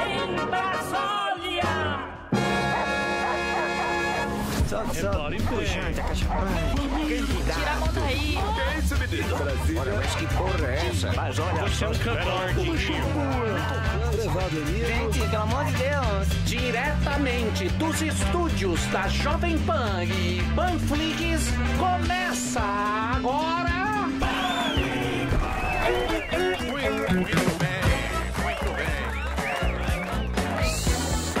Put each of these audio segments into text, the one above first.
em Brasília. Repare bem. Tira a mão daí. Que isso, menino? Brasília. Olha, mas que porra é essa? Mas olha, você é um cantor, Dindinho. Gente, pelo amor de Deus. Diretamente dos estúdios da Jovem Pan e Panflix, começa agora.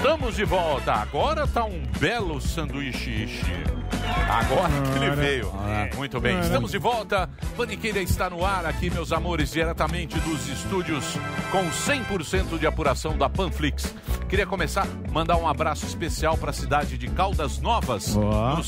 Estamos de volta. Agora tá um belo sanduíche. Agora que ele veio. Muito bem. Estamos de volta. Paniqueira está no ar aqui, meus amores, diretamente dos estúdios com 100% de apuração da Panflix. Queria começar mandar um abraço especial para a cidade de Caldas Novas, Boa. no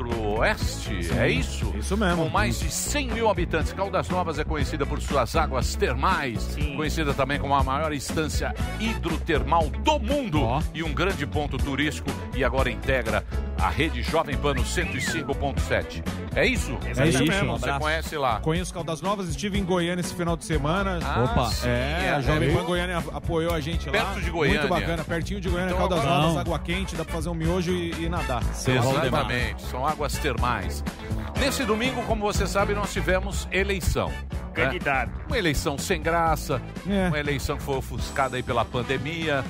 Centro-oeste. É isso? Isso mesmo. Com mais de 100 mil habitantes. Caldas Novas é conhecida por suas águas termais, conhecida também como a maior instância hidrotermal do mundo e um grande ponto turístico e agora integra a rede Jovem Pan no 105.7. É isso? É isso mesmo. Você conhece lá? Conheço Caldas Novas, estive em Goiânia esse final de semana. Ah, Opa. sim, É, é a Jovem mesmo? Pan Goiânia apoiou a gente lá. Perto de Goiânia. Muito bacana, pertinho de Goiânia, Então Caldas agora- Novas, Não. água quente, dá pra fazer um miojo e, e nadar. Exatamente, são águas termais. Nesse domingo, como você sabe, nós tivemos eleição. né? Candidato. Uma eleição sem graça, É. uma eleição que foi ofuscada aí pela pandemia.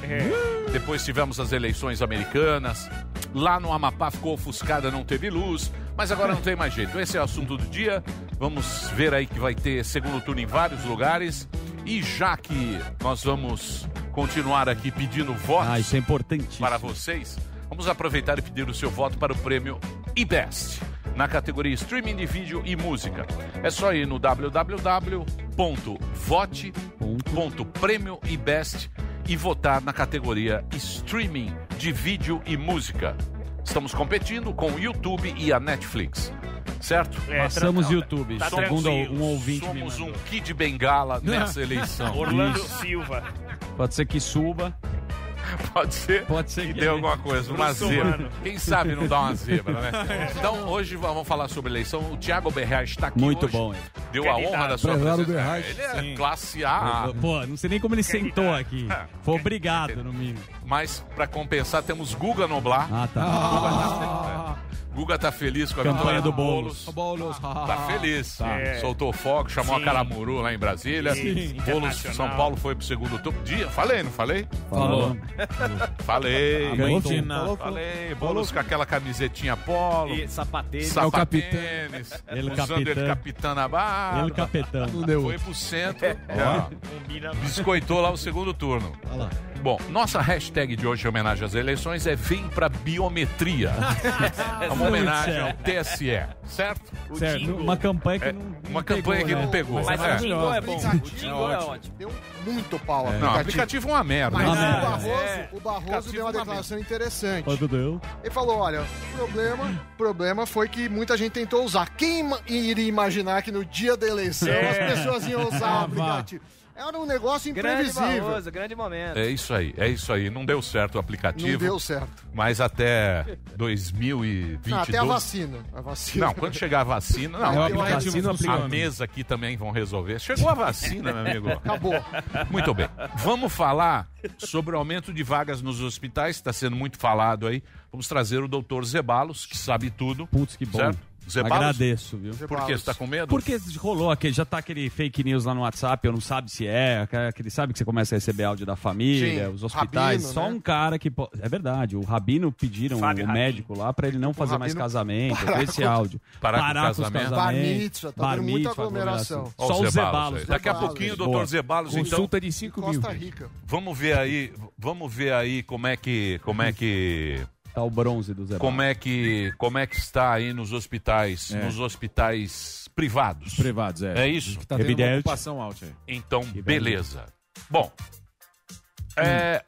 Depois tivemos as eleições americanas. Lá no Amapá ficou ofuscada, não teve luz. Mas agora não tem mais jeito. Esse é o assunto do dia. Vamos ver aí que vai ter segundo turno em vários lugares. E já que nós vamos continuar aqui pedindo votos Ah, isso é importante. para vocês, vamos aproveitar e pedir o seu voto para o prêmio iBest na categoria Streaming de Vídeo e Música. É só ir no www.vote.prêmioibest e votar na categoria Streaming de Vídeo e Música. Estamos competindo com o YouTube e a Netflix. Certo? É, Passamos tra- YouTube, tá segundo um ouvinte Somos um. Kid Bengala nessa eleição. Orlando Isso. Silva. Pode ser que suba. Pode ser Pode ser que que- dê alguma coisa, uma zebra. Quem sabe não dá uma zebra, né? Então, hoje vamos falar sobre eleição. O Thiago Berrear está aqui Muito hoje. bom, hein? Deu a honra da sua Prezado presença. Berrear. Ele é Sim. classe A, Pô, não sei nem como ele sentou aqui. Foi obrigado, no mínimo. mas para compensar temos Guga Noblar. Ah, tá. Guga tá feliz com a Campanha vitória do Boulos. Bolos. Tá feliz. É. Soltou fogo, chamou Sim. a Caramuru lá em Brasília. Sim. Boulos. São Paulo foi pro segundo turno. Dia, falei, não falei? Falou. Falei. Falou, Falei. Boulos com aquela camisetinha polo. E sapatênis. Sapatênis, Ele usando capitã. ele capitã na barra. Ele deu. Foi pro centro, já, Combina. biscoitou lá o segundo turno. Olha lá. Bom, nossa hashtag de hoje em homenagem às eleições é Vem pra Biometria. é uma homenagem ao TSE, certo? O Certo, Dingo. uma campanha que É, não. uma não campanha pegou, que né? não pegou. Mas É. o Dingo é bom. O Dingo é ótimo. Deu muito pau ao Não, o aplicativo. é uma merda. Mas Uma o. Barroso, É. o Barroso deu uma uma declaração interessante. Ele falou, olha, o problema, problema foi que muita gente tentou usar. Quem iria imaginar que no dia da eleição É. as pessoas iam usar Ah, o aplicativo? Era um negócio Grande imprevisível. Barroso, grande momento. É isso aí, é isso aí. Não deu certo o Não aplicativo, deu certo. mas até 2022... Não, até a vacina. A vacina. Não, quando chegar a vacina, É, o não, aplicativo a funciona. mesa aqui também vão resolver. Chegou a vacina, meu amigo. Acabou. Muito bem. Vamos falar sobre o aumento de vagas nos hospitais, está sendo muito falado aí. Vamos trazer o doutor Zebalos, que sabe tudo. Putz, que bom. Certo? Zebalos? Agradeço, viu? Por quê? Você tá com medo? Porque rolou aquele, já tá aquele fake news lá no WhatsApp, eu não sabe se é, aquele sabe que você começa a receber áudio da família, Sim, os hospitais, Rabino, só né? um cara que po- é verdade, o Rabino pediram Fábio o Rabino. médico lá pra ele não fazer mais casamento, parar esse com- áudio. parar com os casamento. Bar mitzvah, tá bar tendo muita aglomeração. Ó, Só o os Zebalos Zebalos. aí. Daqui a Zebalos. pouquinho, doutor Zebalos, então. Consulta de 5 mil. Costa Rica. Vamos ver aí, vamos ver aí como é que, como é que, Tá o bronze do Zé como é que, como é que está aí nos hospitais, É. nos hospitais privados. Privados, é. É isso? Que tá tendo Evidente. uma ocupação alta aí. Então, beleza. Bom, é,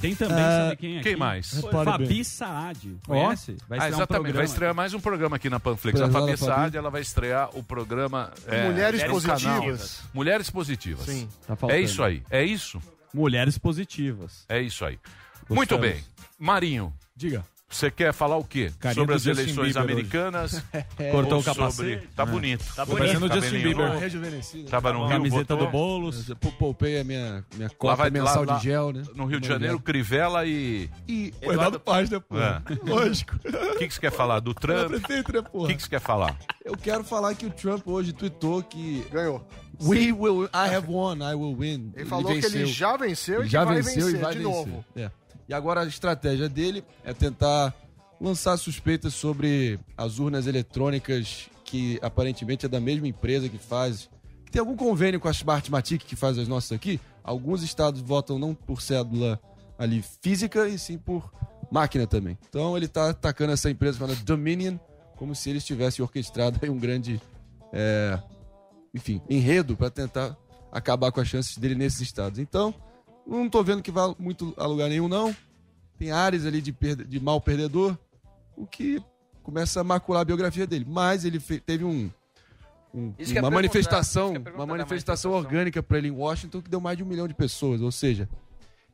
Tem também, É, sabe quem é? quem mais? Fabi bem. Saad. Conhece? Vai Ah, estrear um exatamente, vai estrear mais um programa aqui na Panflix. A Fabi. Saad, ela vai estrear o programa é, Mulheres canal. positivas. Mulheres positivas. Sim. Tá faltando. É isso aí, é isso, Mulheres positivas. é isso aí. Muito bem, Marinho, Diga. Você quer falar o quê? Carinha sobre as Justin eleições Bieber americanas? Cortou Ou o capacete. sobre- Tá bonito. Tá Tô parecendo o bonito. Justin Bieber. Rejuvenescido. Tava no Rio, Camiseta botou do Boulos. Eu poupei a minha, minha cota vai- mensal lá- de gel, né? no Rio de Janeiro, Crivella e... E Eduardo- Paz, né, pô? É. Lógico. O que, que você quer falar? Do É Trump? prefeito, né, O que, que você quer falar? Eu quero falar que o Trump hoje tweetou que Ganhou. We will, I have won, I will win. Ele falou que ele já venceu e que já vai venceu vencer e vai de vencer. novo. É. E agora a estratégia dele é tentar lançar suspeitas sobre as urnas eletrônicas que aparentemente é da mesma empresa que faz. Tem algum convênio com a Smartmatic que faz as nossas aqui. Alguns estados votam não por cédula ali física e sim por máquina também. Então ele tá atacando essa empresa chamada Dominion como se eles tivessem orquestrado aí um grande é, enfim, enredo para tentar acabar com as chances dele nesses estados. Então, não tô vendo que vá muito a lugar nenhum, não. Tem áreas ali de, perde- de mal perdedor, o que começa a macular a biografia dele. Mas ele fe- teve um, um- ia uma manifestação, perguntar uma manifestação orgânica para ele em Washington que deu mais de um milhão de pessoas. Ou seja,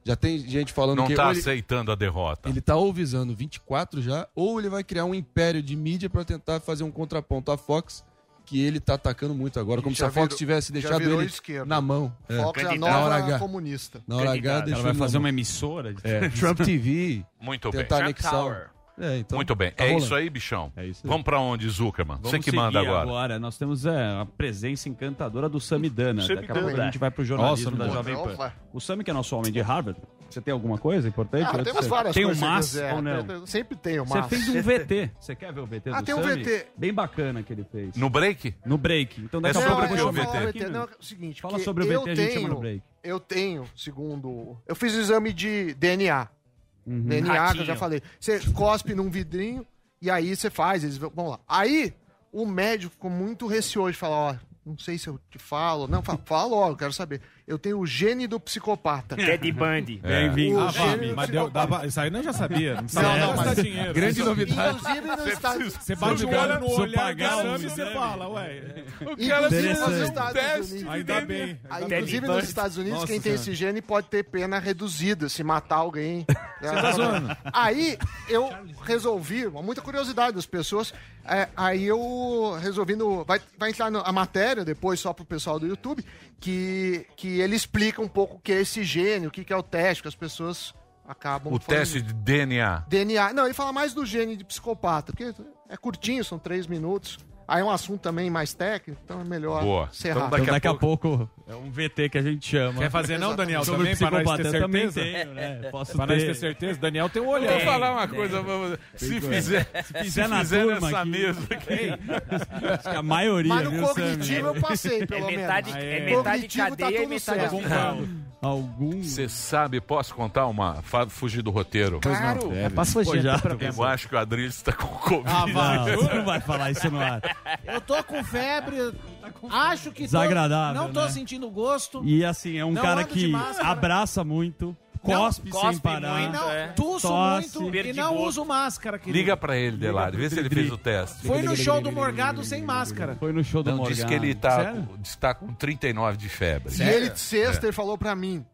já tem gente falando Não que tá ou ele, aceitando a derrota. ele tá ou visando 24 já, ou ele vai criar um império de mídia para tentar fazer um contraponto à Fox, que ele tá atacando muito agora, como se a Fox virou- tivesse deixado ele esquerda. na mão. É. Fox é a Candidato. Na hora nova H. comunista. Na hora H Ela vai fazer uma emissora? de- É, Trump TV, Muito bem. tentar Trump. Tower. É, então, Muito bem. tá é rolando. isso aí, bichão. É isso aí. Vamos pra onde, Zuckerman? Você que manda seguir agora. Nós temos é, a presença encantadora do Samidana. Daqui a pouco a gente vai pro jornalismo Nossa, da não Jovem. Pan. O Sami, que é nosso homem de Harvard, você tem alguma coisa importante? Ah, temos várias Tem um coisas. mas é, ou não? tem- Sempre tem o Você mas. fez um VT. Você quer ver o VT Ah, do tem um Sami? VT. Bem bacana que ele fez. No break? No break. Então daqui É a sobre pouco o eu vou o chamar VT? Não, né? é o seguinte, Fala sobre o VT, a gente chama tenho- no break. Eu tenho, segundo... Eu fiz o exame de DNA. Uhum. DNA, que eu já falei. Você cospe num vidrinho e aí você faz, eles vão vamos lá. Aí o médico ficou muito receoso de falar, ó, não sei se eu te falo. Não, fala, fala logo, eu quero saber. Eu tenho o gene do psicopata. Ted Bundy. Bem-vindo. O Ah, gene mas deu, dava, isso aí nós já sabia. Não precisa Não, não, gastar mas- dinheiro. Grande novidade. Inclusive nos Estados Você bate o cara olho no olhar o e você fala, ué. Inclusive nos Interessante. Estados Unidos. Ainda bem. Aí, Ainda bem. inclusive nos. Estados Unidos, quem tem esse gene pode ter pena reduzida se matar alguém. Você tá zoando? Aí eu resolvi, muita curiosidade das pessoas, é, aí eu resolvi no. Vai, vai entrar no- a matéria depois só pro pessoal do YouTube, que, que ele explica um pouco o que é esse gene, o que, que é o teste, que as pessoas acabam. O falando. teste de DNA. DNA. Não, ele fala mais do gene de psicopata, porque é curtinho, são três minutos. Aí é um assunto também mais técnico, então é melhor Boa. ser Então rápido. Então, daqui a pouco é um VT que a gente chama. Quer fazer não, Daniel? Sobre Também, pra nós ter eu também certeza? tenho, né? Posso Pra nós ter ter. certeza, Daniel tem um olhar. Vou falar uma coisa você. Se fizer, se fizer na fizer turma nessa aqui. mesa aqui. Acho que a maioria, Mas no viu, cognitivo Sami? eu passei, É pelo metade, menos. é é. metade Cognitivo tá cadeia e tudo metade certo. Algum. Você sabe, posso contar uma? Fugir do roteiro. Claro. É pra fugir, já. Eu acho que o Adriles está com Covid. Ah, vai. Não, não vai falar isso no ar. Eu tô com febre, acho que tô- Desagradável, não tô né? sentindo gosto. E assim, é um Não cara que abraça muito, cospe, sem cospe parar. muito, Não, é. tuço Tosse. muito e não uso máscara, querido. Liga pra ele, Delari. Vê se ele fez o teste. Foi no show do Morgado sem máscara. Foi no show do Não, Morgado. disse que ele tá, Sério? está com 39 de febre. E ele de sexta ele falou pra mim: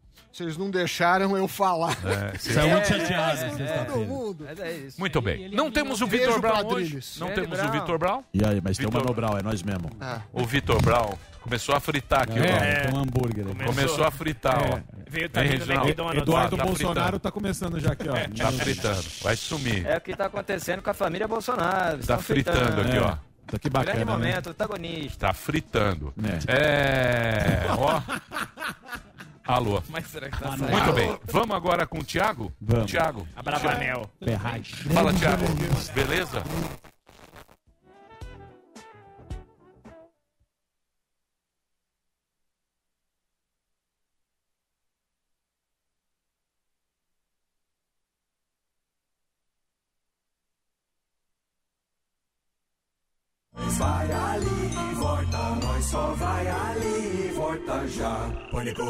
eles não deixaram eu falar. É, Saiu muito chateado Todo sexta-feira. mundo. Mas é isso. Muito bem. Não temos o Vitor Brown hoje. Não Grande temos o. Vitor Brown. E aí, mas tem o Mano Brown, é nós mesmo. O Vitor Brown começou a fritar aqui. É, ó. tem um hambúrguer aí. Começou a fritar, ó. Veio Hein, também do Reginaldo? McDonald's. Eduardo Tá Bolsonaro fritando. tá começando já aqui, ó. Tá fritando. Vai sumir. É o que tá acontecendo com a família Bolsonaro. Tá Estão fritando aqui, ó. Tá que Grande bacana, né? momento, protagonista. Tá fritando. É. É. Ó. Alô. Mas será que tá saindo? Muito bem. Vamos agora com o Thiago? Vamos. Thiago. Abravanel. Fala, Thiago. Beleza? Vai ali e volta, nós só vai ali e volta já. Pânico.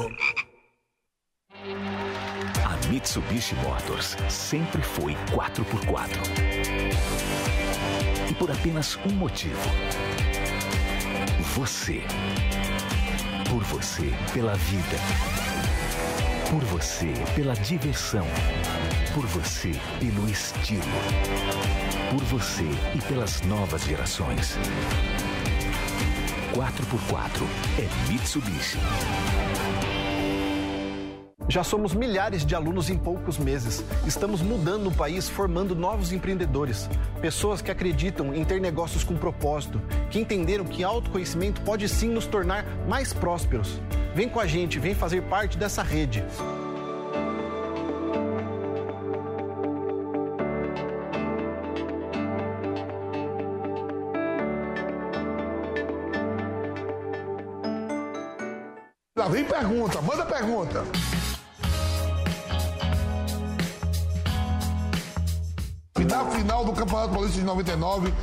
A Mitsubishi Motors sempre foi 4x4. E por apenas um motivo. Você. Por você, pela vida. Por você, pela diversão. Por você, pelo estilo. Por você e pelas novas gerações. 4x4 é Mitsubishi. Já somos milhares de alunos em poucos meses. Estamos mudando o país, formando novos empreendedores. Pessoas que acreditam em ter negócios com propósito, que entenderam que autoconhecimento pode sim nos tornar mais prósperos. Vem com a gente, vem fazer parte dessa rede. Lá vem pergunta, manda pergunta. E na final do Campeonato Paulista de 99,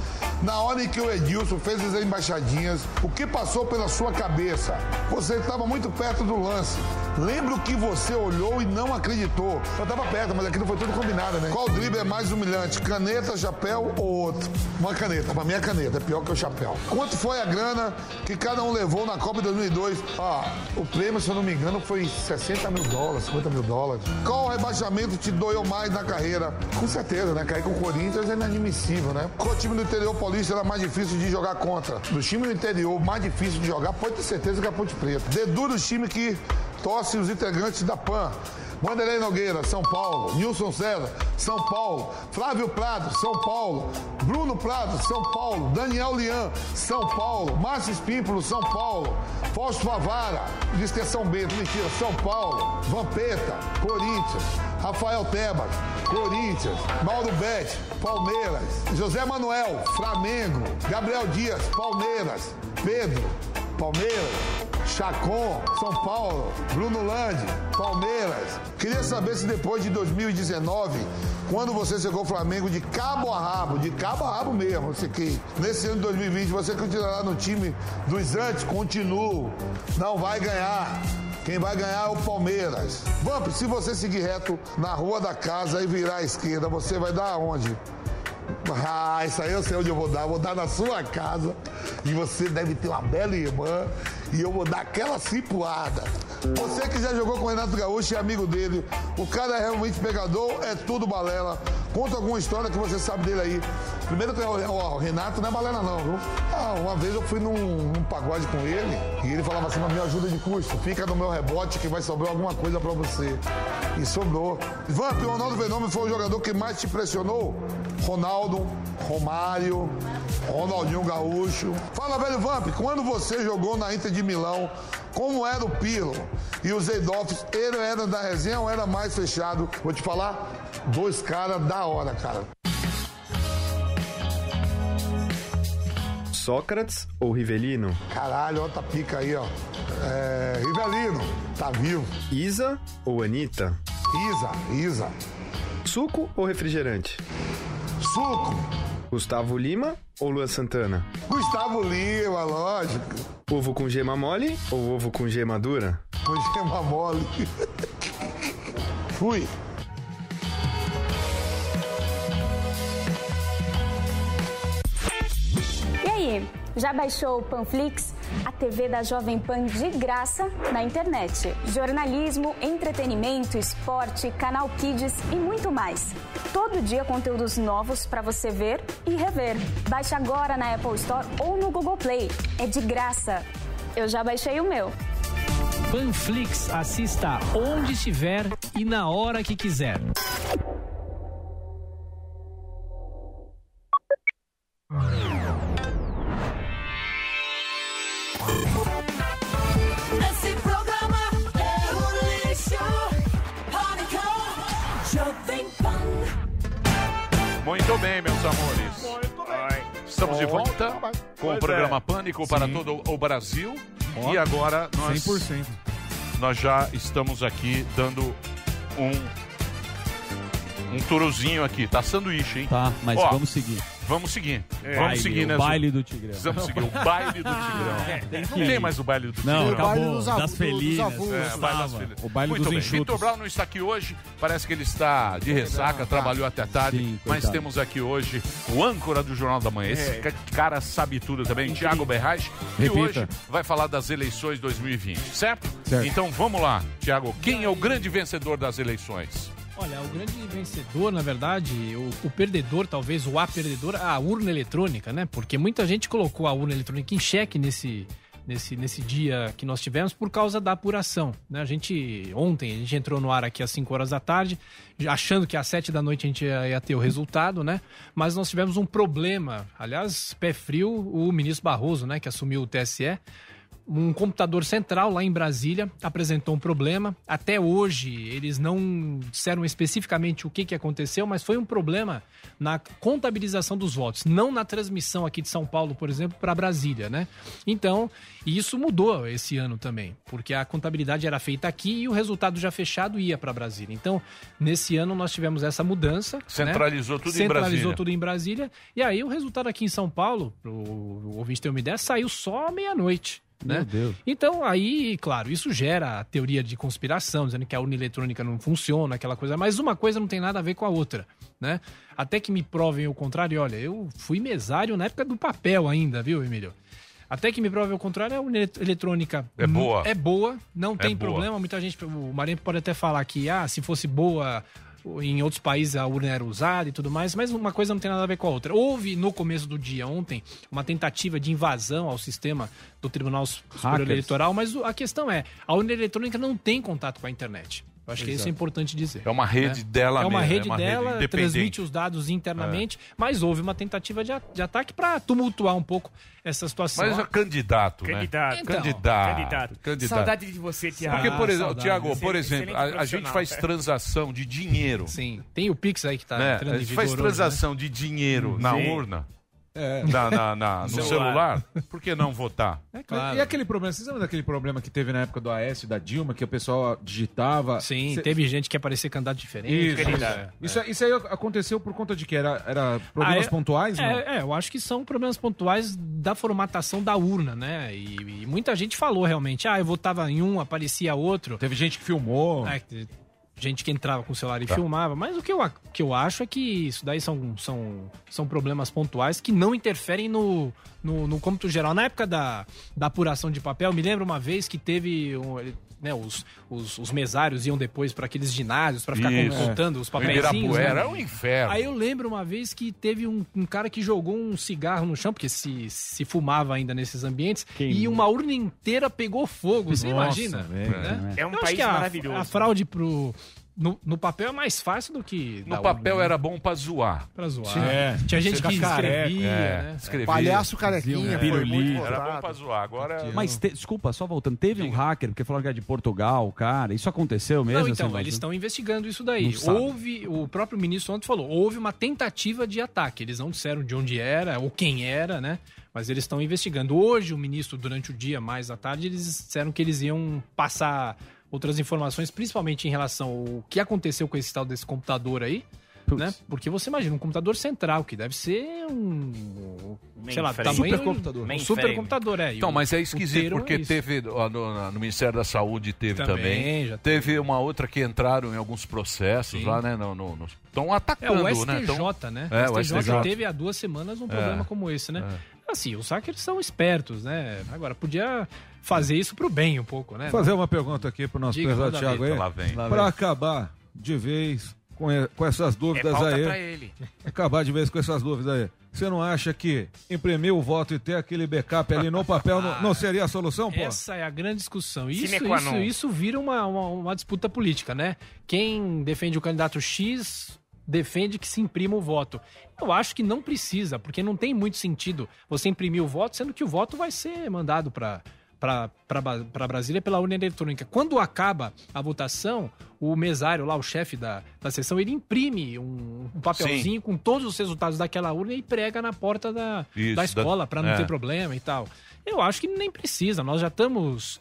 na hora em que o Edilson fez as embaixadinhas, o que passou pela sua cabeça? Você estava muito perto do lance. Lembro que você olhou e não acreditou. Eu estava perto, mas aquilo foi tudo combinado, né? Qual drible é mais humilhante? Caneta, chapéu ou outro? Uma caneta. Pra mim é caneta, é pior que o chapéu. Quanto foi a grana que cada um levou na Copa de 2002? Ah, o prêmio, se eu não me engano, foi 60 mil dólares, 50 mil dólares. Qual rebaixamento te doeu mais na carreira? Com certeza, né? Cair com o Corinthians é inadmissível, né? Qual time do interior paulista era mais difícil de jogar contra? Do time do interior mais difícil de jogar, pode ter certeza que é a Ponte Preta. Dedura o time que torce os integrantes da PAN. Wanderlei Nogueira, São Paulo. Nilson César, São Paulo. Flávio Prado, São Paulo. Bruno Prado, São Paulo. Daniel Lian, São Paulo. Márcio Espímpolo, São Paulo. Fausto Favara, de Extensão Bento, mentira, São Paulo. Vampeta, Corinthians. Rafael Tebas, Corinthians. Mauro Betti, Palmeiras. José Manuel, Flamengo. Gabriel Dias, Palmeiras. Pedro, Palmeiras. Chacon, São Paulo, Bruno Landi, Palmeiras. Queria saber se depois de 2019, quando você chegou ao Flamengo de cabo a rabo, de cabo a rabo mesmo, você que nesse ano de 2020 você continuará no time dos antes, continuo, não vai ganhar. Quem vai ganhar é o Palmeiras. Vamp, se você seguir reto na rua da casa e virar à esquerda, você vai dar aonde? Ah, isso aí eu sei onde eu vou dar. Eu vou dar na sua casa. E você deve ter uma bela irmã. E eu vou dar aquela cipuada. Você que já jogou com o Renato Gaúcho e é amigo dele. O cara é realmente pegador, é tudo balela. Conta alguma história que você sabe dele aí. Primeiro que o Renato não é balela não, viu? Ah, uma vez eu fui num, num pagode com ele e ele falava assim, mas me ajuda de custo, fica no meu rebote que vai sobrar alguma coisa pra você. E sobrou. Vamp, o Ronaldo Fenômeno foi o jogador que mais te impressionou? Ronaldo, Romário, Ronaldinho Gaúcho. Fala, velho Vamp, quando você jogou na Inter de Milão, como era o Pirlo e os Eidolfs, ele era da resenha ou era mais fechado? Vou te falar, dois caras da hora, cara. Sócrates ou Rivelino? Caralho, outra pica aí, ó. É, Rivelino, tá vivo. Isa ou Anitta? Isa, Isa. Suco ou refrigerante? Suco. Gustavo Lima ou Luan Santana? Gustavo Lima, lógico. Ovo com gema mole ou ovo com gema dura? Com gema mole. Fui. Aí, já baixou o Panflix? A TV da Jovem Pan de graça na internet. Jornalismo, entretenimento, esporte, canal Kids e muito mais. Todo dia conteúdos novos para você ver e rever. Baixe agora na Apple Store ou no Google Play. É de graça. Eu já baixei o meu. Panflix, assista onde estiver e na hora que quiser. Muito bem, meus amores. Estamos de volta com o Pois programa é. Pânico para Sim. todo o Brasil. Ó, e agora nós 100%. nós já estamos aqui dando um um turozinho aqui. Tá sanduíche, hein? Tá, mas Ó, vamos seguir. Vamos seguir. É. Vamos Baile, seguir, o né? baile do Tigrão. Precisamos seguir o baile do Tigrão. É, tem Não tem mais o baile do Não, Tigrão. acabou. O baile dos Das felinas, dos avulsos. É, o baile das felinas. O baile Muito dos bem. enxutos. Vitor Brown não está aqui hoje. Parece que ele está de ressaca, trabalhou até tarde. mas coitado. temos aqui hoje o âncora do Jornal da Manhã. Esse É. ca- cara sabe tudo também, Thiago Berraz. Que hoje vai falar das eleições 2020, certo? Certo. Então vamos lá, Thiago. Quem é o grande vencedor das eleições? Olha, o grande vencedor, na verdade, o, o perdedor, talvez, o A perdedor, a urna eletrônica, né? Porque muita gente colocou a urna eletrônica em xeque nesse, nesse, nesse dia que nós tivemos por causa da apuração. Né? A gente, ontem, a gente entrou no ar aqui às 5 horas da tarde, achando que às 7 da noite a gente ia, ia ter o resultado, né? Mas nós tivemos um problema. Aliás, pé frio, o ministro Barroso, né, que assumiu o TSE um computador central lá em Brasília apresentou um problema. Até hoje, eles não disseram especificamente o que, que aconteceu, mas foi um problema na contabilização dos votos, não na transmissão aqui de São Paulo, por exemplo, para Brasília, né? Então, e isso mudou esse ano também, porque a contabilidade era feita aqui e o resultado já fechado ia para Brasília. Então, nesse ano nós tivemos essa mudança. né? Centralizou tudo em Centralizou Brasília. tudo em Brasília. E aí o resultado aqui em São Paulo, o ouvinte ter uma ideia, saiu só meia-noite. Né? Meu Deus. Então, aí, claro, isso gera a teoria de conspiração, dizendo que a urna eletrônica não funciona, aquela coisa, mas uma coisa não tem nada a ver com a outra, né? Até que me provem o contrário, olha, eu fui mesário na época do papel ainda, viu, Emílio? Até que me provem o contrário, a urna elet- eletrônica É boa. É boa, não É tem boa. problema. Muita gente, o Marinho pode até falar que, ah, se fosse boa, em outros países a urna era usada e tudo mais, mas uma coisa não tem nada a ver com a outra. Houve, no começo do dia, ontem, uma tentativa de invasão ao sistema do Tribunal Superior. Eleitoral, mas a questão é, a urna eletrônica não tem contato com a internet. Eu acho que isso é Exato. importante dizer. É uma rede dela É uma mesmo, rede é uma rede dela, independente. transmite os dados internamente, mas houve uma tentativa de, a- de ataque para tumultuar um pouco essa situação. Mas é candidato, Candidato. né? Então. candidato. Candidato. Candidato. Saudade de você, Thiago. Porque, por exemplo. Tiago, por exemplo, a, a gente faz transação de dinheiro. Sim. Tem o Pix aí que tá né? entrando A em gente faz vigor hoje, transação de dinheiro na Sim. urna. É. Na, na- na- no Celular. celular. por que não votar? É E aquele problema, vocês lembram daquele problema que teve na época do Aécio e da Dilma, que o pessoal digitava. Sim, Cê- teve gente que ia parecer candidato diferente. Isso, candidato. isso, isso aí aconteceu por conta de que era, era problemas Ah, é- pontuais? não? É, é, eu acho que são problemas pontuais da formatação da urna, né? E, e muita gente falou realmente, ah, eu votava em um, aparecia outro. Teve gente que filmou. É, gente que entrava com o celular e Tá. filmava. Mas o que eu, a- que eu acho é que isso daí são, são, são problemas pontuais que não interferem no, no, no cômputo geral. Na época da, da apuração de papel, me lembro uma vez que teve. um, né, os, os, os mesários iam depois para aqueles ginásios para ficar Isso. contando os O papéis. Ibirapuera é um inferno. Aí eu lembro uma vez que teve um, um cara que jogou um cigarro no chão, porque se, se fumava ainda nesses ambientes, e uma urna inteira pegou fogo. Você Nossa, imagina? velho. né? É um Eu acho país que a- maravilhoso. A fraude pro. No, no papel é mais fácil do que. No papel urna, né? era bom pra zoar. Pra zoar. Sim. É. Tinha gente Você que escrevia, é, né? escrevia. Palhaço carequinha, É. foi muito Era votado. bom pra zoar. Agora. Mas, te- desculpa, só voltando, teve um hacker, porque falaram que era de Portugal, cara. Isso aconteceu mesmo? Não, então, negócio? eles estão investigando isso daí. Não sabe. Houve, o próprio ministro ontem falou, houve uma tentativa de ataque. Eles não disseram de onde era ou quem era, né? Mas eles estão investigando. Hoje, o ministro, durante o dia, mais à tarde, eles disseram que eles iam passar outras informações, principalmente em relação ao que aconteceu com esse tal desse computador aí. Né? Porque você imagina um computador central, que deve ser um. sei lá, Mainframe. tamanho. Supercomputador. Um supercomputador, é. Então, o- mas é o esquisito, é porque isso. teve no, no Ministério da Saúde teve Também, também. já teve uma outra que entraram em alguns processos Sim. lá, né? No, no, Estão É, atacando, o né? STJ, Tão- né? É, o STJ, teve há duas semanas um É. problema como esse, né? Assim, os hackers são espertos, né? Agora, podia fazer isso pro bem um pouco, né? Fazer uma pergunta aqui pro nosso Diga, manda Thiago aí. Vem. acabar de vez com, com essas dúvidas É aí. pra ele. Acabar de vez com essas dúvidas aí. Você não acha que imprimir o voto e ter aquele backup ali no papel não, não seria a solução, pô? Essa é a grande discussão. Isso, isso, isso vira uma, uma, uma disputa política, né? Quem defende o candidato X defende que se imprima o voto. Eu acho que não precisa, porque não tem muito sentido você imprimir o voto, sendo que o voto vai ser mandado para para Brasília pela urna eletrônica. Quando acaba a votação, o mesário lá, o chefe da, da sessão, ele imprime um, um papelzinho com todos os resultados daquela urna e prega na porta da, Isso, da escola para não é. ter problema e tal. Eu acho que nem precisa, nós já estamos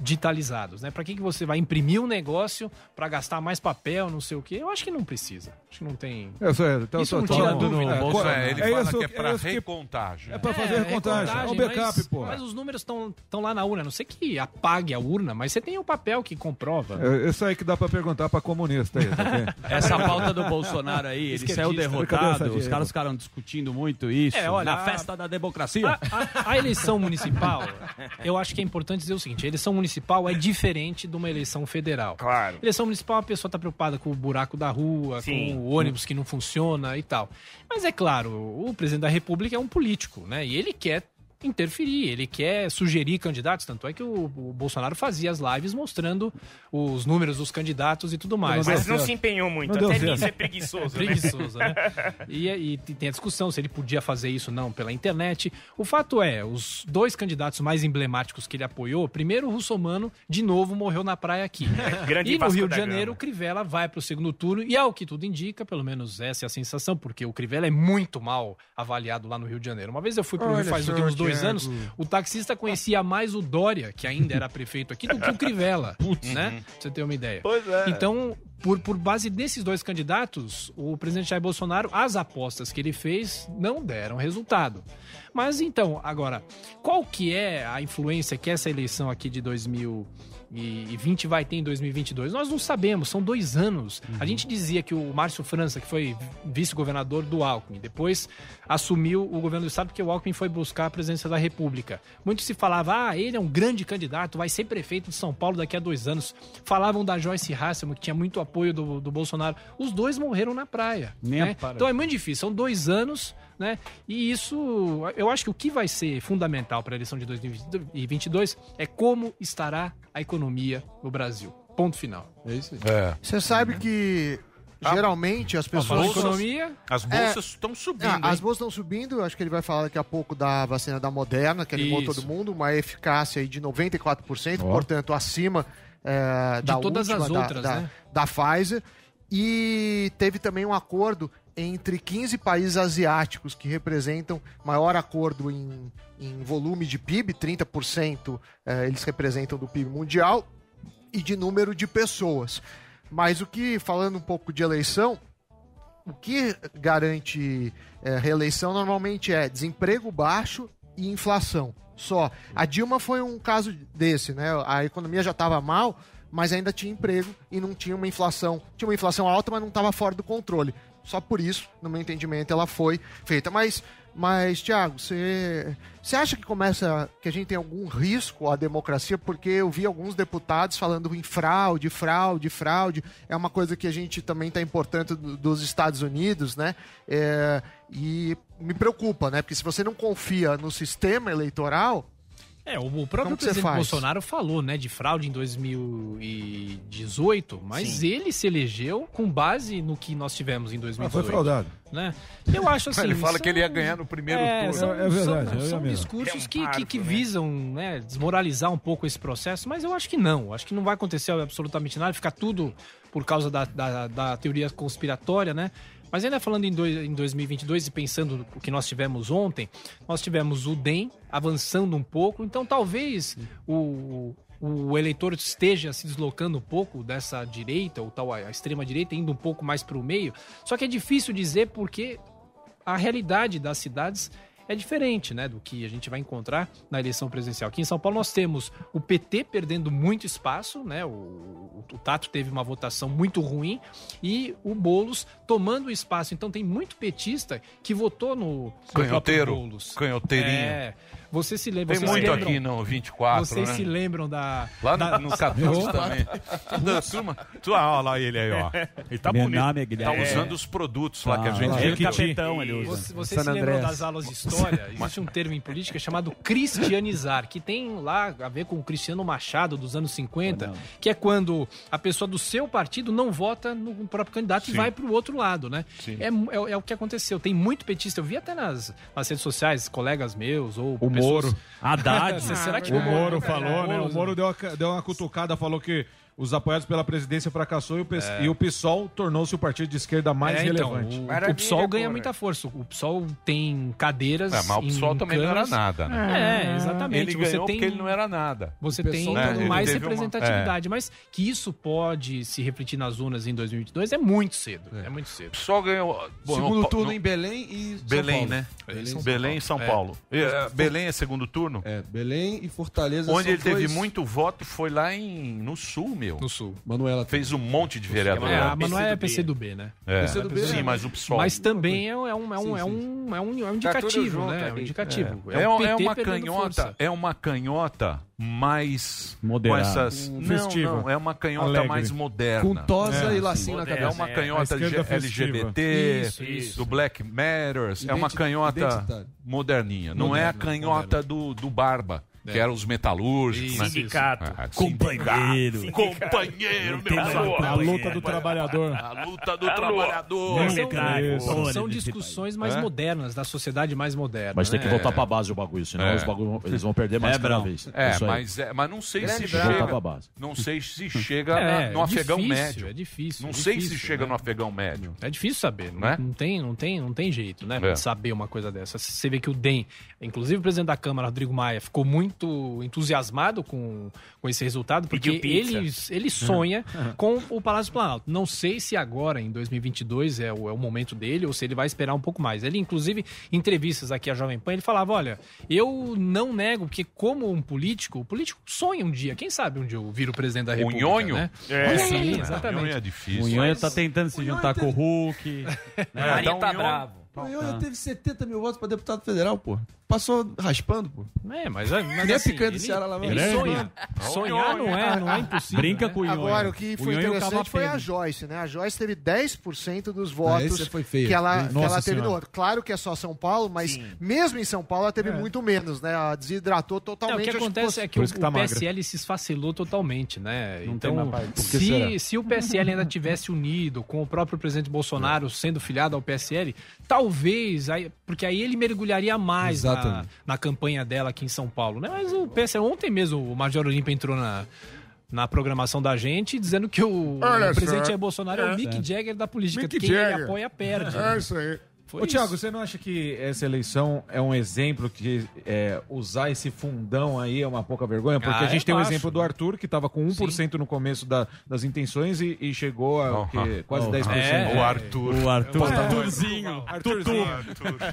digitalizados, né? Para que, que você vai imprimir um negócio para gastar mais papel, não sei o quê? Eu acho que não precisa. Acho que não tem. É, sério, então, Isso não tira falando dúvida. no Bolsonaro. É, ele É fala isso- que é pra é recontagem. É pra fazer recontagem. É um backup, mas, pô. Mas os números estão lá na urna. A Não sei que apague a urna, mas você tem o papel que comprova. É isso aí que dá pra perguntar pra comunista aí, tá? Essa pauta do Bolsonaro aí, ele saiu derrotado, os caras ficaram discutindo muito isso. É, olha, na a- festa da democracia. A, a- a eleição municipal, eu acho que é importante dizer o seguinte: a eleição municipal é diferente de uma eleição federal. Claro. Eleição municipal, a pessoa está preocupada com o buraco da rua, Sim. com ônibus que não funciona e tal. Mas é claro, o presidente da República é um político, né? E ele quer interferir, ele quer sugerir candidatos, tanto é que o, o Bolsonaro fazia as lives mostrando os números dos candidatos e tudo mais. Mas não se empenhou muito. Não Até nisso é preguiçoso, né? Preguiçoso, né? E, e tem a discussão se ele podia fazer isso ou não pela internet. O fato é, os dois candidatos mais emblemáticos que ele apoiou, primeiro o Russomano, de novo, morreu na praia aqui. Grande e no Vasco Rio de Janeiro, o Crivella vai para o segundo turno, e ao que tudo indica, pelo menos essa é a sensação, porque o Crivella é muito mal avaliado lá no Rio de Janeiro. Uma vez eu fui para o Rio faz uns dois Thiago. anos, o taxista conhecia mais o Dória, que ainda era prefeito aqui, do que o Crivella, né? Pra você ter uma ideia. Pois é. Então, por, por base desses dois candidatos, o presidente Jair Bolsonaro, as apostas que ele fez não deram resultado. Mas então, agora, qual que é a influência que essa eleição aqui de 2020 vai ter em 2022? Nós não sabemos, são dois anos. A gente dizia que o Márcio França, que foi vice-governador do Alckmin, depois assumiu o governo do estado porque o Alckmin foi buscar a presidência da República. Muito se falava, ah, ele é um grande candidato, vai ser prefeito de São Paulo daqui a dois anos. Falavam da Joyce Hasselman, que tinha muito apoio do, do Bolsonaro. Os dois morreram na praia. Né? Então é muito difícil, são dois anos, né? E isso, eu acho que o que vai ser fundamental para a eleição de 2022 é como estará a economia no Brasil. Ponto final. É isso aí. É. Você sabe que geralmente as pessoas. bolsas- economia? As bolsas estão subindo. Ah, as hein? bolsas estão subindo, acho que ele vai falar daqui a pouco da vacina da Moderna, que animou Isso. todo mundo, uma eficácia aí de 94%, Ó. portanto, acima é, De da todas última, as da- outras, da, né? da Pfizer. E teve também um acordo entre 15 países asiáticos que representam maior acordo em, em volume de PIB, 30% eh, eles representam do PIB mundial, e de número de pessoas. Mas o que, falando um pouco de eleição, o que garante eh, reeleição normalmente é desemprego baixo e inflação. Só. A Dilma foi um caso desse, né? A economia já estava mal, mas ainda tinha emprego e não tinha uma inflação. Tinha uma inflação alta, mas não estava fora do controle. Só por isso, no meu entendimento, ela foi feita. Mas, mas Tiago, você você acha que começa que a gente tem algum risco à democracia? Porque eu vi alguns deputados falando em fraude, fraude, fraude. É uma coisa que a gente também está importando do- dos Estados Unidos, né? É, e me preocupa, né? Porque se você não confia no sistema eleitoral, É, o, próprio Como presidente faz? Bolsonaro falou, né, de fraude em 2018, mas ele se elegeu com base no que nós tivemos em 2018. Ah, foi fraudado. Né? Eu acho assim. Ele fala são- que ele ia ganhar no primeiro é, turno. São, É- verdade, são- são discursos É um que, que, que né? visam né, desmoralizar um pouco esse processo, mas eu acho que não. Acho que não vai acontecer absolutamente nada, ficar tudo por causa da, da, da teoria conspiratória, né? Mas ainda falando em, dois, em 2022 e pensando o que nós tivemos ontem, nós tivemos o DEM avançando um pouco, então talvez o, o eleitor esteja se deslocando um pouco dessa direita, ou tal, a extrema direita, indo um pouco mais para o meio. Só que é difícil dizer porque a realidade das cidades é diferente, né, do que a gente vai encontrar na eleição presidencial. Aqui em São Paulo nós temos o PT perdendo muito espaço, né, o, o, o Tato teve uma votação muito ruim e o Boulos tomando espaço. Então tem muito petista que votou no, no Canhoteiro, Boulos. canhoteirinho. É, você se lembra... Tem vocês muito lembram- aqui no 24, Vocês né? se lembram da... Lá da- no, no 14 também. Da turma. Tu, ah, olha lá ele aí, ó. Ele tá Meu bonito. nome é Tá usando os produtos lá que a Ah, gente lá. repetiu. Capitão, ele usa. Você, você se lembram das aulas de história? Existe um termo em política chamado cristianizar, que tem lá a ver com o Cristiano Machado dos anos 50, que é quando a pessoa do seu partido não vota no próprio candidato e Sim. vai pro outro lado, né? É, é, é o que aconteceu. Tem muito petista. Eu vi até nas, nas redes sociais, colegas meus ou O pessoas- Moro. Haddad. Será que O Moro é, falou, né? O Moro deu uma, deu uma cutucada, falou que os apoiados pela presidência fracassou e o, PS É. e o PSOL tornou-se o partido de esquerda mais É, então, relevante. o, o PSOL ganha muita força. O PSOL tem cadeiras. É, mas o em PSOL também não era nada, né? É, exatamente. Ele você ganhou tem, porque ele não era nada. Você O tem né, ele mais teve uma- representatividade. Mas que isso pode se refletir nas urnas em 2022 é muito cedo. É, muito cedo. O PSOL ganhou. bom, Segundo não- turno não- em Belém e São Belém, Paulo. né? Belém e Belém, São e São Paulo. É. Belém é segundo turno? É, Belém e Fortaleza Onde são ele teve muito voto foi lá em, no Sul, meu. No Sul. Manuela Fez um monte de vereador. É, lá. mas não é PC do B, né? É. PC do B, Sim, é. mas o PSOL. Mas também é um, é um, é um, é um, é um, é um Tá indicativo, junto né? É um indicativo. É, é, um- PT é uma canhota, força. é uma canhota mais Moderada. com essas Um não, não, é uma canhota Alegre. mais moderna. Com tosa É, e lacinho na É cabeça. uma É, a canhota festiva. LGBT, Isso, isso. do Black Matters, é uma Identi- canhota moderninha, não é a Moderna, canhota do, do Barba. Que eram os metalúrgicos, né? Sindicato. Ah, Companheiro. sindicato. Companheiro, meu amor. a luta do trabalhador. A luta do trabalhador. São, são discussões mais É? modernas, da sociedade mais moderna. Mas tem que né? voltar pra base o bagulho, senão É. os bagulho, eles vão perder mais É, cada vez. É, Isso mas, é, mas não sei Grande se chega. pra base. Não sei se chega É, no é afegão difícil, médio. é difícil, Não é sei se chega né? no afegão médio. É difícil saber, não, Né? não tem, não, tem, não tem jeito, né? É. Saber uma coisa dessa. Você vê que o DEM, inclusive o presidente da Câmara, Rodrigo Maia, ficou muito entusiasmado com, com esse resultado, porque ele, ele sonha com o Palácio do Planalto. Não sei se agora, em 2022, é o, é o momento dele ou se ele vai esperar um pouco mais. Ele, inclusive, em entrevistas aqui à Jovem Pan, ele falava: olha, eu não nego, porque como um político, o político sonha um dia. Quem sabe um dia eu viro presidente da O República. nhonho? Né? É. Sim, É, exatamente. nhonho é difícil. O Nhonho tá tentando se juntar com o Hulk. É, né? dá um nhonho. O Nhonho teve 70 mil votos pra deputado federal, pô. Passou raspando, pô. É, mas, mas Que nem assim, picanha do ele- Ceará lá, ele mano. sonha. Sonhar não é, não é impossível. Brinca né? com o Nhonho. Agora, o que O foi Nhonho interessante foi a. Joyce, né? A Joyce teve 10% dos Ah, votos esse foi feio. que ela, que ela teve no outro. Claro que é só São Paulo, mas mesmo em São Paulo ela teve muito menos, né? Ela desidratou É, o totalmente. que acontece é que o, que tá o é PSL se esfacelou totalmente, né? Não então, que se, se o PSL ainda tivesse unido com o próprio presidente Bolsonaro sendo filiado ao PSL, talvez, aí, porque aí ele mergulharia mais na, na campanha dela aqui em São Paulo, né? Mas o PSL, ontem mesmo o Major Olímpio entrou na, na programação da gente dizendo que o, Olha o presidente. Jair Bolsonaro é, o É. Mick Jagger da política. Mick Quem ele Jagger. apoia, perde. É isso aí. Foi Ô, isso. Thiago, você não acha que essa eleição é um exemplo que é, usar esse fundão aí é uma pouca vergonha? Porque Ah, a gente eu tem o acho. exemplo do Arthur, que estava com 1% no começo da- das intenções e, e chegou a o quê? quase Oh, 10%. é. O Arthur. O Arthur. É. Arthurzinho. Arthurzinho.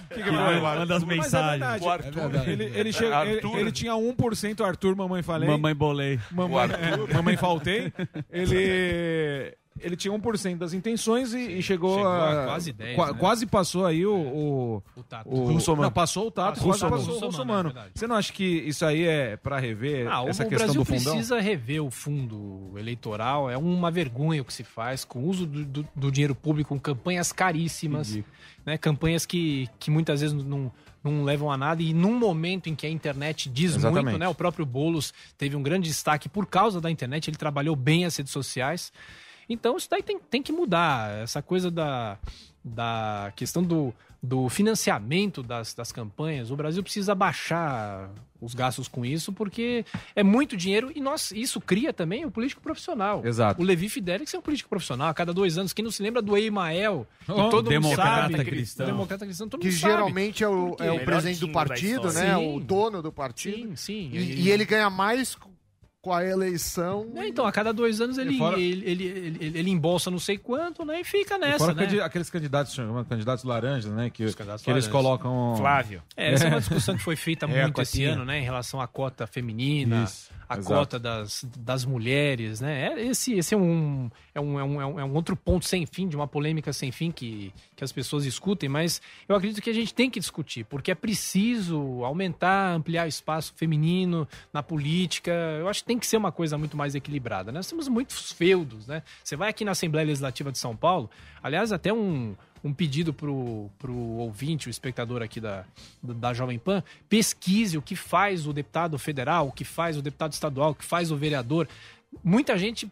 Que que que foi? manda as é mensagens. verdade. O Arthur. Ele, ele, ele- Arthur. ele tinha 1% Arthur, mamãe falei. Mamãe bolei. Mamãe, O Arthur. é, mamãe faltei. Ele, ele tinha 1% das intenções e, e chegou, Chegou a, a quase 10, qua- né? Quase passou aí o. O, O Tato. o Russomano. Não, passou o Tato, Passou quase o passou o Russomano, é. Você não acha que isso aí é pra rever Ah, o- essa o questão Brasil do fundão? precisa rever o fundo eleitoral. É uma vergonha o que se faz com o uso do, do- do dinheiro público, com campanhas caríssimas, né? campanhas que, que muitas vezes não, não levam a nada. E num momento em que a internet diz Exatamente. muito, né? o próprio Boulos teve um grande destaque por causa da internet, ele trabalhou bem as redes sociais. Então isso daí tem, tem que mudar. Essa coisa da, da questão do, do financiamento das, das campanhas. O Brasil precisa baixar os gastos com isso, porque é muito dinheiro e nós, isso cria também o político profissional. Exato. O Levi Fidelix é um político profissional. A cada dois anos, quem não se lembra do Eimael, que Oh, todo mundo democrata sabe. cristão. Democrata cristão, todo Que mundo sabe. geralmente é o, é o presidente do partido, né? Sim. O dono do partido. Sim, sim. E, e ele ganha mais com- a eleição. É, então, a cada dois anos ele, E fora- ele, ele, ele, ele- ele embolsa não sei quanto, né? E fica E nessa, Fora né? candi- aqueles candidatos, candidatos laranjas, né? Que, candidatos que eles laranjas. colocam. Flávio. É, essa é uma discussão que foi feita É, muito esse ano, né? Em relação à cota feminina, Isso, a exato. cota das, das mulheres, né? É, Esse, esse é, um, é, um, é, um, é um- é um outro ponto sem fim, de uma polêmica sem fim que, que as pessoas discutem, mas eu acredito que a gente tem que discutir, porque é preciso aumentar, ampliar o espaço feminino na política. Eu acho que tem que ser uma coisa muito mais equilibrada. né? Nós temos muitos feudos, né? Você vai aqui na Assembleia Legislativa de São Paulo, aliás, até um, um pedido pro, pro ouvinte, o espectador aqui da, da Jovem Pan, pesquise o que faz o deputado federal, o que faz o deputado estadual, o que faz o vereador. Muita gente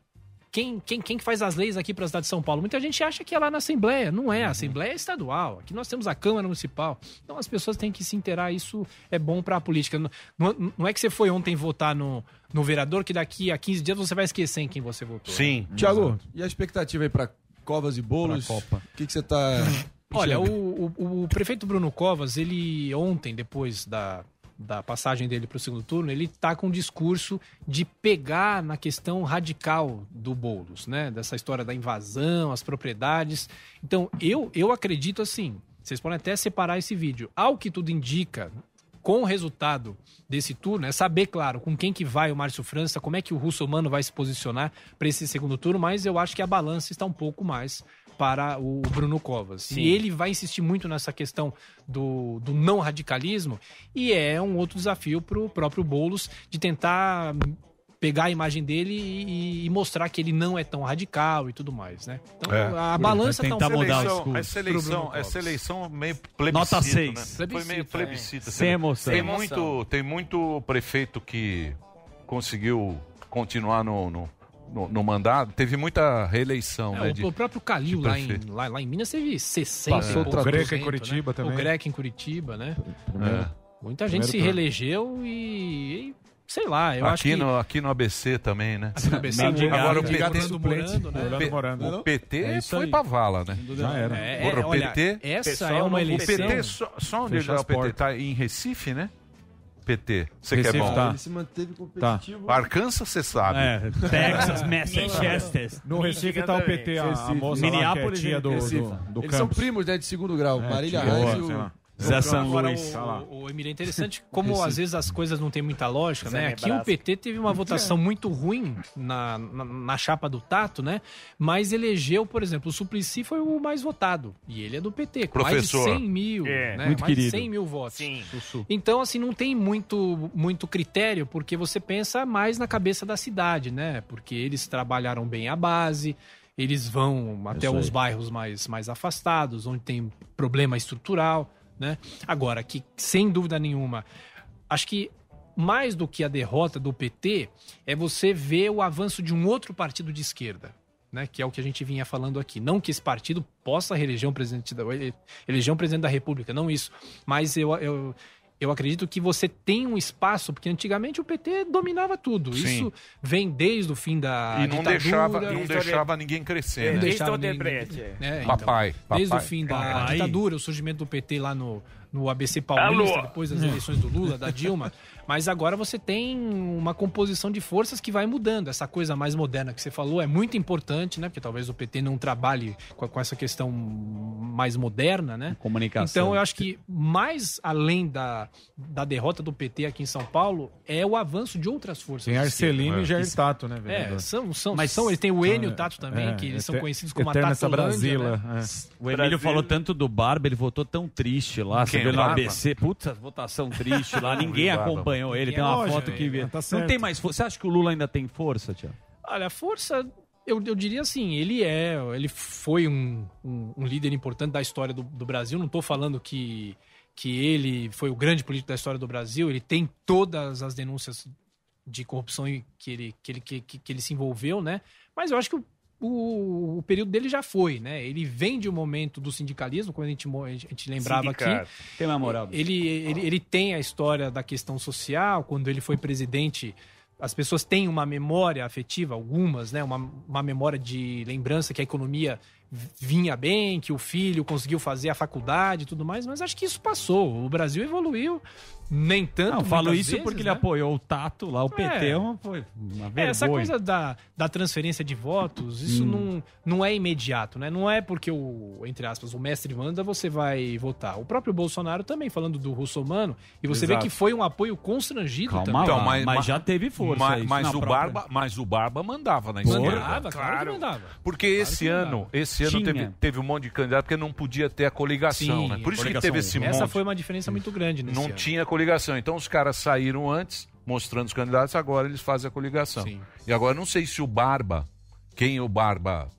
quem, quem, quem que faz as leis aqui para a cidade de São Paulo? Muita gente acha que é lá na Assembleia. Não é, a Assembleia é estadual. Aqui nós temos a Câmara Municipal. Então as pessoas têm que se inteirar, isso é bom para a política. Não, não- é que você foi ontem votar no, no vereador que daqui a 15 dias você vai esquecer em quem você votou. Tiago, e a expectativa aí pra Covas e Bolos? O que, que você tá. Olha, o, o- o prefeito Bruno Covas, ele ontem, depois da, da passagem dele para o segundo turno, ele está com um discurso de pegar na questão radical do Boulos, né? Dessa história da invasão, as propriedades. Então, eu, eu acredito assim, vocês podem até separar esse vídeo. Ao que tudo indica, com o resultado desse turno, é saber, claro, com quem que vai o Márcio França, como é que o Russomano vai se posicionar para esse segundo turno, mas eu acho que a balança está um pouco mais para o Bruno Covas. Sim. E ele vai insistir muito nessa questão do, do não radicalismo, e é um outro desafio para o próprio Boulos de tentar pegar a imagem dele e, e mostrar que ele não é tão radical e tudo mais, né? Então, É. a balança tá um pouco eleição, pro essa Bruno eleição, Covas. essa eleição meio plebiscito, Nota seis. né? Foi meio Plebiscito, plebiscito. é. Sem emoção. Tem muito, tem muito prefeito que conseguiu continuar no, no, no, no mandato. Teve muita reeleição, É, né? o, de- o próprio Calil lá em, lá, lá em Minas teve 60 Passou poucos o Greca em Curitiba né? também. O Greca em Curitiba, né? É. Muita gente Primeiro se turno. reelegeu e, e sei lá, eu acho aqui, que... no, aqui no ABC também, né? Aqui no ABC, Agora o Mendigado PT, Morando, né? o P- Morando. o PT É foi aí. pra vala, né? Já era. É, Porra, o PT, essa é uma O eleição- PT, só, só onde é o PT? Tá em Recife, né? PT. Você que é Recife bom. tá. Ele se manteve competitivo. Arkansas, você sabe. É, Texas, Massachusetts. No Recife tá o PT, a, a moça lá, Minneapolis que é tia do, Recife. do, do Eles são campus. primos, né, de segundo grau. É, Marília Reis e o... Zé San Luís. o, o, o Emílio, é interessante como às vezes as coisas não têm muita lógica, Zé né? Aqui Nebraska. o PT teve uma votação muito ruim na, na, na chapa do Tato, né? Mas elegeu, por exemplo, o Suplicy foi o mais votado. E ele é do PT, com Professor. mais de 100 mil, É. né? Muito mais querido. de 100 mil votos. Sim. Então, assim, não tem muito, muito critério, porque você pensa mais na cabeça da cidade, né? Porque eles trabalharam bem a base, eles vão até os bairros mais, mais afastados, onde tem problema estrutural, né? Agora, que sem dúvida nenhuma, acho que mais do que a derrota do PT é você ver o avanço de um outro partido de esquerda. Né, que é o que a gente vinha falando aqui. Não que esse partido possa reeleger um presidente da, ele- eleger um presidente da República, não isso. Mas eu, eu, eu acredito que você tem um espaço, porque antigamente o PT dominava tudo. Sim. Isso vem desde o fim da E não ditadura. deixava, não Desde deixava ninguém crescer, né? Desde deixava o ninguém- Odebrecht. É, então, Papai, Desde o fim da Papai. ditadura, o surgimento do PT lá no, no ABC Paulista, Alô. depois das eleições do Lula, da Dilma. Mas agora você tem uma composição de forças que vai mudando. Essa coisa mais moderna que você falou é muito importante, né? Porque talvez o PT não trabalhe com, com essa questão mais moderna, né? Comunicação. Então eu acho que mais além da, da derrota do PT aqui em São Paulo é o avanço de outras forças. Tem Arcelino É. e Jair Tato, né, É, vereador? são, são, Mas são, eles têm o Enio é, Tato também, é, que eles são conhecidos como a Tatolândia, Brasília. né? é. O Emílio falou tanto do Barba, ele votou tão triste lá. Você O no? ABC, puta votação triste lá, ninguém acompanhou ele. Tem uma foto que. é, tá Não tem mais força. Você acha que o Lula ainda tem força, Tiago? Olha, a força, eu, eu diria assim, ele é, ele foi um, um, um líder importante da história do, do Brasil. Não estou falando que, que ele foi o grande político da história do Brasil. Ele tem todas as denúncias de corrupção que ele, que ele, que, que, que ele se envolveu, né? Mas eu acho que o, o, o período dele já foi, né? Ele vem de um momento do sindicalismo, quando a gente, a gente lembrava aqui. Sindicato. Tem uma moral. Ele, ele, ele tem a história da questão social, quando ele foi presidente, as pessoas têm uma memória afetiva, algumas, né? Uma, uma memória de lembrança que a economia vinha bem, que o filho conseguiu fazer a faculdade e tudo mais, mas acho que isso passou. O Brasil evoluiu, nem tanto. Não, falo isso vezes, porque ele né? apoiou o Tato lá, o PT É. uma, foi uma vergonha. É, essa coisa da, da transferência de votos, isso Hum. não, não é imediato, né? Não é porque o, entre aspas, o mestre manda, você vai votar. O próprio Bolsonaro também, falando do russomano, e você Exato. vê que foi um apoio constrangido Calma também. lá, Então, mas, mas- já teve força. Mas, isso mas o própria- Barba, mas o Barba mandava na esquerda. Mandava, claro, que mandava. Porque esse que ano, mandava. esse ano Tinha. teve, teve um monte de candidato porque não podia ter a coligação, Sim, né? Por isso que teve esse Essa monte. foi uma diferença muito grande nesse Não ano. tinha coligação. Então os caras saíram antes, mostrando os candidatos, agora eles fazem a coligação. Sim. E agora não sei se o Barba, quem o Barba,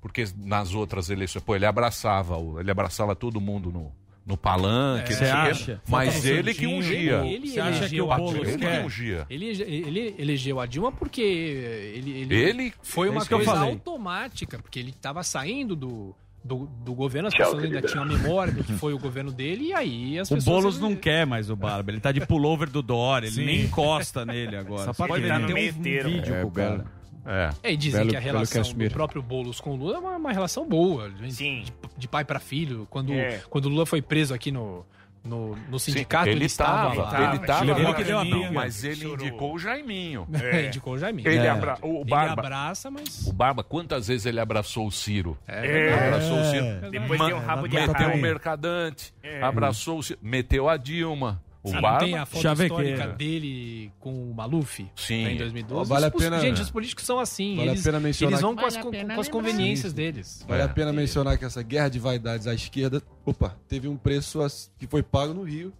porque nas outras eleições, pô, ele abraçava, o- ele abraçava todo mundo no, no palanque, É. acha? mas ele que ungia. Ele Você acha que o a Boulos ele que ungia? Ele, ele elegeu a Dilma porque ele, ele, Ele? foi É uma coisa automática, porque ele estava saindo do, do, do governo, as Tchau, pessoas ainda tinham a memória do que foi o governo dele, e aí as O pessoas... Boulos não quer mais o Barba. Ele tá de pullover do Dória. Ele Sim. nem encosta nele agora. Você pode no meio um vídeo É, com o cara. É. É, e dizem Belo- que a relação do próprio Boulos com o Lula é uma, uma relação boa. De, de pai para filho. Quando, É. quando o Lula foi preso aqui no, no, no Sim, sindicato, ele, estava ele tava, Levou lá, que deu a briga. mas ele indicou o Jaiminho. É. Indicou o Jaiminho. Ele É. abra... o Ele Barba... abraça, mas... O Barba, quantas vezes ele abraçou o Ciro? É. Abraçou o Ciro. É. Depois deu um rabo de Meteu o Mercadante. É. Abraçou o Ciro. Meteu a Dilma. O Sim, Barba... tem a foto histórica dele com o Maluf Sim. né, em 2012. Vale a Os- pena- Gente, os políticos são assim. Vale a eles, pena mencionar eles vão com as, a com, as conveniências deles. Vale É. a pena mencionar que essa guerra de vaidades à esquerda, opa, teve um preço que foi pago no Rio.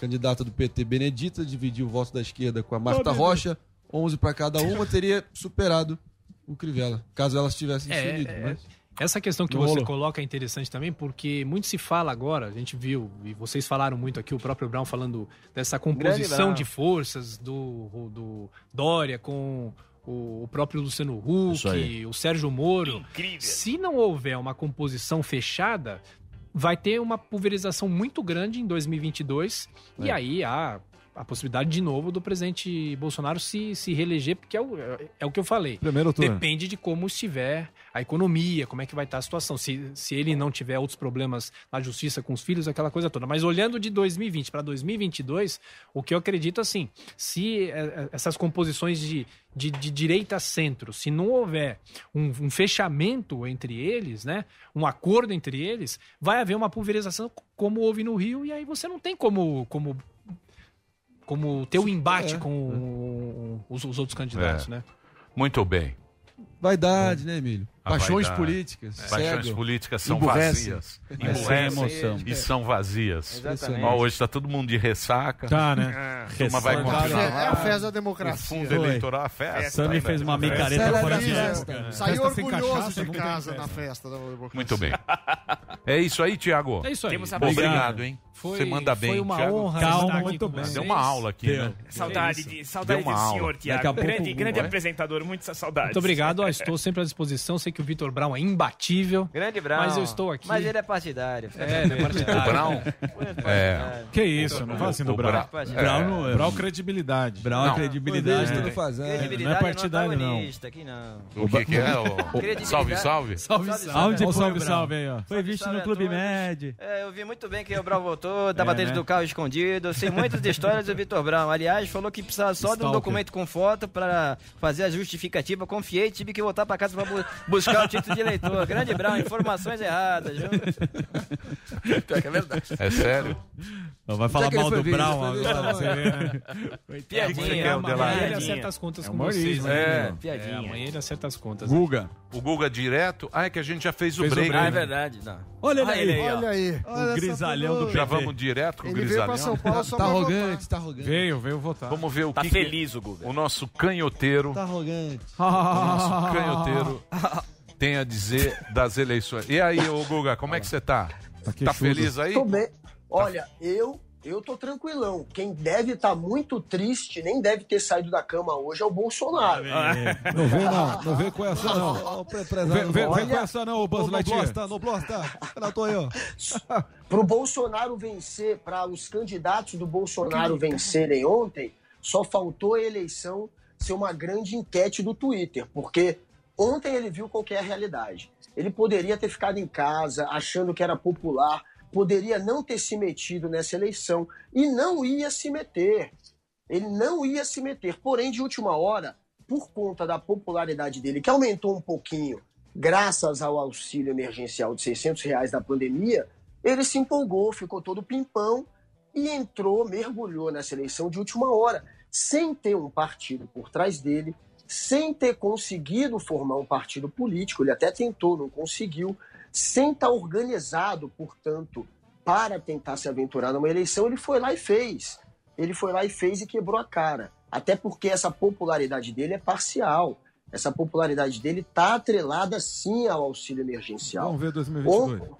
Candidata do PT, Benedita, dividiu o voto da esquerda com a Marta Oh, Rocha, 11 para cada uma, teria superado o Crivella, caso elas tivessem se É, unido. é, mas- Essa questão que você coloca é interessante também, porque muito se fala agora, a gente viu, e vocês falaram muito aqui, o próprio Brown falando dessa composição de forças do, do Dória com o, próprio Luciano Huck, o Sérgio Moro. Se não houver uma composição fechada, vai ter uma pulverização muito grande em 2022, e É. aí há a possibilidade de novo do presidente Bolsonaro se, se reeleger, porque é o, é o que eu falei. Primeiro turno. Depende de como estiver a economia, como é que vai estar a situação. Se, se ele não tiver outros problemas na justiça com os filhos, aquela coisa toda. Mas olhando de 2020 para 2022, o que eu acredito assim, se eh, eh, essas composições de, de, de direita a centro, se não houver um, um fechamento entre eles, né, um acordo entre eles, vai haver uma pulverização como houve no Rio e aí você não tem como como como ter um embate É. com os, os outros candidatos, É. né? Muito bem. Vaidade, né, Emílio? A Paixões vaidade. políticas. Paixões cego, políticas são emburrece. vazias. É, Emburrecem sem emoção. E são vazias. Exatamente. Ó, hoje está todo mundo de ressaca. Tá, né? A turma vai continuar. É a festa da democracia. O fundo Foi. eleitoral, a festa. Sammy né? fez uma micareta fora de Festa. época. Saiu orgulhoso cachaça, de casa festa. na festa da democracia. Muito bem. É isso aí, Tiago? É isso aí. Obrigado, hein? Foi- Você manda bem, foi uma Thiago. honra Calma, estar aqui muito com bem. Deu uma aula aqui, Deu. né? Saudade, É de, saudade Deu uma desse aula. senhor, Tiago. pouco Grande, grande é? apresentador, muita saudade. Muito obrigado, ó, estou sempre à disposição. Sei que o Vitor Brown é imbatível. Grande Brown. Mas eu estou aqui. Mas ele é partidário. É, ele é partidário. O Brown? É. Que isso, não fala assim do Brown. Brown, é. não é. Brown credibilidade. Brown é credibilidade. Tudo fazendo. Não é partidário, não. antagonista, aqui não. O que, que é? O... Salve, salve. Salve, salve. Foi salve, o Brown? salve aí, ó. Foi visto no Clube. Med. É, eu vi muito bem que o Brown voltou, tava É, dentro né? do carro escondido. Sei muitas histórias do Vitor Brown. Aliás, falou que precisava só de um Stalker. documento com foto pra fazer a justificativa. Confiei, tive que voltar pra casa pra bu- buscar o título de eleitor. Grande Brown, informações erradas, viu? É verdade. É sério? Vai falar que mal do? Brown agora. na Você vê, né? Piadinha, que Delari? Amanhã ele acerta as contas É com vocês. né? É. É, Piadinha. amanhã ele acerta as contas. Guga. O Guga direto. Ah, é que a gente já fez o Fez o break. break. Ah, é verdade. Não. Olha ele aí. ó. Olha aí. O grisalhão do Já PV. vamos direto com o Ele veio pra grisalhão. São Paulo só Tá arrogante, tá arrogante. Veio, veio votar. Vamos ver o Tá que feliz o Guga. que o nosso canhoteiro, Tá arrogante. o nosso canhoteiro tem a dizer das eleições. E aí, ô Guga, como é que você tá? Tá queixudo. feliz aí? Tô bem. Olha, eu eu tô tranquilão. Quem deve estar muito triste, nem deve ter saído da cama hoje, é o Bolsonaro. Não vem não, não vem com essa não. Vem, vem, vem com essa não, ô Buzz Lightyear. no Blosta. Ela tô aí, ó. Para o Bolsonaro vencer, para os candidatos do Bolsonaro vencerem ontem, só faltou a eleição ser uma grande enquete do Twitter, porque ontem ele viu qual que é a realidade. Ele poderia ter ficado em casa achando que era popular, poderia não ter se metido nessa eleição e não ia se meter. Ele não ia se meter. Porém, de última hora, por conta da popularidade dele, que aumentou um pouquinho, graças ao auxílio emergencial de 600 reais da pandemia, ele se empolgou, ficou todo pimpão e entrou, mergulhou nessa eleição de última hora, sem ter um partido por trás dele, sem ter conseguido formar um partido político, ele até tentou, não conseguiu, sem estar organizado, portanto, para tentar se aventurar numa eleição, ele foi lá e fez. Ele foi lá e fez e quebrou a cara. Até porque essa popularidade dele é parcial. Essa popularidade dele está atrelada sim ao auxílio emergencial. Vamos ver 2022. On-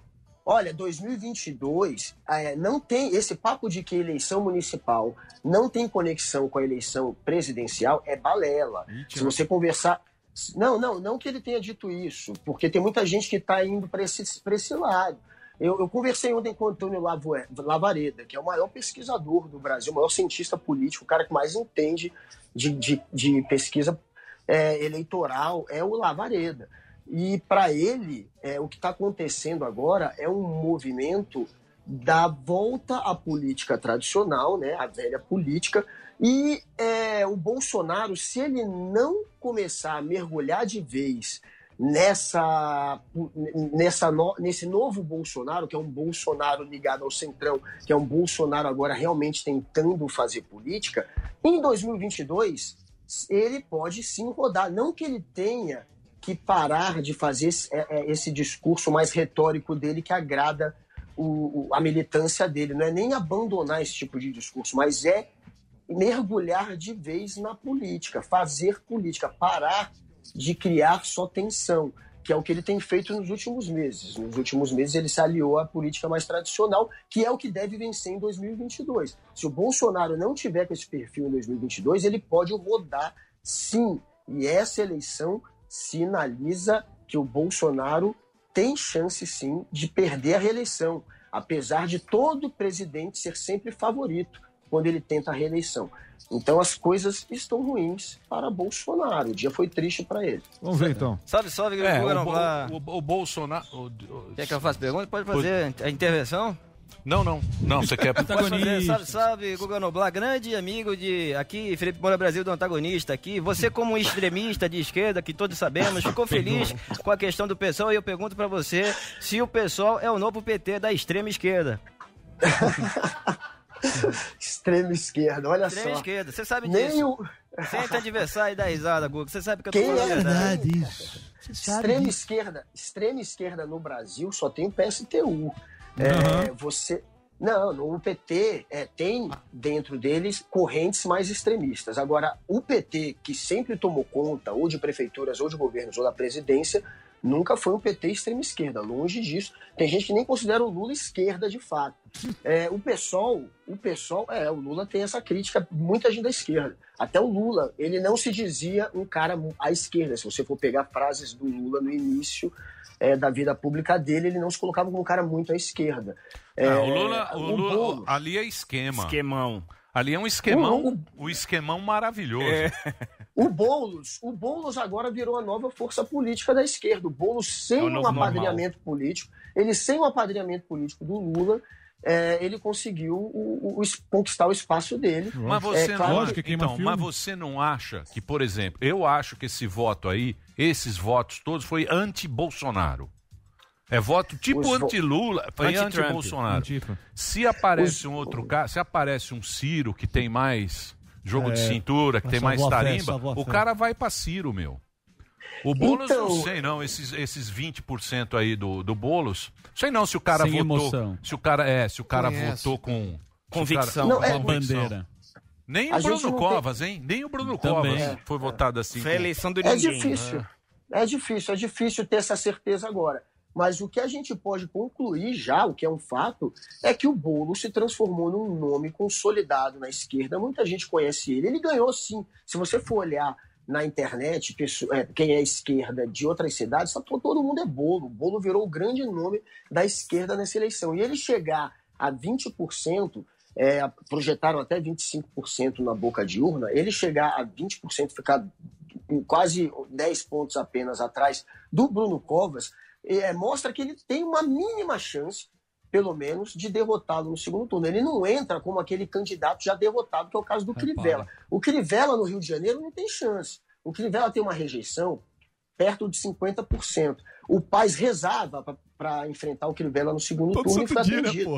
Olha, 2022 é, não tem esse papo de que eleição municipal não tem conexão com a eleição presidencial é balela. Se você conversar, não, não, não que ele tenha dito isso, porque tem muita gente que está indo para esse, esse lado. Eu, eu conversei ontem com o Antônio Lavareda, que é o maior pesquisador do Brasil, o maior cientista político, o cara que mais entende de, de, de pesquisa é, eleitoral, é o Lavareda. E para ele, é, o que está acontecendo agora é um movimento da volta à política tradicional, né, a velha política, e é, o Bolsonaro, se ele não começar a mergulhar de vez nessa, nessa no- nesse novo Bolsonaro, que é um Bolsonaro ligado ao Centrão, que é um Bolsonaro agora realmente tentando fazer política, em 2022 ele pode sim rodar. Não que ele tenha que parar de fazer esse, é, é, esse discurso mais retórico dele que agrada o- a militância dele. Não é nem abandonar esse tipo de discurso, mas é mergulhar de vez na política, fazer política, parar de criar só tensão, que é o que ele tem feito nos últimos meses. Nos últimos meses ele se aliou à política mais tradicional, que é o que deve vencer em 2022. Se o Bolsonaro não tiver com esse perfil em 2022, ele pode rodar sim. E essa eleição sinaliza que o Bolsonaro tem chance sim de perder a reeleição, apesar de todo presidente ser sempre favorito quando ele tenta a reeleição. Então as coisas estão ruins para Bolsonaro. O dia foi triste para ele. Vamos ver então. Salve, salve, É, Guga o, o- o Bolsonaro. o- o- Quer que eu faça pergunta? Pode fazer a intervenção? Não, não. Não, você quer. Pode fazer. Salve, salve, Guga Noblar, grande amigo de aqui, Felipe Moura Brasil do antagonista aqui. Você, como um extremista de esquerda, que todos sabemos, ficou feliz com a questão do pessoal e eu pergunto pra você se o pessoal é o novo PT da extrema esquerda. Extrema esquerda, olha Extrema só. esquerda, você sabe Nem disso. o- Senta adversário e dá risada, Guga. Você sabe que eu tô Quem falando é verdade. Extrema esquerda, extrema esquerda no Brasil só tem o PSTU. É, você não, no PT é, tem dentro deles correntes mais extremistas. Agora, o PT que sempre tomou conta ou de prefeituras, ou de governos, ou da presidência, nunca foi um PT extrema esquerda. Longe disso. Tem gente que nem considera o Lula esquerda de fato. É, o PSOL, o PSOL, é, o Lula tem essa crítica, muita gente da esquerda. Até o Lula, ele não se dizia um cara à esquerda. Se você for pegar frases do Lula no início é, da vida pública dele, ele não se colocava como um cara muito à esquerda. É, Ah, o Lula, o o Lula- ali é esquema. Esquemão. Ali é um esquemão, O- o esquemão maravilhoso. É. O Boulos, o Boulos agora virou a nova força política da esquerda. O Boulos sem É o um apadrinhamento político, ele sem o apadrinhamento político do Lula, é, ele conseguiu o- o- conquistar o espaço dele. Mas você, É claro não, que- então, mas você não acha que, por exemplo, eu acho que esse voto aí, esses votos todos, foi anti-Bolsonaro. É voto tipo Os anti-Lula, anti-Bolsonaro. Antifa. Se aparece um outro cara, se aparece um Ciro que tem mais jogo de É, cintura, que mas tem mais fé, tarimba, boa o fé. cara vai pra Ciro, meu. O Boulos, não Então- sei não, esses, esses 20% aí do, do Boulos, sei não se o cara Sem votou, emoção. se o cara é, se o cara Conheço. votou com Convicção. cara- Não, é- com bandeira. Nem A o Bruno não tem- Covas, hein? Nem o Bruno Também. Covas É. foi votado assim. Foi a eleição do É ninguém. difícil. É difícil, é difícil ter essa certeza agora. Mas o que a gente pode concluir já, o que é um fato, é que o Boulos se transformou num nome consolidado na esquerda. Muita gente conhece ele. Ele ganhou sim. Se você for olhar na internet, é, quem é esquerda de outras cidades, só todo mundo é Bolo. O Bolo virou o grande nome da esquerda nessa eleição. E ele chegar a 20%, é, projetaram até 25% na boca de urna, ele chegar a 20%, ficar quase 10 pontos apenas atrás do Bruno Covas, é, mostra que ele tem uma mínima chance, pelo menos, de derrotá-lo no segundo turno. Ele não entra como aquele candidato já derrotado, que é o caso do Crivella. O Crivella no Rio de Janeiro não tem chance. O Crivella tem uma rejeição perto de 50%. O Paz rezava para enfrentar o Crivella no segundo Todo turno e foi dia, né, atendido.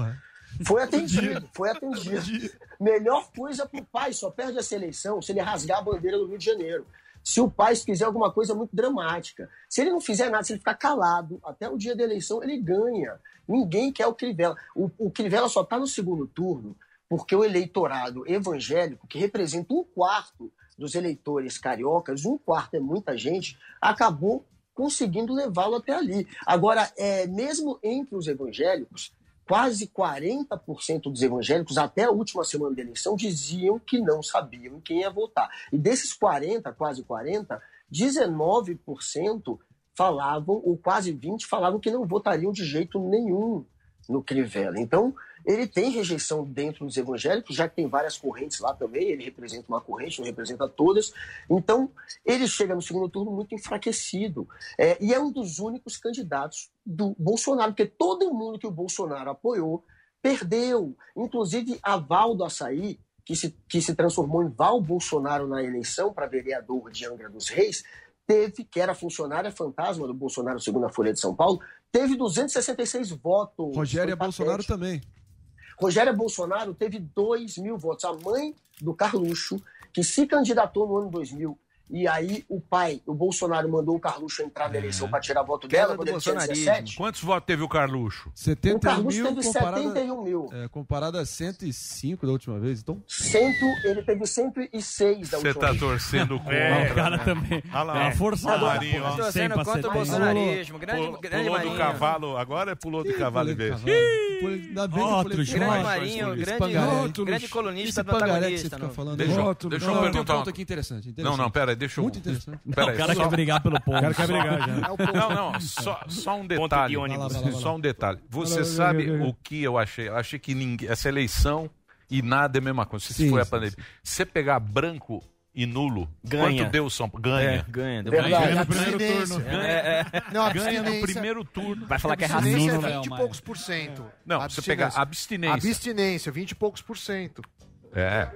Foi atendido, foi atendido. Melhor coisa pro pai, só perde essa eleição se ele rasgar a bandeira do Rio de Janeiro. Se o pai fizer alguma coisa muito dramática. Se ele não fizer nada, se ele ficar calado até o dia da eleição, ele ganha. Ninguém quer o Crivella. O, o Crivella só está no segundo turno porque o eleitorado evangélico, que representa um quarto dos eleitores cariocas, um quarto é muita gente, acabou conseguindo levá-lo até ali. Agora, é, mesmo entre os evangélicos, quase 40% dos evangélicos, até a última semana da eleição, diziam que não sabiam em quem ia votar. E desses 40, quase 40, 19% falavam, ou quase 20, falavam que não votariam de jeito nenhum no Crivella. Então, ele tem rejeição dentro dos evangélicos, já que tem várias correntes lá também, ele representa uma corrente, não representa todas. Então, ele chega no segundo turno muito enfraquecido. É, e é um dos únicos candidatos do Bolsonaro, porque todo mundo que o Bolsonaro apoiou perdeu. Inclusive, a Val do Açaí, que se, que se transformou em Val Bolsonaro na eleição para vereador de Angra dos Reis, teve, que era funcionária fantasma do Bolsonaro, segundo a Folha de São Paulo, teve 266 votos. Rogério Foi Bolsonaro também. Rogéria Bolsonaro teve 2 mil votos. A mãe do Carluxo, que se candidatou no ano 2000, e aí o pai, o Bolsonaro, mandou o Carluxo entrar na eleição para tirar voto dela, quando ele tinha 17. Quantos votos teve o Carluxo? 71 O Carluxo mil teve comparado, 71 mil. É, comparado a 105 da última vez, então... Cento, ele teve 106 da Você última tá vez. torcendo contra. É, o cara né? também. Olha lá, É uma forçada. o Marinho, ó. Tô torcendo contra o bolsonarismo. Grande, Pulou- grande pulou do Marinho. cavalo, agora pulou do cavalo em vez. Ainda bem que eu falei Outro, pro Grande. Marinho, grande, grande colunista do você antagonista. fica não. falando. Deixa, eu- Rótulo. deixa eu tem um perguntar. ponto aqui interessante. Não, não, pera aí, deixa eu. Muito interessante. Pera o aí, cara só- quer brigar pelo povo. O cara quer brigar já. É ponto. Não, não, só, só um detalhe. de lá, lá, lá. Só um detalhe. Você sabe o que eu achei? Eu achei que ninguém, essa eleição e nada é a mesma coisa. Se Sim, foi a sim, pandemia. Se você pegar branco e nulo, Ganha. quanto deu o São Paulo? Ganha. É, ganha. deu Verdade. Ganha no primeiro Abstinência. turno. É, é. Não, Ganha no abstinência- primeiro turno. Vai falar que é abstinência racismo. é Não, 20 e poucos por cento. Não, você pegar abstinência. Abstinência, 20 e poucos por cento. É.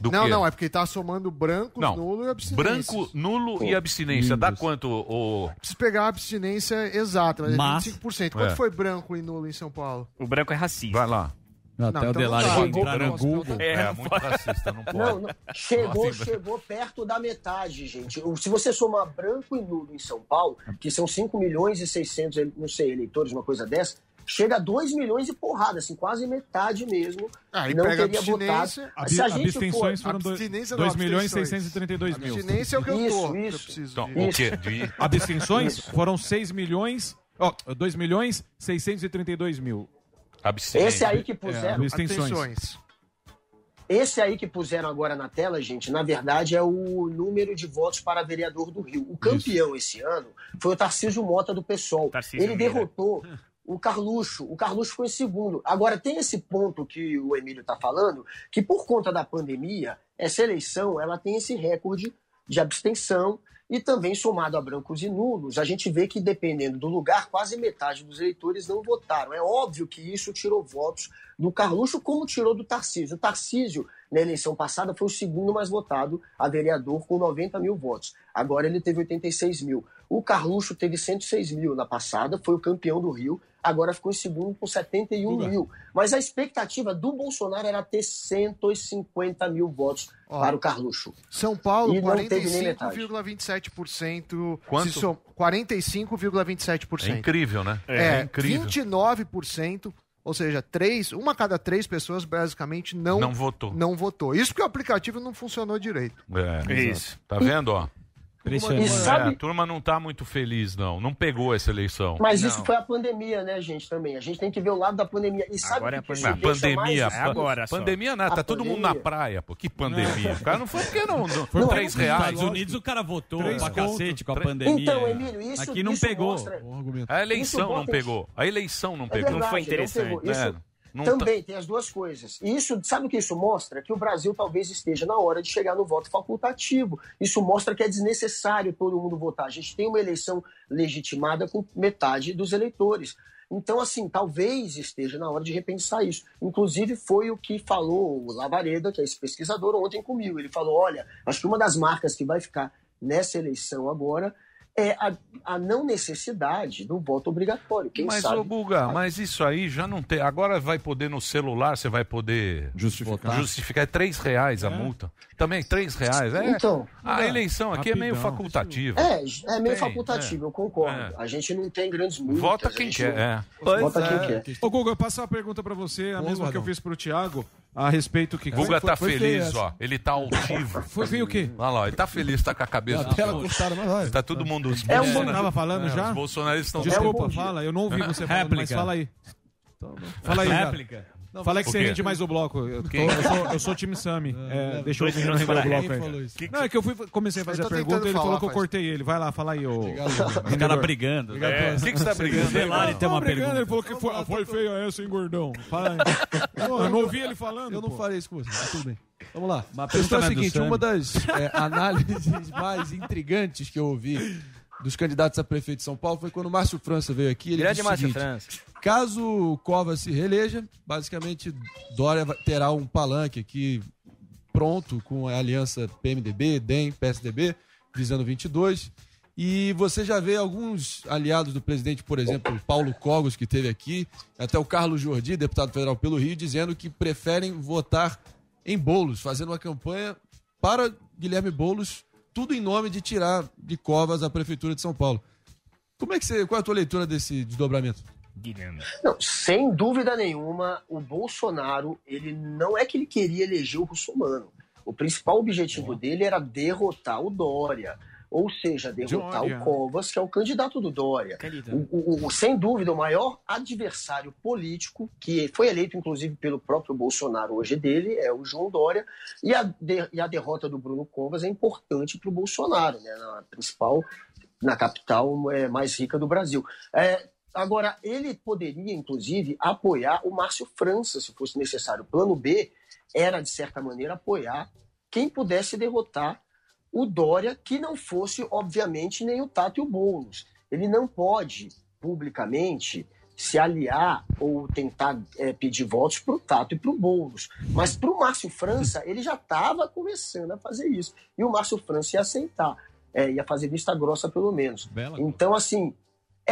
Do não, quê? não, é porque tá somando branco, Não. nulo e abstinência. Branco, nulo e abstinência. Dá quanto o. Preciso pegar a abstinência exata, mas, Mas- é 25%. Quanto É. foi branco e nulo em São Paulo? O branco é racista. Vai lá. Até Não, o então Delari vai entrar no Google. É, É, não muito racista, não pode. Não, não. Chegou, Nossa, chegou perto da metade, gente. Se você somar branco e nulo em São Paulo, que são 5 milhões e 600, ele- não sei, eleitores, uma coisa dessa, chega a 2 milhões e porrada, assim, quase metade mesmo. Aí não pega teria abstinência. votado. Abi- Se a gente abstenções for... foram dois- Abstinência não, 2 milhões abstenções. 632 mil. Abstinência é o que eu Isso, tô. isso. preciso Então, de- o quê? De... Abstenções Isso. foram 6 milhões. Ó, 2 milhões 632 mil. Abstinência. Esse aí que É, puseram, abstenções. Abstenções. esse aí que puseram agora na tela, gente, na verdade é o número de votos para vereador do Rio. O campeão esse ano foi o Tarcísio Mota do PSOL. Tarcísio Ele Meira. derrotou o Carluxo. O Carluxo foi segundo. Agora, tem esse ponto que o Emílio está falando, que por conta da pandemia, essa eleição ela tem esse recorde de abstenção e também somado a brancos e nulos, a gente vê que dependendo do lugar, quase metade dos eleitores não votaram. É óbvio que isso tirou votos do Carluxo, como tirou do Tarcísio. O Tarcísio, na eleição passada, foi o segundo mais votado a vereador, com 90 mil votos. Agora ele teve 86 mil. O Carluxo teve 106 mil na passada, foi o campeão do Rio, agora ficou em segundo com 71 mil. Mas a expectativa do Bolsonaro era ter 150 mil votos Ó, para o Carluxo. São Paulo, E não teve nem metade. 45,27%. Quanto? som- 45,27%. É incrível, né? É, incrível. 29%, ou seja, três, uma a cada três pessoas basicamente não, Não votou. não votou. Isso porque o aplicativo não funcionou direito. É, Isso. Tá vendo, ó? E É, sabe, a turma não tá muito feliz, não. Não pegou essa eleição. mas isso foi a pandemia, né, gente, também. A gente tem que ver o lado da pandemia. E sabe Agora é o que a Ah, deixa pandemia, mais É agora só. pandemia nada, tá A todo mundo na praia, pô. Que pandemia? O cara não foi porque não. não foi Não, três é reais. Estados Unidos o cara votou Três pra conto. cacete com a Três- pandemia. Então, Emílio, isso Aqui não isso pegou. mostra-. A eleição não pegou. A eleição não É pegou. verdade, foi interessante. pegou. Isso Não tá- também tem as duas coisas. E isso, sabe o que isso mostra? Que o Brasil talvez esteja na hora de chegar no voto facultativo. Isso mostra que é desnecessário todo mundo votar. A gente tem uma eleição legitimada com metade dos eleitores. Então, assim, talvez esteja na hora de repensar isso. Inclusive, foi o que falou o Lavareda, que é esse pesquisador, ontem comigo. Ele falou: olha, acho que uma das marcas que vai ficar nessa eleição agora é a, a não necessidade do voto obrigatório. Quem Mas, sabe ô Guga, mas isso aí já não tem. Agora vai poder no celular, você vai poder Justificar. justificar. É três reais a multa. Também três reais. É, Então. a eleição aqui é meio Rapidão. facultativa. É, é meio Tem, facultativo, eu concordo. É. A gente não tem grandes multas. Vota a quem gente quer. não- É. Pois Vota é. quem quer. Ô, Guga, eu passo uma pergunta pra você, a Ô, mesma que eu fiz pro Thiago. a respeito que Guga tá Foi- foi feliz, ó. Ele tá altivo. Foi feio o quê? Olha lá, ele tá feliz, tá com a cabeça. A tela cortaram, mas vai. Tá todo mundo. os É um bom- bolsonaristas- Tava falando É, já? Os bolsonaristas estão Desculpa, fala, eu não ouvi você falando, mas fala aí. Fala aí, cara. Réplica. Não, fala aí que O você rende mais o bloco. Eu, tô- eu sou, eu sou time Sami. É, deixa eu render o bloco aí. falou isso? Não, é que eu fui, comecei a fazer a pergunta e ele falou falar, que eu cortei ele. Vai lá, fala aí, ô. Os caras brigando. É, o que que você tá brigando Delari tem uma brigando, pergunta. Ele falou que foi, foi feia essa, hein, gordão? Fala aí. Eu não ouvi ele falando. Eu não falei isso com você, mas tudo bem. Vamos lá. Uma A questão é a é seguinte, uma das é, análises mais intrigantes que eu ouvi dos candidatos a prefeito de São Paulo foi quando o Márcio França veio aqui. Ele Grande disse o Márcio seguinte, França. Caso o Covas se reeleja, basicamente Dória terá um palanque aqui pronto com a aliança PMDB, DEM, PSDB, visando 22. E você já vê alguns aliados do presidente, por exemplo, Paulo Cogos, que esteve aqui, até o Carlos Jordi, deputado federal pelo Rio, dizendo que preferem votar em Bolos, fazendo uma campanha para Guilherme Bolos, tudo em nome de tirar de Covas a prefeitura de São Paulo. Como é que você, qual é a tua leitura desse desdobramento? Guilherme. Não, sem dúvida nenhuma, o Bolsonaro, ele não é que ele queria eleger o Russomano. O principal objetivo dele era derrotar o Dória. Ou seja, derrotar Dória. o Covas, que é o candidato do Dória. O, o- o- sem dúvida, o maior adversário político, que foi eleito inclusive pelo próprio Bolsonaro hoje dele, é o João Dória. E a, de- e a derrota do Bruno Covas é importante para o Bolsonaro, né, na principal, na capital é, mais rica do Brasil. É, agora, ele poderia, inclusive, apoiar o Márcio França, se fosse necessário. O plano B era, de certa maneira, apoiar quem pudesse derrotar o Dória, que não fosse, obviamente, nem o Tato e o Boulos. Ele não pode, publicamente, se aliar ou tentar é, pedir votos para o Tato e para o Boulos. Mas para o Márcio França, ele já estava começando a fazer isso. E o Márcio França ia aceitar, é, ia fazer vista grossa, pelo menos. Então, assim,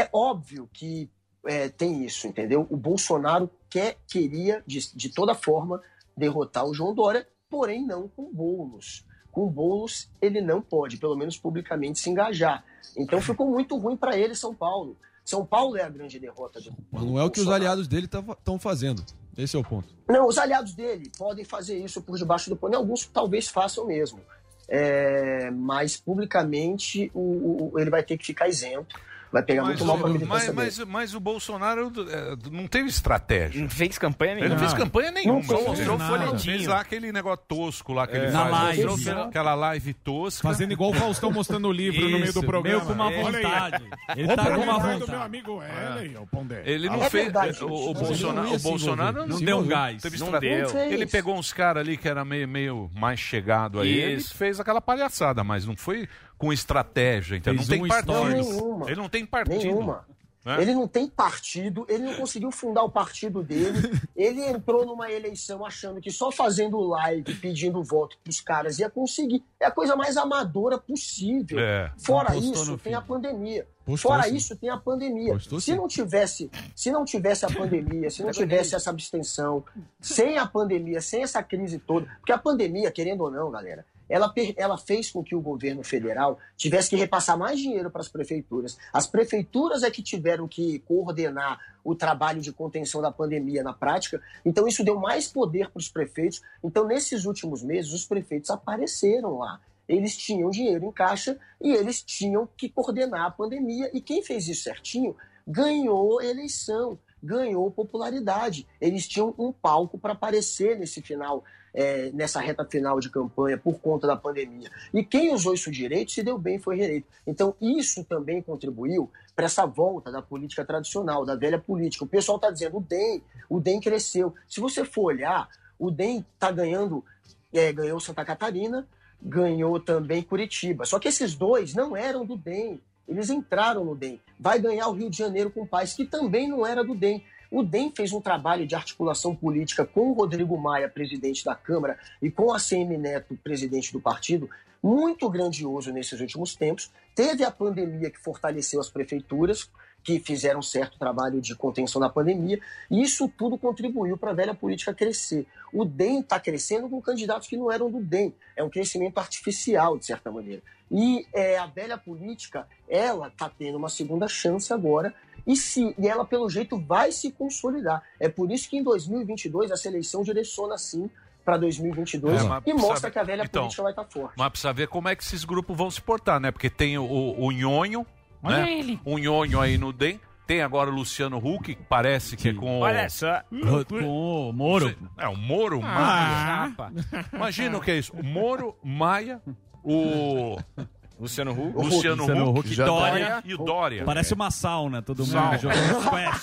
é óbvio que é, tem isso, entendeu? O Bolsonaro quer, queria, de, de toda forma, derrotar o João Dória, porém não com Boulos. Com Boulos, ele não pode, pelo menos publicamente, se engajar. Então ficou muito ruim para ele, São Paulo. São Paulo é a grande derrota do Mas não é o que os aliados dele estão fazendo. Esse é o ponto. Não, os aliados dele podem fazer isso por debaixo do pano. Alguns talvez façam mesmo. É, mas publicamente o, o- ele vai ter que ficar isento. Vai pegar Mas, muito mal para militância mas, mas, mas o Bolsonaro é, não teve estratégia. Não fez campanha Ele nenhuma. não fez campanha nenhuma. Só mostrou Ele folhetinho. Fez lá aquele negócio tosco lá que É. ele Na faz. live. Mostrou Aquela live tosca. Fazendo igual o Faustão mostrando o livro no meio do Isso, programa. meio com uma vontade. Ele O tá com uma vontade. do meu amigo Helen, o Pondé. Ele não É fez. verdade, o. Bolsonaro, Não o Bolsonaro não deu um gás. Teve Não estratégia. deu. Ele pegou uns caras ali que era meio, meio mais chegado a ele Isso. fez aquela palhaçada, mas não foi com estratégia. Então não tem um partido. Nenhuma. Ele não tem partido. Nenhuma. né? Ele não tem partido, ele não conseguiu fundar o partido dele. ele entrou numa eleição achando que só fazendo live, pedindo voto pros caras ia conseguir. É a coisa mais amadora possível. É. Fora isso, tem a pandemia. Postou Fora sim. isso, tem a pandemia. Postou se sim. não tivesse, se não tivesse a pandemia, se não tivesse essa abstenção, sem a pandemia, sem essa crise toda, porque a pandemia, querendo ou não, galera, ela, ela fez com que o governo federal tivesse que repassar mais dinheiro para as prefeituras. As prefeituras é que tiveram que coordenar o trabalho de contenção da pandemia na prática. Então, isso deu mais poder para os prefeitos. Então, nesses últimos meses, os prefeitos apareceram lá. Eles tinham dinheiro em caixa e eles tinham que coordenar a pandemia. E quem fez isso certinho ganhou eleição, ganhou popularidade. Eles tinham um palco para aparecer nesse final, é, nessa reta final de campanha por conta da pandemia. E quem usou isso direito se deu bem foi reeleito. Então isso também contribuiu para essa volta da política tradicional, da velha política. O pessoal está dizendo o DEM, o DEM cresceu. Se você for olhar, o DEM está ganhando, é, ganhou Santa Catarina, ganhou também Curitiba. Só que esses dois não eram do DEM. Eles entraram no DEM. Vai ganhar o Rio de Janeiro com Paz, que também não era do DEM. O DEM fez um trabalho de articulação política com o Rodrigo Maia, presidente da Câmara, e com a CM Neto, presidente do partido, muito grandioso nesses últimos tempos. Teve a pandemia que fortaleceu as prefeituras, que fizeram certo trabalho de contenção da pandemia, e isso tudo contribuiu para a velha política crescer. O DEM está crescendo com candidatos que não eram do DEM. É um crescimento artificial, de certa maneira. E é, a velha política, ela está tendo uma segunda chance agora, e, se, e ela, pelo jeito, vai se consolidar. É por isso que em 2022 essa eleição direciona, sim, para 2022 É, e mostra sabe- que a velha então, política vai estar forte. Mas precisa ver como é que esses grupos vão se portar, né? Porque tem o, o, o Nhonho, Olha né? ele. O Nhonho aí no DEM. Tem agora o Luciano Huck, que parece que é com... Olha só. Com o Moro. É, o Moro Ah. Maia. Imagina o que é isso. O Moro, Maia, o... Luciano Huck. Luciano, Huck, Huck, Dória. e o Dória. Parece uma sauna, todo mundo Sauna.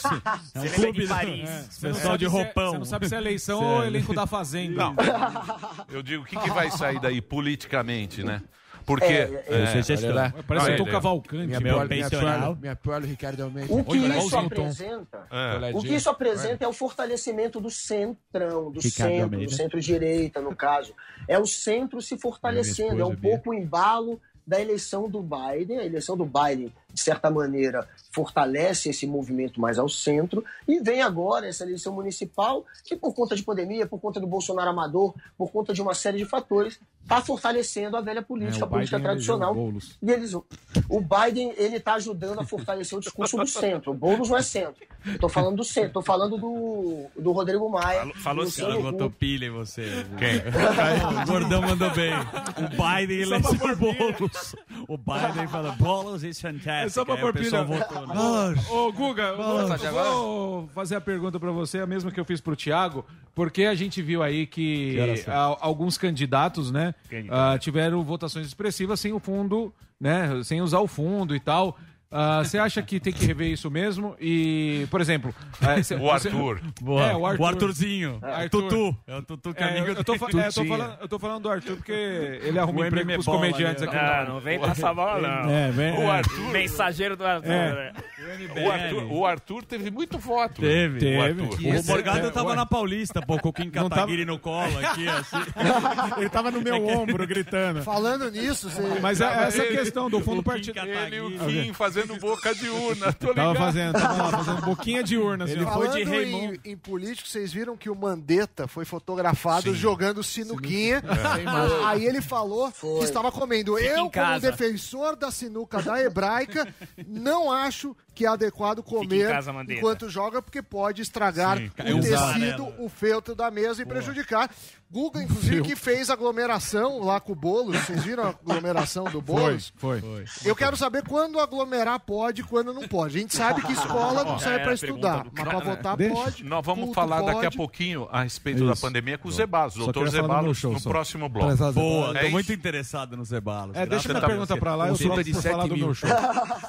É um Você clube de Paris. é, Você não pessoal sabe de é- roupão. você não sabe se é eleição ou elenco da Fazenda. Não. Eu digo, o que, que vai sair daí politicamente, né? Porque... É, é, é, lá. Parece ele. Cavalcante. Minha Meu prole- minha prole- Ricardo Almeida. O que Olha, isso apresenta, É. o que isso apresenta é o fortalecimento do centrão, do Ricardo centro, Almeida. do centro-direita, no caso. É o centro se fortalecendo, é um pouco o embalo da eleição do Biden. A eleição do Biden, de certa maneira, fortalece esse movimento mais ao centro. E vem agora essa eleição municipal, que por conta de pandemia, por conta do Bolsonaro amador, por conta de uma série de fatores, está fortalecendo a velha política, É, a política Biden tradicional. o Boulos. E eles, o Biden ele está ajudando a fortalecer o discurso do centro. O Boulos não é centro. Estou falando do centro. Estou falando do, do Rodrigo Maia. Falou do assim, ela botou pilha em você. Quem? o Gordão mandou bem. O Biden elegeu o Boulos. O Biden fala, Boulos is fantastic. É só pra Aí pôr o pessoal pilha. votou. Né? Ô, Guga, eu vou, agora? vou fazer a pergunta pra você, a mesma que eu fiz pro Thiago, porque a gente viu aí que Que a- alguns candidatos, né, ah, tiveram votações expressivas sem o fundo, né, sem usar o fundo e tal. Ah, Você acha que tem que rever isso mesmo? E, por exemplo... eh, cê- O você- Arthur. Boa. É, o Arthur. O Arthurzinho. Arthur. Tutu. É o Tutu que é É, amigo eu, tô, dele. fa- é, eu tô falando, eu tô falando do Arthur porque ele arruma O emprego pros comediantes ali, aqui. ó. no- Ah, não vem passar bola, não. É, vem- o é. Arthur. Mensageiro do Arthur. É. né? O Arthur, o Arthur teve muito voto. Teve. O Teve. O esse- Morgado é, tava na Paulista, pô, com o Kim Kataguiri no colo aqui, assim. Ele tava no meu ombro gritando. Falando nisso, você... Mas é- essa ele- questão do fundo o partidário. Ele e o. Kim fazendo boca de urna, tô Tava ligado. fazendo, tava lá fazendo boquinha de urna. Assim, Ele foi de em, em político, vocês viram que o Mandetta foi fotografado jogando sinuquinha. Ah, Aí ele falou que estava comendo. Fica Eu, como defensor da sinuca da hebraica, não acho que é adequado comer casa, enquanto joga, porque pode estragar Sim, o usar, tecido, né? o feltro da mesa e prejudicar. Guga, inclusive, que fez aglomeração lá com o Boulos. Vocês viram a aglomeração do Boulos? Foi. Eu quero saber quando aglomerar pode e quando não pode. A gente sabe que escola não serve É, para a estudar, mas para né? votar Deixa. pode. Nós vamos culto falar daqui a pouquinho a respeito da Isso. pandemia com o Zebalos, doutor Zebalos, show, no só. próximo bloco. Prezado Boa, É tô isso. muito interessado nos Zebalos. É, deixa minha pergunta pra lá, eu troco de falar 7 do mil. meu show.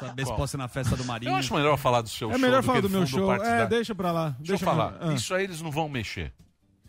Saber se posso ir na festa do Marinho. Eu acho melhor falar do seu É show melhor do falar que do meu show. É, deixa pra lá. Deixa eu Deixa falar, Ah. isso aí eles não vão mexer.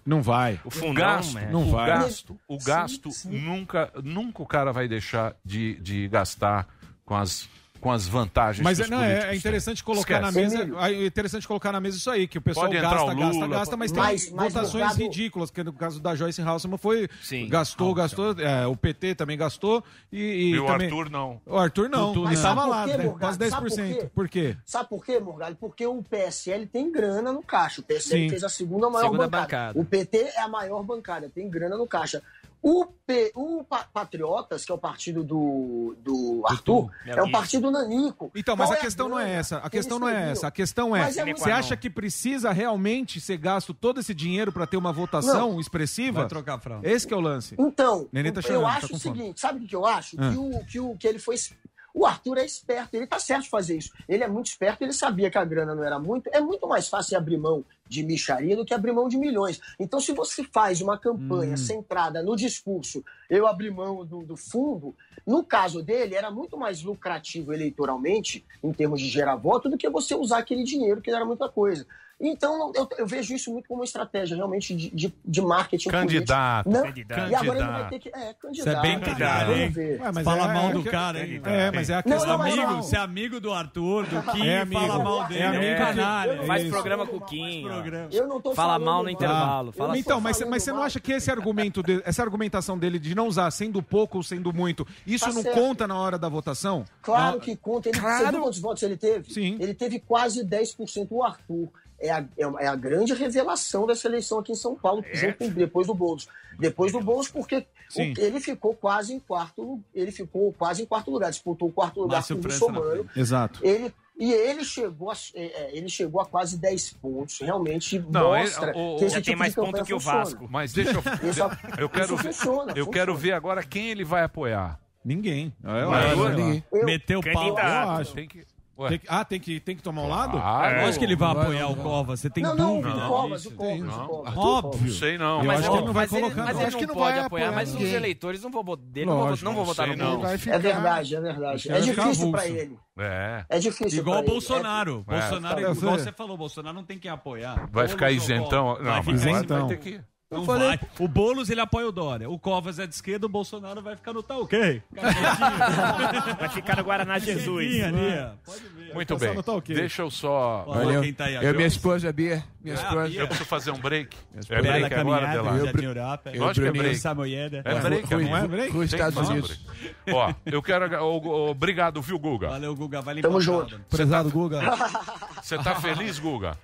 Não vai. O O fundão, gasto, né? não o vai. gasto, o gasto nunca, nunca o cara vai deixar de, de gastar com as, com as vantagens Mas que é, os não, políticos é, têm. interessante colocar na Esquece. mesa. É interessante colocar na mesa isso aí, que o pessoal gasta, o gasta, Lula, gasta, mas tem Mas- mas, votações ridículas, que no caso da Joyce Halseman foi. Sim. Gastou, gastou. é, o PT também gastou. E, e E o também, Arthur não. O Arthur não. Tudo, ele né? tava Sabe lá, quê, né, quase Sabe por 10%. quê? Por quê? Sabe por quê, Morgado? Porque o PSL tem grana no caixa. O PSL Sim. fez a segunda maior Segunda bancada. bancada. O PT é a maior bancada, tem grana no caixa. O, P, o Pa- Patriotas, que é o partido do, do Arthur, é um partido nanico. Então, mas Qual a é questão não é essa. A que questão não é teriam? essa. A questão é, é você acha que precisa realmente ser gasto todo esse dinheiro para ter uma votação expressiva? Vai trocar a fralda. Esse que é o lance. Então, Nenê tá eu chorando, tá acho com o seguinte, sabe o que eu acho? Ah. Que, o, que, o, que ele foi. O Arthur é esperto, ele tá certo de fazer isso. Ele é muito esperto, ele sabia que a grana não era muito. É muito mais fácil abrir mão de micharia do que abrir mão de milhões. Então, se você faz uma campanha Hum. centrada no discurso, eu abri mão do, do fundo, no caso dele, era muito mais lucrativo eleitoralmente, em termos de gerar voto, do que você usar aquele dinheiro, que era muita coisa. Então, eu, eu vejo isso muito como uma estratégia realmente de, de, de marketing Candidato, político. Não- candidato. E agora ele vai Candidato. ter que. É, candidato. Você é bem candidato, hein? ver. Ué, Fala é- mal é do que- cara, hein? É, mas é a Não, questão. não, mas amigo, não. você é amigo do Arthur, do Kim, É amigo. fala mal dele. É amigo É canalha. Faz Isso. programa com o Kim. Eu não tô Fala mal no intervalo. Eu Fala não Então, mas, mas você não acha que esse argumento, de- essa argumentação dele de não usar sendo pouco ou sendo muito, isso Tá não certo. conta na hora da votação? Claro Ah, que conta. Ele, Claro. Você viu quantos votos ele teve? Sim. Ele teve quase 10%. O Arthur é a, é uma- é a grande revelação dessa eleição aqui em São Paulo, junto com- depois do Boulos. Depois do Boulos, porque o- ele ficou quase em quarto, ele ficou quase em quarto lugar, disputou o quarto lugar Márcio com o Russomano. Exato. Ele, E ele chegou a, é, é, ele chegou a quase 10 pontos. Realmente Não, ele- mostra o- que esse já tipo tem de mais ponto que o funciona. Vasco. Mas deixa eu. Isso- eu quero isso ver. funciona, eu funciona. quero ver agora quem ele vai apoiar. Ninguém. Eu. Eu- Meteu o pau. Eu acho. Tem que. Tem que- ah, tem que, tem que tomar um lado? Claro. Lógico que ele vai apoiar não, o não. Covas, você tem Não, não, dúvida. o Covas, o Covas, Não. o Covas. Óbvio. Não sei não. Eu Mas, acho que ele não vai mas ele, colocar, mas não. ele Acho que não não pode vai apoiar, apoiar mas os ninguém. eleitores não vão, vo- dele não, vão, Lógico, não vão não votar sei no não. Google. Vai ficar... É verdade, é verdade. Vai É ficar difícil pra avulso. ele. É. É difícil Igual o pra ele. Bolsonaro. É. Bolsonaro, É, igual você falou, Bolsonaro não tem quem apoiar. Vai ficar isentão. Não, Vai mas ficar vai- isentão. vai ter que. Não falei- vai. O Boulos ele apoia o Dória. O Covas é de esquerda, o Bolsonaro vai ficar no tá ok. Vai ficar no Guaraná Jesus. Sim, ali, ó. Pode ver. Muito Tá bem. no tá ok. Deixa eu só. Olha quem tá aí. Eu, minha esposa, Bia. Minha Ah, esposa. Bia. Eu preciso fazer um break. É esposa- Bela break agora, Delano? Jardim Europa. eu Lógico que é break. Samoyeda. É break. Não é break? Tem os Estados fazer um Unidos. break. Ó, eu quero. Obrigado, viu, Guga? Valeu, Guga. Vai limpar Tamo junto. caldo. Prezado Guga. Você tá feliz, Guga?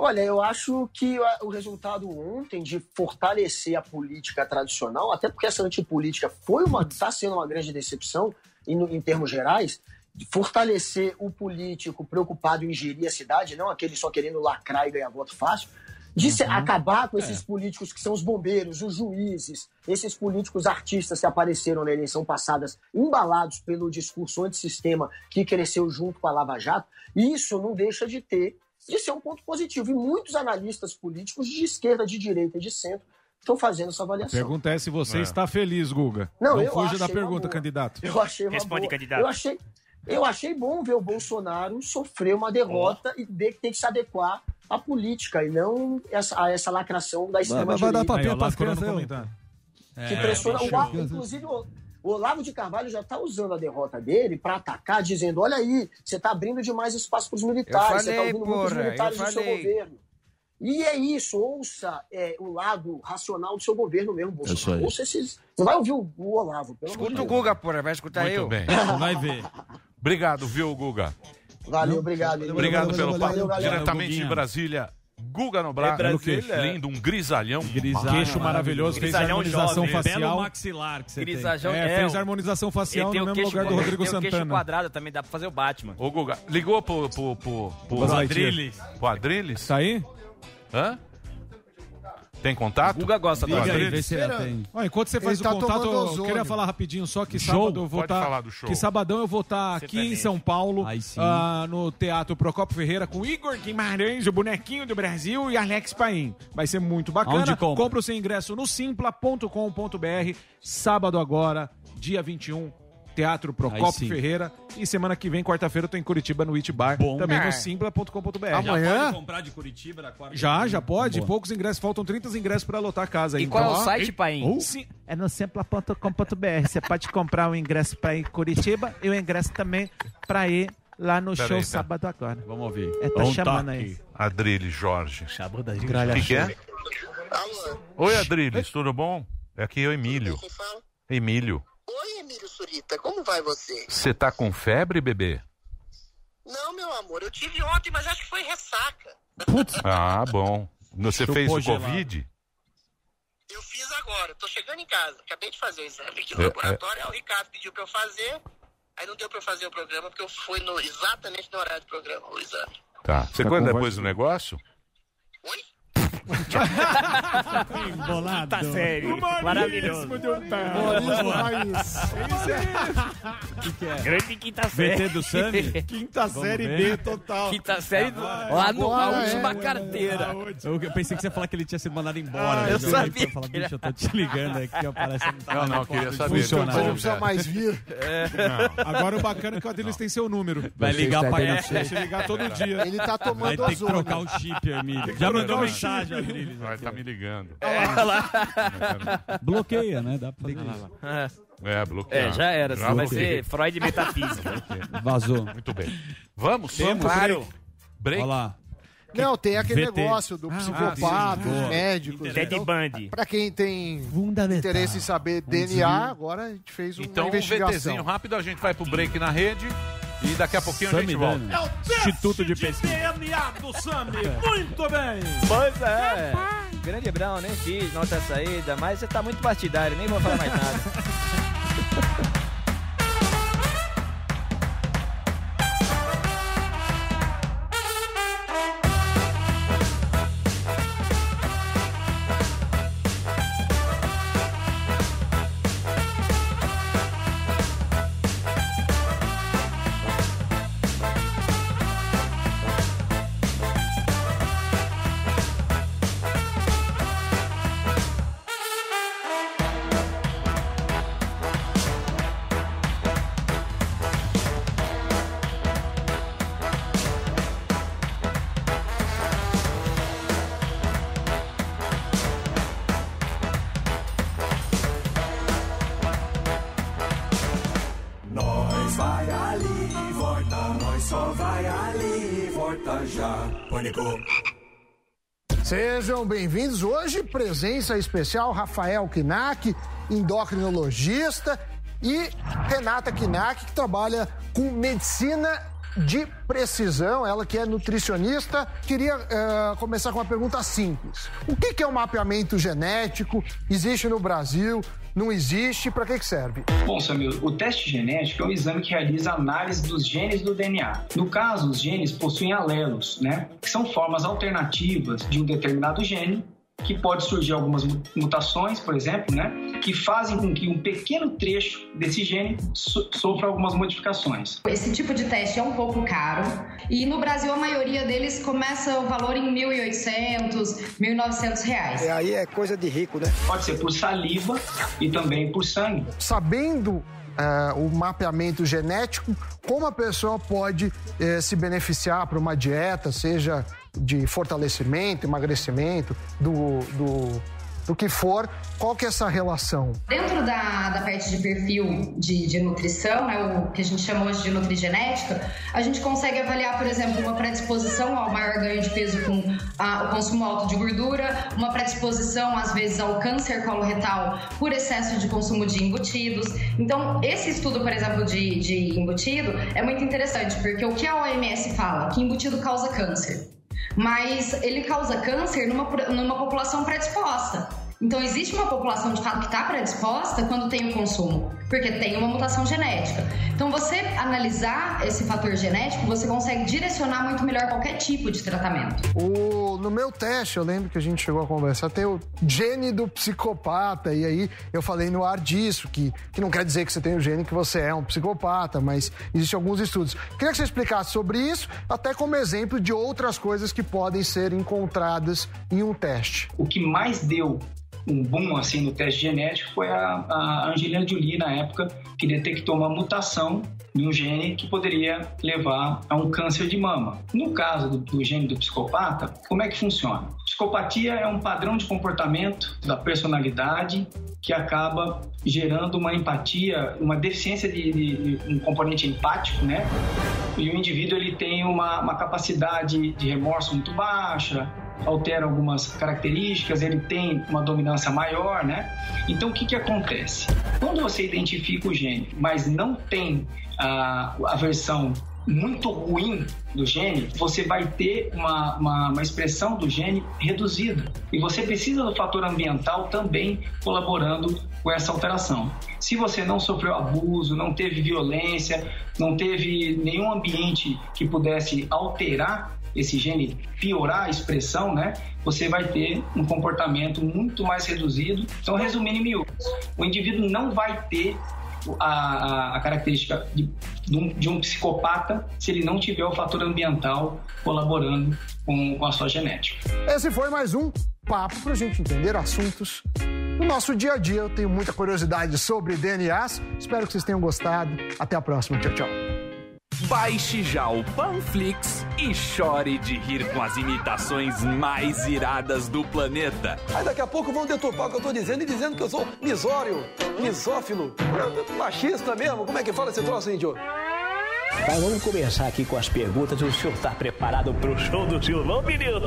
Olha, eu acho que o resultado ontem de fortalecer a política tradicional, até porque essa antipolítica foi uma, está sendo uma grande decepção em, em termos gerais, de fortalecer o político preocupado em gerir a cidade, não aquele só querendo lacrar e ganhar voto fácil, de se- acabar com esses políticos que são os bombeiros, os juízes, esses políticos artistas que apareceram na eleição passada, embalados pelo discurso antissistema que cresceu junto com a Lava Jato, isso não deixa de ter de ser um ponto positivo. E muitos analistas políticos de esquerda, de direita e de centro estão fazendo essa A avaliação. pergunta é se você É. está feliz, Guga. Não, eu fuja da pergunta, boa. candidato. Eu achei uma Responde, boa. candidato. Eu achei, eu achei bom ver o Bolsonaro sofrer uma derrota e ver que tem que se adequar à política e não essa, a essa lacração da extrema Vai dar direita. papel lacrou no crianças que É, pressiona. bicho. O, inclusive, o, Olavo de Carvalho já está usando a derrota dele para atacar, dizendo: olha aí, você está abrindo demais espaço para os militares, você está ouvindo muitos porra, militares eu do seu governo. E é isso, ouça é, o lado racional do seu governo mesmo, Isso Bolsonaro. aí. Ouça esses. Não vai ouvir o, o Olavo, pelo amor Escuta o Deus. Guga, porra, vai escutar Muito eu. bem. Vai ver. Obrigado, viu, Guga? Valeu, obrigado. Emílio. Obrigado pelo valeu, papo. valeu. Diretamente de Brasília, Guga Noblar. É Brasília. Lindo, um grisalhão. Grisalho. Queixo maravilhoso, fez a Grisalhão harmonização jovem, Belo facial. maxilar que você tem. Grisajão É, fez a harmonização facial tem no mesmo queixo, lugar do Rodrigo tem o queixo Santana. quadrado também, dá pra fazer o Batman. Ô, Guga, ligou pro, pro, pro, pro, pro Adriles? Tá aí? Hã? Tem contato? Guga gosta Liga aí, Adriles. vê se atende. Ó, enquanto você faz Ele o tá contato, tomando eu ozônio. queria falar rapidinho só que Show? sábado eu vou Pode estar. do show. Que sabadão eu vou estar aqui em. São Paulo, Aí sim. ah, no Teatro Procopio Ferreira, com Igor Guimarães, o bonequinho do Brasil, e Alex Paim. Vai ser muito bacana. Compra o seu ingresso no simpla.com.br. Sábado agora, dia 21. Teatro Procopio. Ferreira. E semana que vem, quarta-feira, eu tô em Curitiba no It Bar. Bom. Também É. no simpla.com.br. Já Amanhã? pode comprar de Curitiba da quarta. Já, já pode. Boa. Poucos ingressos, faltam 30 ingressos pra lotar a casa. E ainda. qual é o Ó. site, Paim? Sim. É no simpla.com.br. Você pode comprar o ingresso para ir em Curitiba e o ingresso também para ir lá no Pera show aí, pera. sábado agora. Vamos ouvir. É, tá chamando tá aí. Adriles Jorge. O que, que é? Alô, Oi, Adriles, tudo bom? É aqui é o Emílio. quem fala? Emílio, Oi, Emílio Surita, como vai você? você tá com febre, bebê? Não, meu amor, eu tive ontem, mas acho que foi ressaca. Ah, bom. Você Chupou fez o gelado. Covid? Eu fiz agora, tô chegando em casa, acabei de fazer o exame aqui É, no laboratório, aí o Ricardo pediu pra eu fazer, aí não deu pra eu fazer o programa, porque eu fui no, exatamente no horário do programa, o exame. Tá. Você Tá quando depois do negócio? Oi? Embolado. Tá sério. Maravilhoso. Humorismo raiz. Grande quinta série. VT do Sami? Quinta Vamos série ver. B total. Quinta série, do- lá no, a Agora última é. carteira. Eu, eu pensei que você ia falar que ele tinha sido mandado embora. Ah, eu já sabia ia falar, que bicho, eu tô te ligando aqui, ó, parece que não tá Não, na queria de saber. funcionar. Você não precisa mais vir. Agora o bacana é que o Adriles tem seu número. Vai ligar pra ele. Deixa eu ligar todo dia. Ele tá Vai tomando ter que trocar o chip, Emílio. Já mandou o mensagem, Adriles. Vai tá me ligando. Bloqueia, né? Dá pra fazer isso. É, bloqueado. É, já era. Já vai bloqueei. ser Freud metafísica. Vazou. Muito bem. Vamos? Temos, Claro. Break? Olha lá. Não, tem aquele VT. negócio do psicopata, sim, boa. médicos. Ted Então, Bundy. pra quem tem interesse em saber DNA, agora a gente fez uma Então, um investigação. VTzinho rápido, a gente vai pro break na rede e daqui a pouquinho a Sami gente volta. Dani. Instituto de Pesquisa. DNA do Sami. Muito bem. Pois é. Grande Brão, nem fiz nota saída, mas você tá muito partidário, nem vou falar mais nada. presença especial, Rafael Kinak, endocrinologista, e Renata Kinak, que trabalha com medicina de precisão, ela que é nutricionista. Queria eh, começar com uma pergunta simples. O que, que é o mapeamento genético? Existe no Brasil? Não existe? Para que, que serve? Bom, Samir, o teste genético é um exame que realiza análise dos genes do DNA. No caso, os genes possuem alelos, né? Que são formas alternativas de um determinado gene que pode surgir algumas mu- mutações, por exemplo, né, que fazem com que um pequeno trecho desse gene so- sofra algumas modificações. Esse tipo de teste é um pouco caro e no Brasil a maioria deles começa o valor em 1.800, 1.900 reais. aí é coisa de rico, né? Pode ser por saliva e também por sangue. Sabendo eh, o mapeamento genético, como a pessoa pode eh, se beneficiar para uma dieta, seja de fortalecimento, emagrecimento, do, do, do que for, qual que é essa relação? Dentro da, da parte de perfil de, de nutrição, né, o que a gente chama hoje de nutrigenética, a gente consegue avaliar, por exemplo, uma predisposição ao maior ganho de peso com ah, o consumo alto de gordura, uma predisposição, às vezes, ao câncer coloretal por excesso de consumo de embutidos. Então, esse estudo, por exemplo, de, de embutido é muito interessante, porque o que a OMS fala? Que embutido causa câncer. Mas ele causa câncer numa, numa população predisposta. Então, existe uma população de fato que está predisposta quando tem o consumo, porque tem uma mutação genética. Então, você analisar esse fator genético, você consegue direcionar muito melhor qualquer tipo de tratamento. O, no meu teste, eu lembro que a gente chegou a conversar, tem o gene do psicopata, e aí eu falei no ar disso, que, que não quer dizer que você tem o gene que você é um psicopata, mas existem alguns estudos. Queria que você explicasse sobre isso, até como exemplo de outras coisas que podem ser encontradas em um teste. O que mais deu um boom assim no teste genético foi a, a Angelina Jolie na época que detectou uma mutação em um gene que poderia levar a um câncer de mama. No caso do, do gene do psicopata, como é que funciona? Psicopatia é um padrão de comportamento da personalidade que acaba gerando uma empatia, uma deficiência de, de- de um componente empático, né? E o indivíduo ele tem uma, uma capacidade de remorso muito baixa, altera algumas características, ele tem uma dominância maior, né? Então o que que acontece? Quando você identifica o gene, mas não tem a, a versão muito ruim do gene, você vai ter uma, uma, uma expressão do gene reduzida. E você precisa do fator ambiental também colaborando com essa alteração. Se você não sofreu abuso, não teve violência, não teve nenhum ambiente que pudesse alterar esse gene, piorar a expressão, né? Você vai ter um comportamento muito mais reduzido. Então, resumindo em miúdos, o indivíduo não vai ter a, a- a característica de, de um, de um psicopata se ele não tiver o fator ambiental colaborando com, com a sua genética. Esse foi mais um papo pra gente entender assuntos do nosso dia a dia. Eu tenho muita curiosidade sobre DNAs. Espero que vocês tenham gostado. Até a próxima. Tchau, tchau. Baixe já o Panflix e chore de rir com as imitações mais iradas do planeta. Aí daqui a pouco vão deturpar o que eu tô dizendo e dizendo que eu sou misório, misófilo, machista mesmo. Como é que fala esse troço, índio? Mas vamos começar aqui com as perguntas. O senhor está preparado para o show do Silvão, ministro?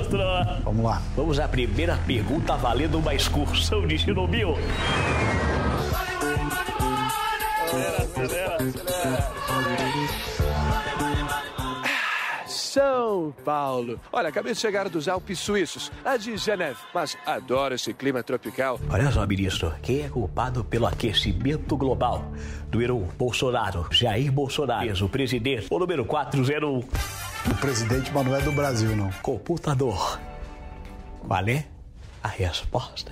Vamos lá. Vamos à primeira pergunta valendo uma excursão de Chernobyl. São Paulo. Olha, acabei de chegar dos Alpes Suíços, lá de Geneve, mas adoro esse clima tropical. Olha só, ministro, quem é culpado pelo aquecimento global? Número 1, Bolsonaro. Jair Bolsonaro, o presidente. O número 401. O presidente, mas não é do Brasil, não. Computador. Qual é a resposta?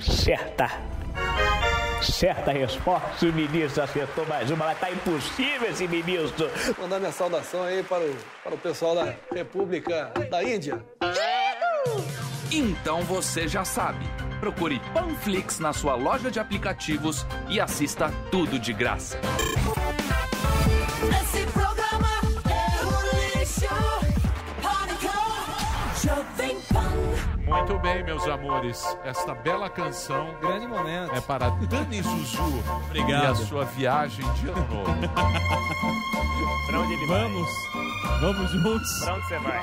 Certa. Certa resposta, o ministro acertou mais uma, mas tá impossível esse ministro. Mandar minha saudação aí para o, para o pessoal da República da Índia. Então você já sabe. Procure Panflix na sua loja de aplicativos e assista tudo de graça. Muito bem, meus amores, esta bela canção. Grande momento. É para Dani Zuzu. Obrigado. E a sua viagem de ano novo. Pra onde ele Vamos. Vamos juntos. Pra onde você vai?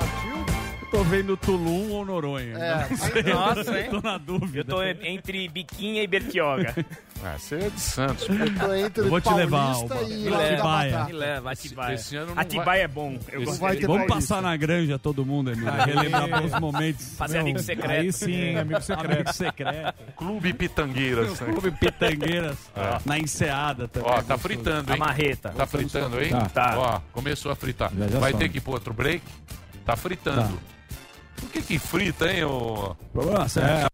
Tô vendo Tulum ou Noronha. É. Não sei. Nossa, hein? Tô na dúvida. Eu tô entre Biquinha e Bertioga. Ah, você é de Santos. Eu tô entre Eu vou te levar, Alba. e Me leva. Batata. Me leva, Atibaia. Esse ano não Atibaia vai- é bom. Eu Esse- ter Vamos Paulista. passar na granja todo mundo, Emílio. Relembrar bons momentos. Fazer amigo secreto. Aí sim, amigo secreto. Amigo secreto. Clube Pitangueiras. Clube Pitangueiras. É. Na enseada também. Ó, tá fritando, A hein? marreta. Tá fritando, hein? Tá. Tá. Ó, começou a fritar. Vai ter que ir pro outro break? Tá fritando. Por que que frita, hein, ô... Problema sério.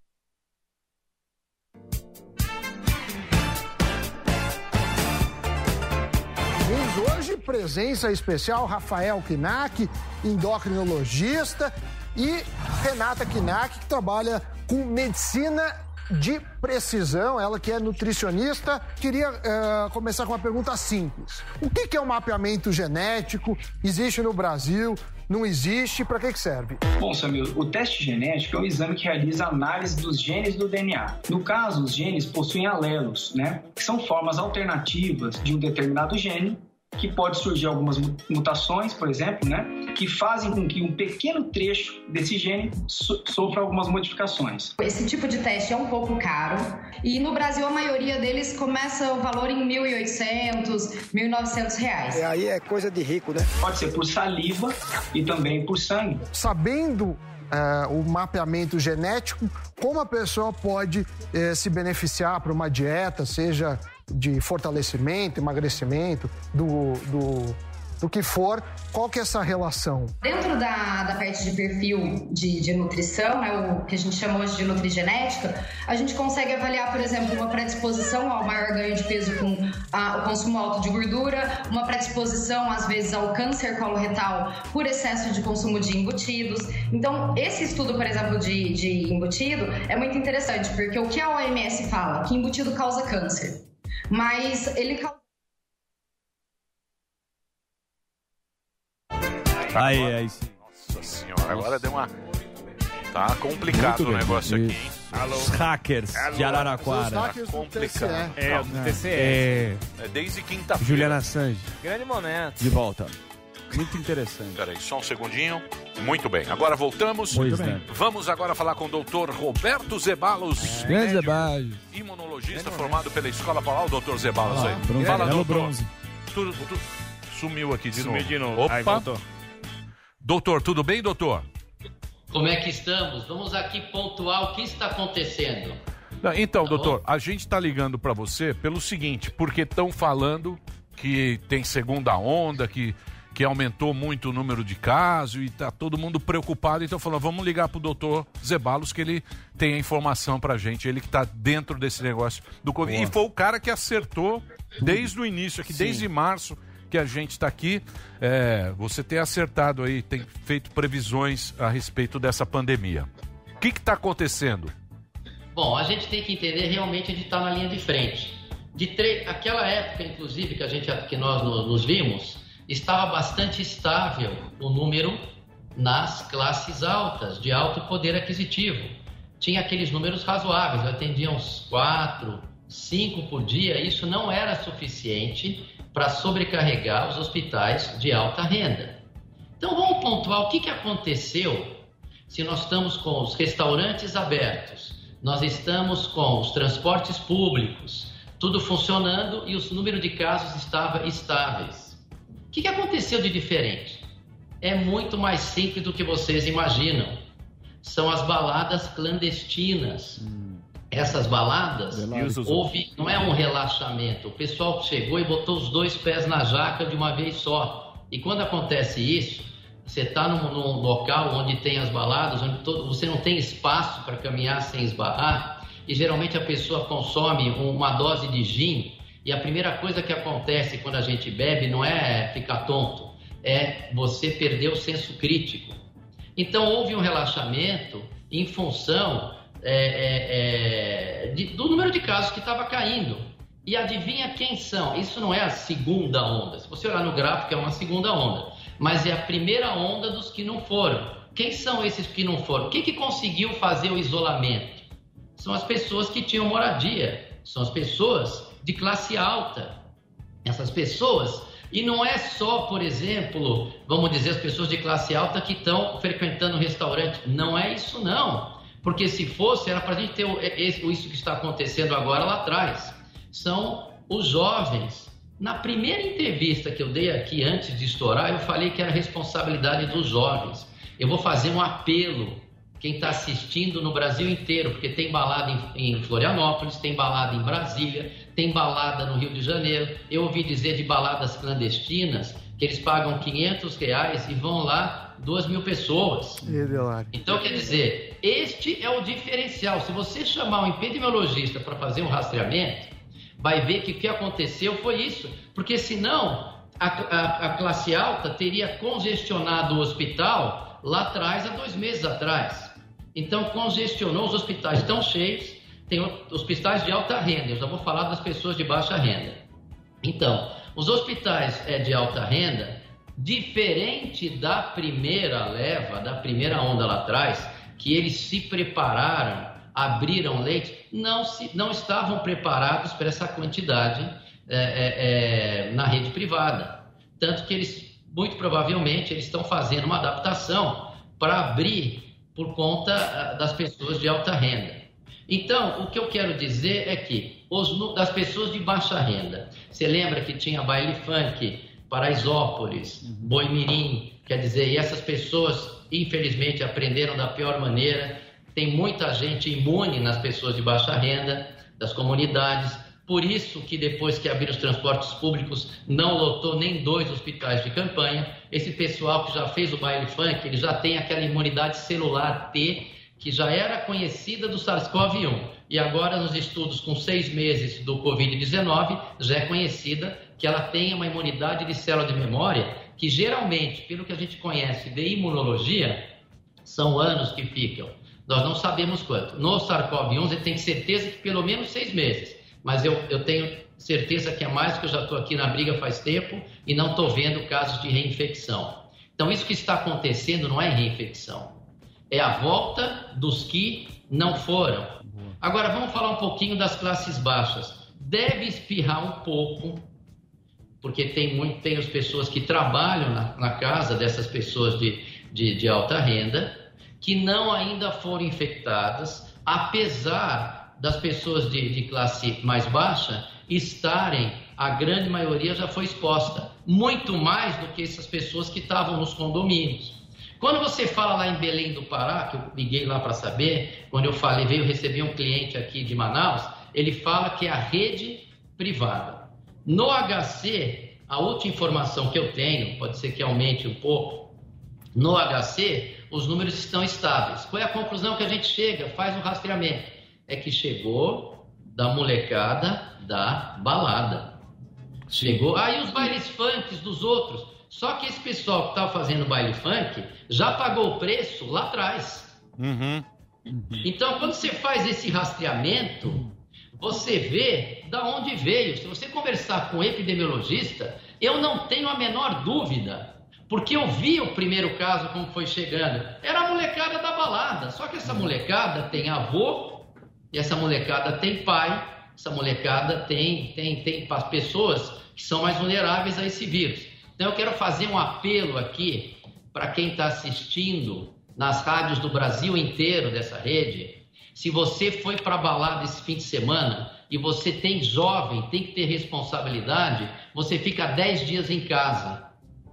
Temos hoje presença especial Rafael Kinak, endocrinologista, e Renata Kinak, que trabalha com medicina de precisão, ela que é nutricionista. Queria eh, começar com uma pergunta simples. O que que é o mapeamento genético? Existe no Brasil? Não existe? Para que que serve? Bom, Samir, o teste genético é um exame que realiza análise dos genes do DNA. No caso, os genes possuem alelos, né? Que são formas alternativas de um determinado gene, que pode surgir algumas mu- mutações, por exemplo, né? Que fazem com que um pequeno trecho desse gene so- sofra algumas modificações. Esse tipo de teste é um pouco caro e no Brasil a maioria deles começa o valor em 1.800, 1.900 reais. Aí é coisa de rico, né? Pode ser por saliva e também por sangue. Sabendo eh, o mapeamento genético, como a pessoa pode eh, se beneficiar para uma dieta, seja de fortalecimento, emagrecimento, do, do, do que for, qual que é essa relação? Dentro da, da parte de perfil de, de nutrição, né, o que a gente chama hoje de nutrigenética, a gente consegue avaliar, por exemplo, uma predisposição ao maior ganho de peso com ah, o consumo alto de gordura, uma predisposição, às vezes, ao câncer coloretal por excesso de consumo de embutidos. Então, esse estudo, por exemplo, de, de embutido é muito interessante, porque o que a OMS fala? Que embutido causa câncer. Mas ele causa. Aí, aí sim. Nossa senhora, agora deu uma... Tá complicado o negócio aqui, hein? Os hackers de Araraquara. Tá complicado. É, o do TCE. É, É desde quinta-feira. Juliana Assange. Grande momento. De volta. Muito interessante. Peraí, só um segundinho. Muito bem, agora voltamos. Pois bem. Vamos agora falar com o doutor Roberto Zebalos, Grande debate. imunologista formado pela Escola Palau, doutor Zebalos aí. bronze, Fala, doutor. bronze. Tudo, tudo- Sumiu aqui de Sumiu novo. de novo. Opa. Aí, doutor, tudo bem, doutor? Como é que estamos? Vamos aqui pontuar o que está acontecendo. Não, então, Tá doutor, a gente tá ligando para você pelo seguinte, porque estão falando que tem segunda onda, que, que aumentou muito o número de casos e tá todo mundo preocupado. Então falando, vamos ligar pro doutor Zebalos que ele tem a informação pra gente, ele que tá dentro desse negócio do Covid. Boa. E foi o cara que acertou desde o início aqui, Sim. desde março que a gente está aqui. É, você tem acertado aí, tem feito previsões a respeito dessa pandemia. O que está acontecendo? Bom, a gente tem que entender realmente a gente está na linha de frente. De tre... Aquela época, inclusive, que, a gente, que nós no- nos vimos, estava bastante estável o número nas classes altas, de alto poder aquisitivo. Tinha aqueles números razoáveis, atendia uns quatro, cinco por dia. Isso não era suficiente para sobrecarregar os hospitais de alta renda. Então vamos pontuar o que, que aconteceu se nós estamos com os restaurantes abertos, nós estamos com os transportes públicos, tudo funcionando e o número de casos estava estáveis. O que, que aconteceu de diferente? É muito mais simples do que vocês imaginam. São as baladas clandestinas. Essas baladas, houve, não é um relaxamento. O pessoal chegou e botou os dois pés na jaca de uma vez só. E quando acontece isso, você está num, num local onde tem as baladas, onde todo, você não tem espaço para caminhar sem esbarrar, e geralmente a pessoa consome uma dose de gin, e a primeira coisa que acontece quando a gente bebe não é ficar tonto, é você perder o senso crítico. Então houve um relaxamento em função é, é, é, de- do número de casos que estava caindo. E adivinha quem são? Isso não é a segunda onda. Se você olhar no gráfico, é uma segunda onda. Mas é a primeira onda dos que não foram. Quem são esses que não foram? Quem que conseguiu fazer o isolamento? São as pessoas que tinham moradia, são as pessoas de classe alta. Essas pessoas, e não é só, por exemplo, vamos dizer, as pessoas de classe alta que estão frequentando restaurante. Não é isso, não. Porque se fosse, era para a gente ter o- esse- isso que está acontecendo agora lá atrás. São os jovens. Na primeira entrevista que eu dei aqui antes de estourar, eu falei que era responsabilidade dos jovens. Eu vou fazer um apelo. Quem está assistindo no Brasil inteiro, porque tem balada em, em Florianópolis, tem balada em Brasília, tem balada no Rio de Janeiro. Eu ouvi dizer de baladas clandestinas que eles pagam 500 reais e vão lá duas mil pessoas. Então, quer dizer, este é o diferencial. Se você chamar um epidemiologista para fazer um rastreamento, vai ver que o que aconteceu foi isso. Porque senão a, a- a classe alta teria congestionado o hospital lá atrás, há dois meses atrás. Então, congestionou, os hospitais estão cheios, tem hospitais de alta renda, eu já vou falar das pessoas de baixa renda. Então, os hospitais é, de alta renda, diferente da primeira leva, da primeira onda lá atrás, que eles se prepararam, abriram leite, não, se, não estavam preparados para essa quantidade é, é, é, na rede privada. Tanto que eles, muito provavelmente, eles estão fazendo uma adaptação para abrir por conta ah, das pessoas de alta renda. Então, o que eu quero dizer é que os, das pessoas de baixa renda, você lembra que tinha baile funk, Paraisópolis, Boimirim, quer dizer, e essas pessoas, infelizmente, aprenderam da pior maneira. Tem muita gente imune nas pessoas de baixa renda, das comunidades. Por isso que depois que abriram os transportes públicos, não lotou nem dois hospitais de campanha. Esse pessoal que já fez o baile funk, ele já tem aquela imunidade celular T, que já era conhecida do SARS-CoV-1 e agora nos estudos com seis meses do Covid-19 já é conhecida que ela tem uma imunidade de célula de memória que geralmente, pelo que a gente conhece de imunologia, são anos que ficam. Nós não sabemos quanto. No SARS-CoV-1 você tem certeza que pelo menos seis meses, mas eu, eu tenho certeza que é mais que eu já estou aqui na briga faz tempo e não estou vendo casos de reinfecção. Então isso que está acontecendo não é reinfecção, é a volta dos que não foram. Agora vamos falar um pouquinho das classes baixas. Deve espirrar um pouco, porque tem muito, tem as pessoas que trabalham na, na casa dessas pessoas de, de, de alta renda, que não ainda foram infectadas, apesar das pessoas de, de classe mais baixa estarem, a grande maioria já foi exposta, muito mais do que essas pessoas que estavam nos condomínios. Quando você fala lá em Belém do Pará, que eu liguei lá para saber, quando eu falei, veio receber um cliente aqui de Manaus, ele fala que é a rede privada. No HC, a última informação que eu tenho, pode ser que aumente um pouco, no HC, os números estão estáveis. Qual é a conclusão que a gente chega? Faz um rastreamento. É que chegou da molecada da balada. Chegou. Aí os bailes funks dos outros. Só que esse pessoal que estava fazendo baile funk já pagou o preço lá atrás. Então, quando você faz esse rastreamento, você vê da onde veio. Se você conversar com um epidemiologista, eu não tenho a menor dúvida, porque eu vi o primeiro caso como foi chegando. Era a molecada da balada, só que essa molecada tem avô, e essa molecada tem pai, essa molecada tem, tem, tem as pessoas que são mais vulneráveis a esse vírus. Então eu quero fazer um apelo aqui para quem está assistindo nas rádios do Brasil inteiro dessa rede. Se você foi para balada esse fim de semana e você tem jovem, tem que ter responsabilidade, você fica 10 dias em casa.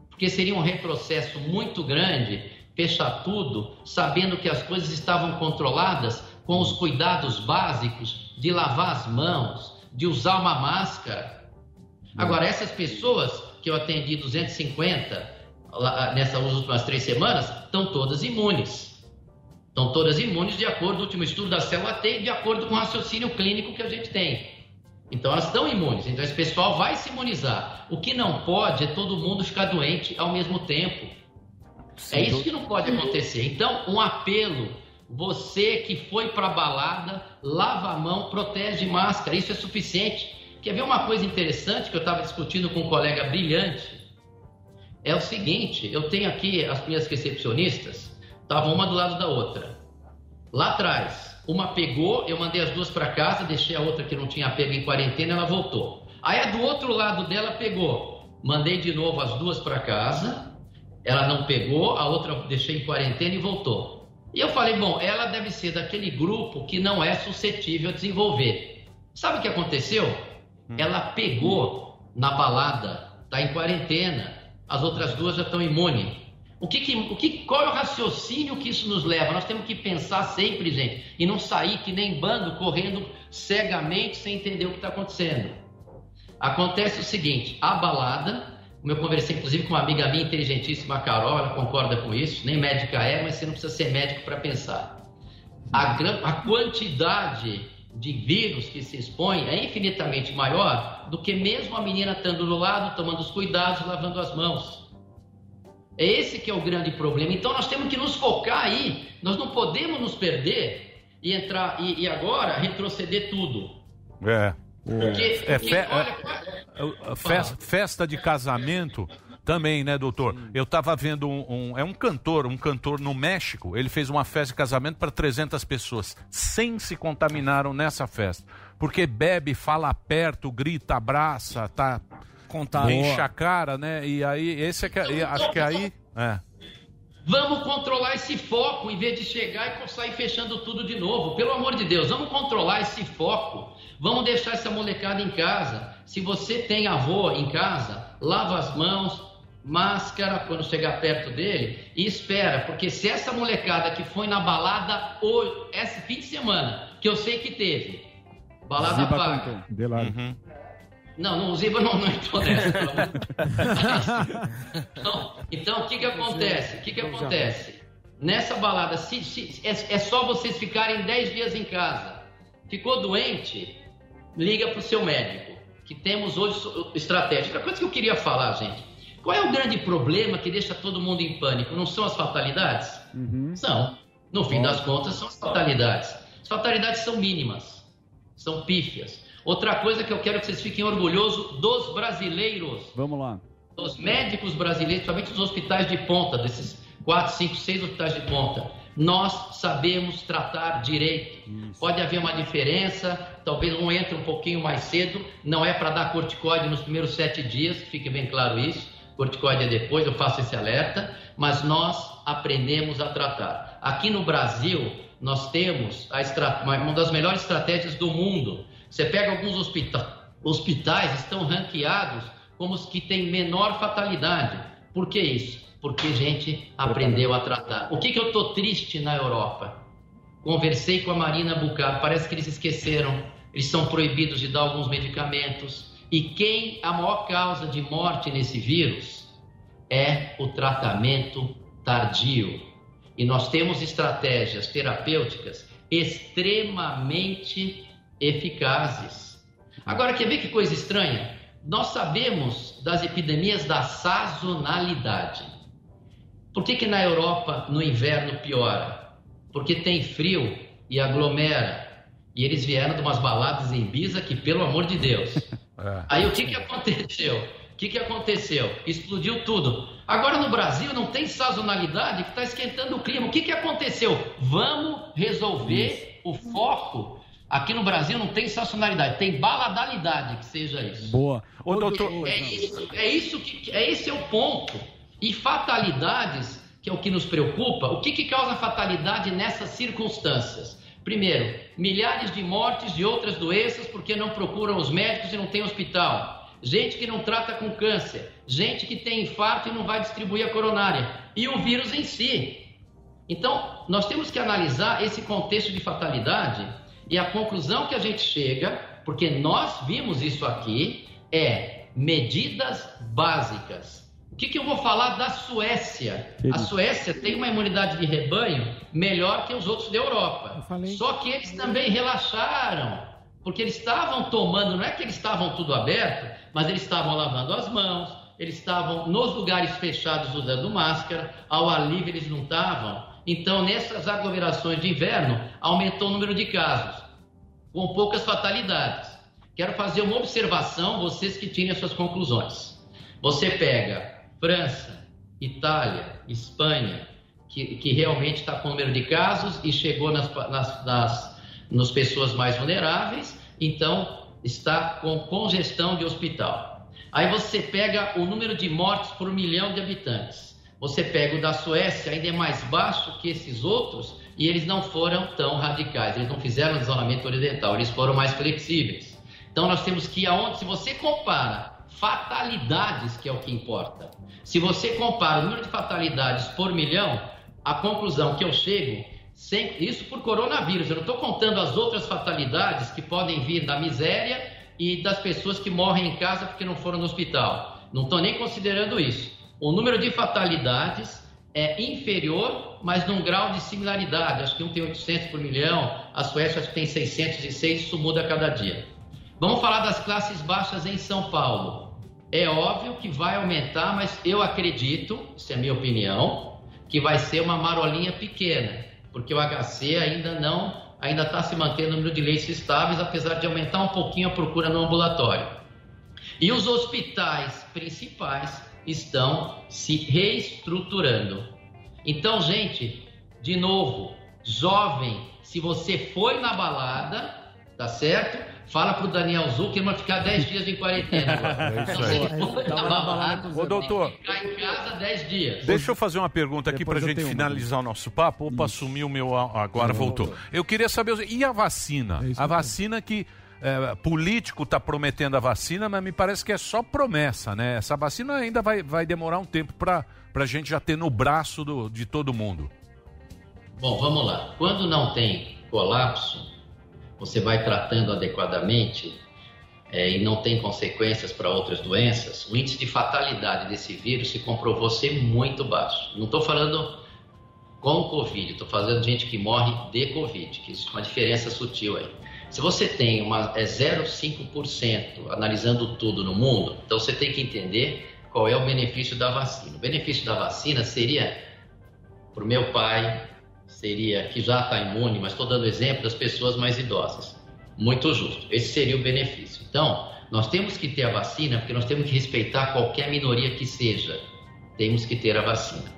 Porque seria um retrocesso muito grande fechar tudo, sabendo que as coisas estavam controladas com os cuidados básicos de lavar as mãos, de usar uma máscara. Agora, essas pessoas que eu atendi 250 lá, nessas últimas três semanas, estão todas imunes. Estão todas imunes de acordo com o último estudo da célula T e de acordo com o raciocínio clínico que a gente tem. Então elas estão imunes, então esse pessoal vai se imunizar. O que não pode é todo mundo ficar doente ao mesmo tempo. é isso que não pode acontecer. Então, um apelo: você que foi para balada, lava a mão, protege máscara, isso é suficiente. Quer ver uma coisa interessante que eu estava discutindo com um colega brilhante? É o seguinte: eu tenho aqui as minhas recepcionistas, Estavam uma do lado da outra. Lá atrás, uma pegou, eu mandei as duas para casa, deixei a outra que não tinha pego em quarentena, ela voltou. Aí a do outro lado dela pegou, mandei de novo as duas para casa, ela não pegou, a outra deixei em quarentena e voltou. E eu falei, bom, ela deve ser daquele grupo que não é suscetível a desenvolver. Sabe o que aconteceu? Ela pegou na balada, está em quarentena, as outras duas já estão imunes. O que, que- o que, qual é o raciocínio que isso nos leva? Nós temos que pensar sempre, gente, e não sair que nem bando correndo cegamente sem entender o que está acontecendo. Acontece o seguinte: a balada, como eu conversei inclusive com uma amiga minha inteligentíssima, a Carol, ela concorda com isso, nem médica é, mas você não precisa ser médico para pensar. A, a quantidade de vírus que se expõe é infinitamente maior do que mesmo a menina estando do lado, tomando os cuidados, lavando as mãos. É esse que é o grande problema. Então nós temos que nos focar aí. Nós não podemos nos perder e entrar e, e agora retroceder tudo. É. Porque- É, porque, fe- olha, é, é, fes- festa de casamento também, né, doutor? Eu tava vendo um, um- É um cantor, um cantor no México. Ele fez uma festa de casamento para 300 pessoas. 100 se contaminaram nessa festa. Porque bebe, fala perto, grita, abraça, tá. Contato. Enche a cara, né? E aí, esse é que. Acho que aí. É. Vamos controlar esse foco em vez de chegar e sair fechando tudo de novo. Pelo amor de Deus, vamos controlar esse foco. Vamos deixar essa molecada em casa. Se você tem avô em casa, lava as mãos, máscara quando chegar perto dele e espera, porque se essa molecada que foi na balada hoje, esse fim de semana, que eu sei que teve, balada Ziba paga. Delari. Não, não, o Ziba não, não entrou nessa. de. Então, então, o que que acontece? O que que acontece? Nessa balada, se, se- é, é só vocês ficarem 10 dias em casa. Ficou doente? Liga para o seu médico. Que temos hoje estratégia. Outra coisa que eu queria falar, gente. Qual é o grande problema que deixa todo mundo em pânico? Não são as fatalidades? São. No fim das contas, são as fatalidades. As fatalidades são mínimas, são pífias. Outra coisa que eu quero que vocês fiquem orgulhosos dos brasileiros, Vamos lá. dos médicos brasileiros, principalmente dos hospitais de ponta, desses 4, 5, 6 hospitais de ponta. Nós sabemos tratar direito. Pode haver uma diferença, talvez um entre um pouquinho mais cedo, não é para dar corticoide nos primeiros sete dias, fique bem claro isso. Corticoide é depois, eu faço esse alerta, mas nós aprendemos a tratar. Aqui no Brasil, nós temos uma das melhores estratégias do mundo. Você pega alguns hospita- hospitais, estão ranqueados como os que têm menor fatalidade. Por que isso? Porque a gente aprendeu a tratar. O que, que eu estou triste na Europa? Conversei com a Marina Bucaro, parece que eles esqueceram. Eles são proibidos de dar alguns medicamentos. E quem a maior causa de morte nesse vírus é o tratamento tardio. E nós temos estratégias terapêuticas extremamente eficazes. Agora, quer ver que coisa estranha? Nós sabemos das epidemias da sazonalidade. Por que, que na Europa no inverno piora? Porque tem frio e aglomera. E eles vieram de umas baladas em Ibiza que, pelo amor de Deus. Aí o que, que aconteceu? O que, que aconteceu? Explodiu tudo. Agora no Brasil não tem sazonalidade que está esquentando o clima. O que, que aconteceu? Vamos resolver o foco. Aqui no Brasil não tem sazonalidade, tem baladalidade que seja isso. Boa. Ô, doutor. É isso, é isso que é esse é o ponto. E fatalidades, que é o que nos preocupa, o que, que causa fatalidade nessas circunstâncias? Primeiro, milhares de mortes de outras doenças porque não procuram os médicos e não tem hospital. Gente que não trata com câncer, gente que tem infarto e não vai distribuir a coronária. E o vírus em si. Então, nós temos que analisar esse contexto de fatalidade e a conclusão que a gente chega, porque nós vimos isso aqui, é medidas básicas. O que, que eu vou falar da Suécia? A Suécia tem uma imunidade de rebanho melhor que os outros da Europa. Só que eles também relaxaram, porque eles estavam tomando, não é que eles estavam tudo aberto, mas eles estavam lavando as mãos, eles estavam nos lugares fechados usando máscara, ao ar livre eles não estavam. Então, nessas aglomerações de inverno, aumentou o número de casos, com poucas fatalidades. Quero fazer uma observação, vocês que tirem as suas conclusões. Você pega França, Itália, Espanha, que, que realmente está com o número de casos e chegou nas, nas, nas nos pessoas mais vulneráveis, então está com congestão de hospital. Aí você pega o número de mortes por milhão de habitantes. Você pega o da Suécia, ainda é mais baixo que esses outros, e eles não foram tão radicais, eles não fizeram isolamento ocidental, eles foram mais flexíveis. Então nós temos que ir aonde, se você compara fatalidades, que é o que importa, se você compara o número de fatalidades por milhão, a conclusão que eu chego, sem, isso por coronavírus, eu não estou contando as outras fatalidades que podem vir da miséria e das pessoas que morrem em casa porque não foram no hospital. Não estou nem considerando isso. O número de fatalidades é inferior, mas num grau de similaridade. Acho que um tem 800 por milhão, a Suécia acho que tem 606, isso muda a cada dia. Vamos falar das classes baixas em São Paulo. É óbvio que vai aumentar, mas eu acredito, isso é minha opinião, que vai ser uma marolinha pequena, porque o HC ainda não, ainda está se mantendo o número de leitos estáveis, apesar de aumentar um pouquinho a procura no ambulatório. E os hospitais principais estão se reestruturando. Então, gente, de novo, jovem, se você foi na balada, tá certo? Fala pro Daniel Zuckerman ficar 10 dias em quarentena. Agora. É isso Então, aí. na balada, Ô, doutor, ficar em casa 10 dias. Deixa eu fazer uma pergunta aqui Depois pra eu gente tenho uma. finalizar o nosso papo. Opa, sumiu o meu. a- Agora voltou. Eu queria saber. E a vacina? A vacina que. é, político está prometendo a vacina, mas me parece que é só promessa, né? Essa vacina ainda vai, vai demorar um tempo para a gente já ter no braço do- de todo mundo. Bom, vamos lá. Quando não tem colapso, você vai tratando adequadamente é, e não tem consequências para outras doenças, o índice de fatalidade desse vírus se comprovou ser muito baixo. Não estou falando com Covid, estou falando de gente que morre de Covid, que existe uma diferença sutil aí. Se você tem uma, é 0,5% analisando tudo no mundo, então você tem que entender qual é o benefício da vacina. O benefício da vacina seria para o meu pai, seria que já está imune, mas estou dando exemplo das pessoas mais idosas. Muito justo. Esse seria o benefício. Então, nós temos que ter a vacina porque nós temos que respeitar qualquer minoria que seja. Temos que ter a vacina.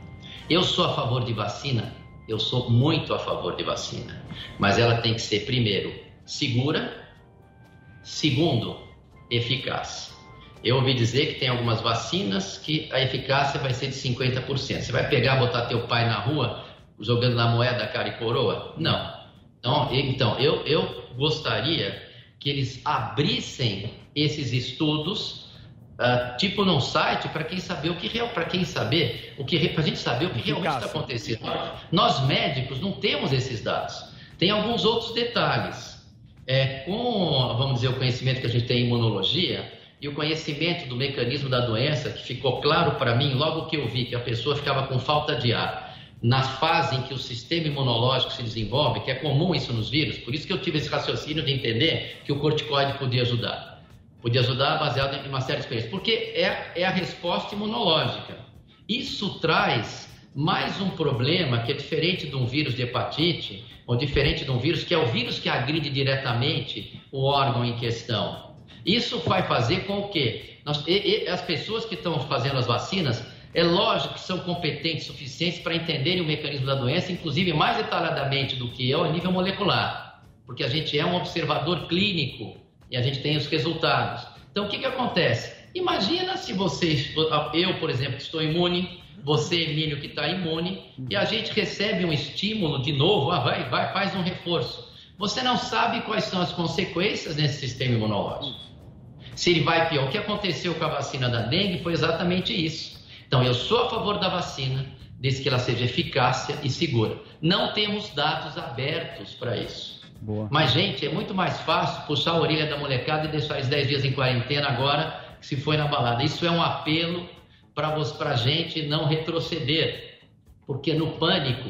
Eu sou a favor de vacina? Eu sou muito a favor de vacina. Mas ela tem que ser, primeiro, segura, segundo, eficaz. Eu ouvi dizer que tem algumas vacinas que a eficácia vai ser de 50%. Você vai pegar, botar teu pai na rua jogando na moeda cara e coroa? Não. Então, então eu, eu gostaria que eles abrissem esses estudos ah, tipo num site para quem saber o que real para quem saber o que para a gente saber o que realmente está acontecendo. Nós médicos não temos esses dados. Tem alguns outros detalhes. É, com vamos dizer o conhecimento que a gente tem em imunologia e o conhecimento do mecanismo da doença que ficou claro para mim logo que eu vi que a pessoa ficava com falta de ar na fase em que o sistema imunológico se desenvolve, que é comum isso nos vírus, por isso que eu tive esse raciocínio de entender que o corticoide podia ajudar. Podia ajudar baseado em uma série de experiências, porque é, é a resposta imunológica. Isso traz mais um problema que é diferente de um vírus de hepatite, ou diferente de um vírus que é o vírus que agride diretamente o órgão em questão. Isso vai fazer com o quê? Nós, e- e as pessoas que estão fazendo as vacinas, é lógico que são competentes suficientes para entenderem o mecanismo da doença, inclusive mais detalhadamente do que eu a nível molecular, porque a gente é um observador clínico e a gente tem os resultados. Então, o que, que acontece? Imagina se vocês, eu, por exemplo, que estou imune, você, Emílio, que está imune, e a gente recebe um estímulo de novo, ah, vai, vai, faz um reforço. Você não sabe quais são as consequências nesse sistema imunológico. Se ele vai pior. O que aconteceu com a vacina da dengue foi exatamente isso. Então, eu sou a favor da vacina, desde que ela seja eficácia e segura. Não temos dados abertos para isso. Boa. Mas, gente, é muito mais fácil puxar a orelha da molecada e deixar eles 10 dias em quarentena agora que se foi na balada. Isso é um apelo para a gente não retroceder. Porque no pânico,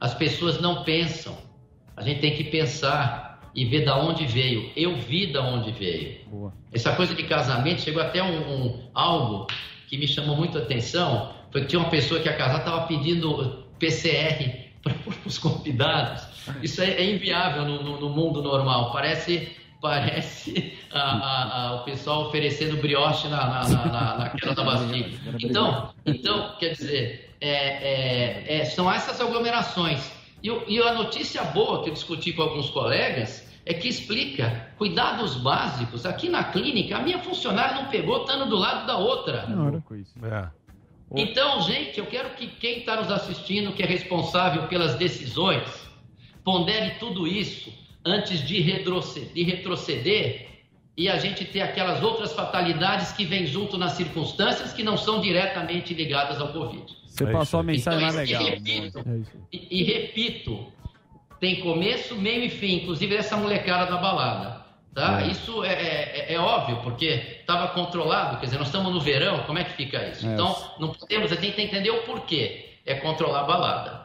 as pessoas não pensam. A gente tem que pensar e ver da onde veio. Eu vi da onde veio. Boa. Essa coisa de casamento chegou até um, um- algo que me chamou muito a atenção. Foi que tinha uma pessoa que a casar estava pedindo PCR para os convidados. Isso é, é inviável no, no- no mundo normal. Parece, parece a- a- a- o pessoal oferecendo brioche na, na, na, na, naquela da Bastilha. Então, então, quer dizer, é, é, é, são essas aglomerações. E, e a notícia boa que eu discuti com alguns colegas é que explica cuidados básicos. Aqui na clínica, a minha funcionária não pegou, estando do lado da outra. É. Então, gente, eu quero que quem está nos assistindo, que é responsável pelas decisões, pondere tudo isso antes de retroceder, de retroceder e a gente ter aquelas outras fatalidades que vêm junto nas circunstâncias que não são diretamente ligadas ao Covid. Você passou a mensagem Então, mais e legal. repito, e, e repito, tem começo, meio e fim, inclusive essa molecada da balada. Tá? É. Isso é, é- é óbvio, porque estava controlado, quer dizer, nós estamos no verão, como é que fica isso? É. Então, não podemos, a gente tem que entender o porquê. É controlar a balada.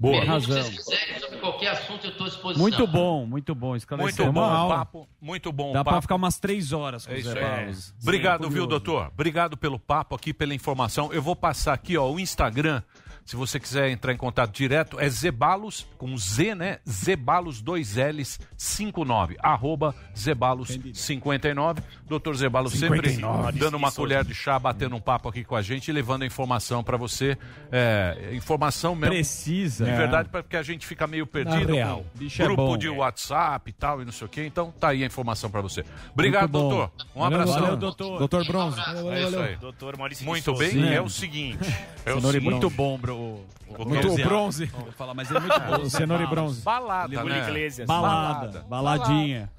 Boa. Pergunta o que Razão. vocês quiserem sobre qualquer assunto, eu estou à disposição. Muito bom, muito bom. Muito Esclareceu. bom aula. papo. Muito bom Dá pra papo. ficar umas três horas com É isso. Barros. Obrigado, Sim, viu, doutor? Obrigado pelo papo aqui, pela informação. Eu vou passar aqui, ó, o Instagram. Se você quiser entrar em contato direto, é Zebalos, com Z, né? Zebalos 2Ls 59, arroba Zebalos 59. Doutor Zebalos sempre 59. dando uma colher de chá, batendo um papo aqui com a gente e levando a informação pra você. É, informação mesmo. Precisa. De É. verdade, porque a gente fica meio perdido. real. com Bicho é grupo bom. de WhatsApp e tal, e não sei o quê. Então, tá aí a informação pra você. Obrigado, doutor. Um Valeu, abração. valeu, doutor. Doutor Bronze. É isso aí. Doutor Maurício Muito de bem, Souza. é o seguinte. É o seguinte. Muito bom, bro. Muito Bronze. bronze. Vou falar, mas é muito bom. O cenoura e bronze. Balada, né? Iglesias. Balada, baladinha.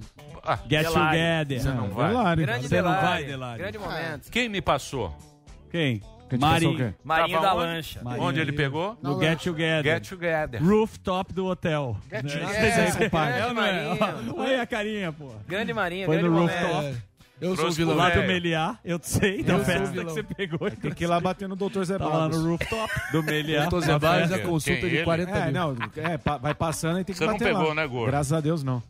Get Delari. together. Você não vai? Delari. Grande Você não Delari. vai, Delari? Grande momento. Quem me passou? Quem? Mari. quê? Marinho Tava da onde? lancha. Marinho. Onde ele pegou? No Get Together. Get Together. Rooftop do hotel. Get Né? Together. Você-. É, não é? Marinho. Olha aí a carinha, pô. Grande Marinho, Foi grande no rooftop. Eu sou o Trouxe vilão. Lá do. Meliá, eu sei, da Eu o festa que você pegou. Tem que ir lá bater no Dr. Zé Tava lá Barros. no rooftop do Meliá. Na Zé Barros, festa. a consulta Quem, de ele? 40 É, mil. não, é, pa- vai passando e tem que Você não bater pegou, lá. né, gordo? Graças a Deus, não.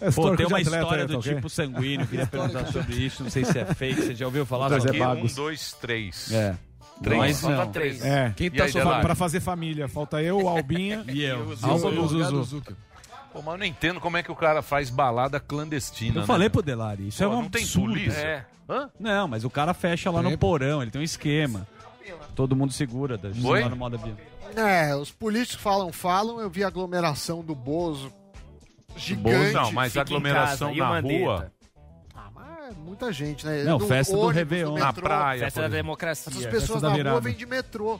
É, Pô, tem uma atleta história do tá ok? tipo sanguíneo, queria perguntar sobre isso, não sei se é fake, você já ouviu falar sobre Zé Bagos. um, dois, três. É. Três. Mas Falta não. três. É, Quem tá aí, pra fazer família. Falta eu, o Albinha E eu. Alba do Zuzu. Pô, mas eu não entendo como é que o cara faz balada clandestina. Eu né? falei pro Delari, isso é Pô, um não tem polícia? É. Hã? Não, mas o cara fecha lá no porão, ele tem um esquema. Todo mundo segura, da Oi? no modo avião. É, os políticos falam, falam, eu vi a aglomeração do Bozo gigante. Não, mas aglomeração casa, na rua, é muita gente, né? Não, No festa do Réveillon. na praia. Festa da democracia. Essas pessoas da na virada. rua vêm de metrô.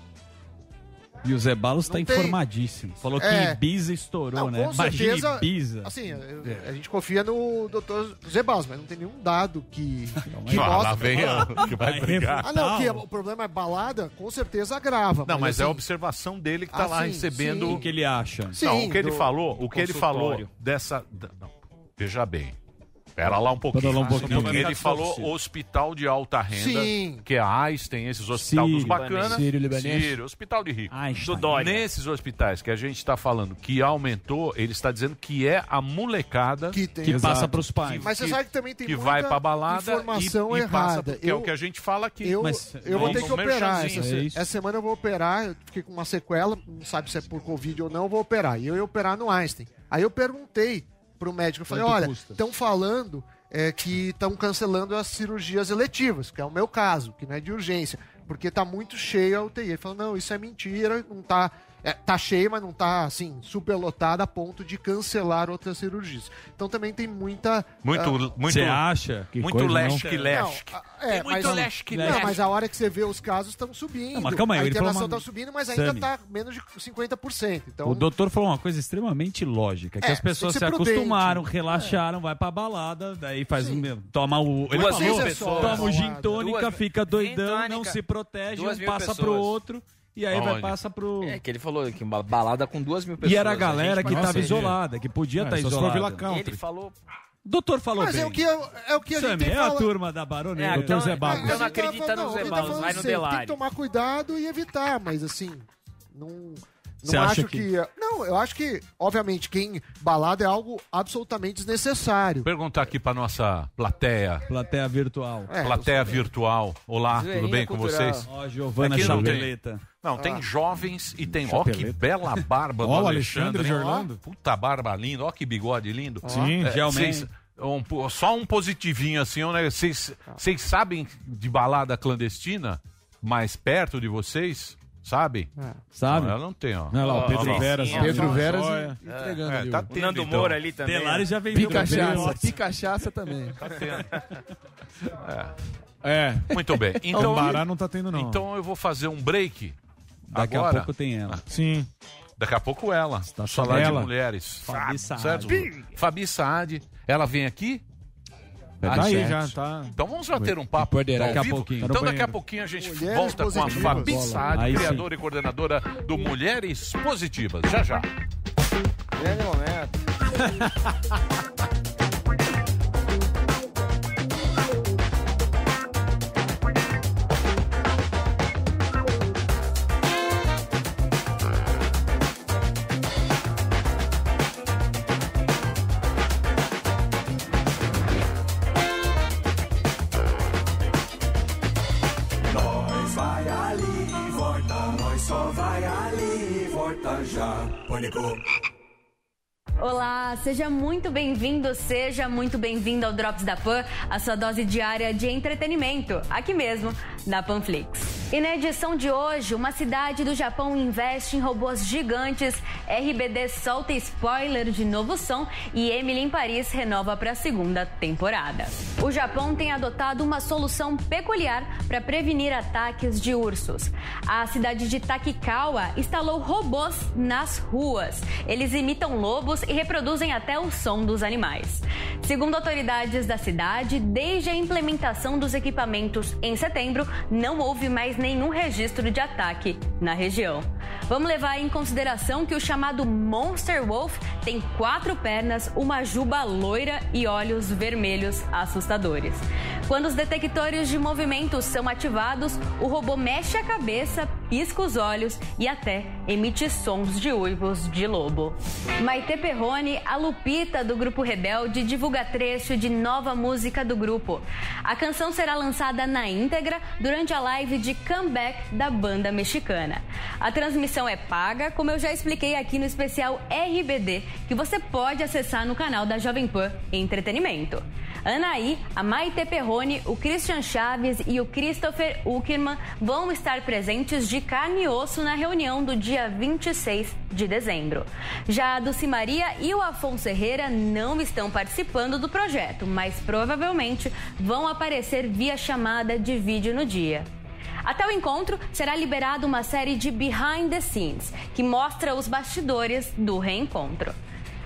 E o Zé Balos tá Não tem. informadíssimo. Falou que É. Ibiza estourou, Não, né? com Imagina certeza. Ibiza. Assim, eu- a gente confia no doutor Zebas, mas não tem nenhum dado que, que Ah, lá mostra. vem a- que vai brigar. Ah, não, que o problema é balada, com certeza agrava. Não, mas é a assim, observação dele que tá Ah, lá sim, recebendo. O que ele acha? Sim, não, o que ele falou, o que ele falou dessa. Não, veja bem. Pera lá um pouquinho. Pera lá um pouquinho. Ele falou distorcido. hospital de alta renda, Sim. que é a AIS, tem esses hospitais dos bacanas. Sírio, libanês. Sírio, hospital de rico. Einstein. Do Dória. Nesses hospitais que a gente está falando que aumentou, ele está dizendo que é a molecada Que tem. Que passa pros pais. Mas você que- sabe que também tem que muita vai pra balada informação e, e passa, errada. que é o que a gente fala aqui. eu, Mas eu vou é ter que operar. merchanzinho. Essa, É essa semana eu vou operar, eu fiquei com uma sequela, não sabe se é por Covid ou não, eu vou operar. E eu ia operar no Einstein. Aí eu perguntei pro médico, eu falei, Quanto olha, estão falando é, que estão cancelando as cirurgias eletivas, que é o meu caso, que não é de urgência, porque tá muito cheio a UTI. Ele falou, não, isso é mentira, não tá... é, tá cheio, mas não tá, assim, superlotada a ponto de cancelar outras cirurgias. Então também tem muita... Muito, ah, muito, Você acha? Que muito não? leste que leste. não, a- é, Tem muito leste, não, leste. mas a hora que você vê os casos estão subindo. Não, mas calma aí, a internação uma- está subindo, mas ainda está menos de 50%. Então, O doutor falou uma coisa extremamente lógica, que É, as pessoas se que ser prudente. acostumaram, relaxaram, vai pra balada, daí faz Sim. o mesmo. Toma o. Ele Duas falou, pessoas. toma o gin Duas- tônica, fica doidão, Gin não tônica, se protege, duas um passa pessoas. pro outro, e aí vai passa pro. É, que ele falou que uma balada com duas mil pessoas. E era a galera gente que tava isolada, que podia É, estar for Vila isolada. Ele falou. Doutor falou mas bem. é o que, é, é o que a gente Sammy, é a fala- turma da baronesa. É, Doutor Zé então, Bagos. então não A gente tá acredita no não, Zé a tá falando vai no sempre, Tem que tomar cuidado e evitar, mas assim, não... Você Não acha acho que... que- Não, eu acho que, obviamente, quem balada é algo absolutamente desnecessário. Perguntar aqui para nossa plateia, Plateia virtual. É, plateia virtual. Olá, tudo Zoeirinha bem com cultural. vocês? Ó, Giovana Aqui não tem. Chapeleta. Não, tem jovens e tem. Ó, que bela barba do Ó, o Alexandre. Alexandre de? Orlando. Puta barba linda, ó que bigode lindo. Sim, É, realmente. cês- um só um positivinho assim, né? Vocês vocês sabem de balada clandestina mais perto de vocês? Sabe? Sabe? Não, ela não tem, ó. Olha lá, o Pedro Ó, ó. Veras. Pedro Veras Joia. entregando É, ali. tá o- tendo, Nando então. Moura ali também. Delari já vendeu Pica pra ele. cachaça, pica cachaça também. Tá tendo. É. Muito bem. Então, Ambará não tá tendo, não. Então eu vou fazer um break. Daqui agora. a pouco tem ela. Sim. Daqui a pouco ela. Tá Falar de mulheres. Fabi Saad. Certo? Fabi Saad. Ela vem aqui? Tá Às aí sete. já, tá. Então vamos bater um papo ao Daqui a vivo? pouquinho. Então daqui a pouquinho a gente Mulheres volta com a. Fabi Saad, criadora e coordenadora do Mulheres Positivas. Já já. Grande momento. Pânico. Olá, seja muito bem-vindo, seja muito bem-vindo ao Drops da Pan, a sua dose diária de entretenimento, aqui mesmo, na Panflix. E na edição de hoje, uma cidade do Japão investe em robôs gigantes, RBD solta spoiler de novo som e Emily em Paris renova para a segunda temporada. O Japão tem adotado uma solução peculiar para prevenir ataques de ursos. A cidade de Takikawa instalou robôs nas ruas. Eles imitam lobos e reproduzem até o som dos animais. Segundo autoridades da cidade, desde a implementação dos equipamentos em setembro, não houve mais nenhum registro de ataque na região. Vamos levar em consideração que o chamado Monster Wolf tem quatro pernas, uma juba loira e olhos vermelhos assustadores. Quando os detectores de movimentos são ativados, o robô mexe a cabeça, pisca os olhos e até emite sons de uivos de lobo. Maite Perrone, a Lupita do grupo Rebelde, divulga trecho de nova música do grupo. A canção será lançada na íntegra durante a live de comeback da banda mexicana. A transmissão é paga, como eu já expliquei aqui no especial RBD, que você pode acessar no canal da Jovem Pan Entretenimento. Anaí, a Maite Perrone, o Christian Chaves e o Christopher Uckerman vão estar presentes de carne e osso na reunião do dia 26 de dezembro. Já a Dulce Maria e o Afonso Herrera não estão participando do projeto, mas provavelmente vão aparecer via chamada de vídeo no dia. Até o encontro, será liberada uma série de behind the scenes, que mostra os bastidores do reencontro.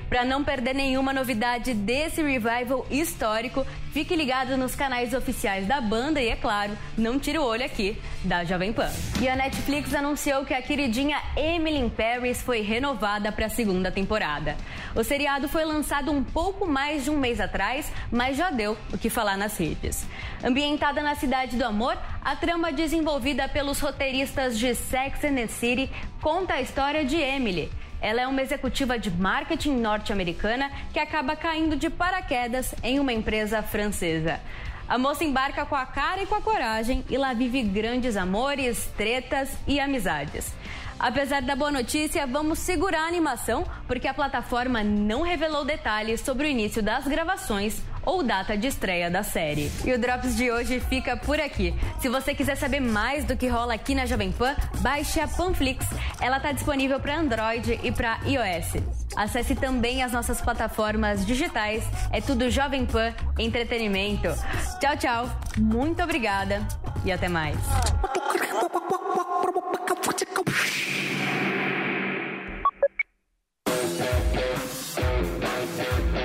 Para não perder nenhuma novidade desse revival histórico, fique ligado nos canais oficiais da banda e, é claro, não tire o olho aqui da Jovem Pan. E a Netflix anunciou que a queridinha Emily in Paris foi renovada para a segunda temporada. O seriado foi lançado um pouco mais de um mês atrás, mas já deu o que falar nas redes. Ambientada na Cidade do Amor, a trama desenvolvida pelos roteiristas de Sex and the City conta a história de Emily. Ela é uma executiva de marketing norte-americana que acaba caindo de paraquedas em uma empresa francesa. A moça embarca com a cara e com a coragem e lá vive grandes amores, tretas e amizades. Apesar da boa notícia, vamos segurar a animação porque a plataforma não revelou detalhes sobre o início das gravações ou data de estreia da série. E o Drops de hoje fica por aqui. Se você quiser saber mais do que rola aqui na Jovem Pan, baixe a Panflix. Ela está disponível para Android e para iOS. Acesse também as nossas plataformas digitais. É tudo Jovem Pan Entretenimento. Tchau, tchau. Muito obrigada e até mais.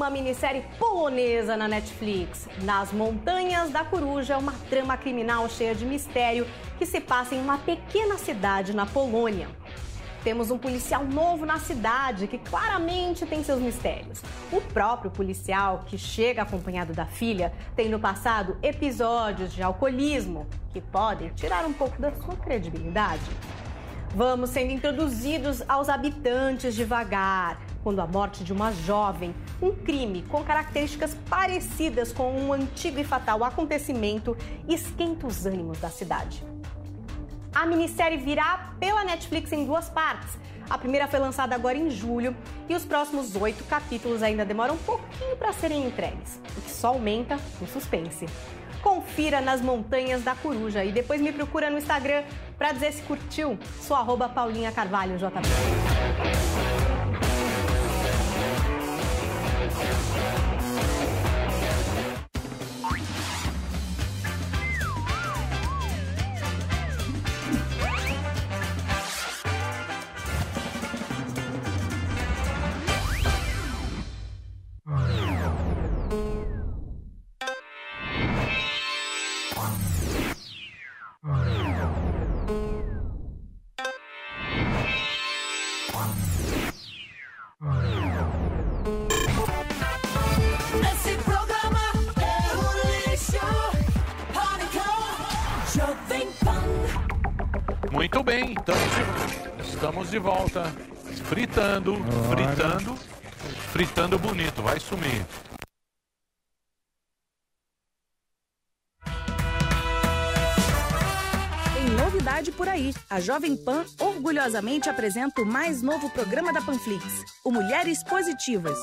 uma minissérie polonesa na Netflix. Nas Montanhas da Coruja, uma trama criminal cheia de mistério que se passa em uma pequena cidade na Polônia. Temos um policial novo na cidade que claramente tem seus mistérios. O próprio policial, que chega acompanhado da filha, tem no passado episódios de alcoolismo que podem tirar um pouco da sua credibilidade. Vamos sendo introduzidos aos habitantes devagar, quando a morte de uma jovem, um crime com características parecidas com um antigo e fatal acontecimento, esquenta os ânimos da cidade. A minissérie virá pela Netflix em duas partes. A primeira foi lançada agora em julho e os próximos oito capítulos ainda demoram um pouquinho para serem entregues, o que só aumenta o suspense. confira nas montanhas da Coruja. E depois me procura no Instagram para dizer se curtiu. Sou arroba Paulinha Carvalho JB. Fritando, fritando, fritando bonito, vai sumir. Tem novidade por aí. A Jovem Pan orgulhosamente apresenta o mais novo programa da Panflix, o Mulheres Positivas.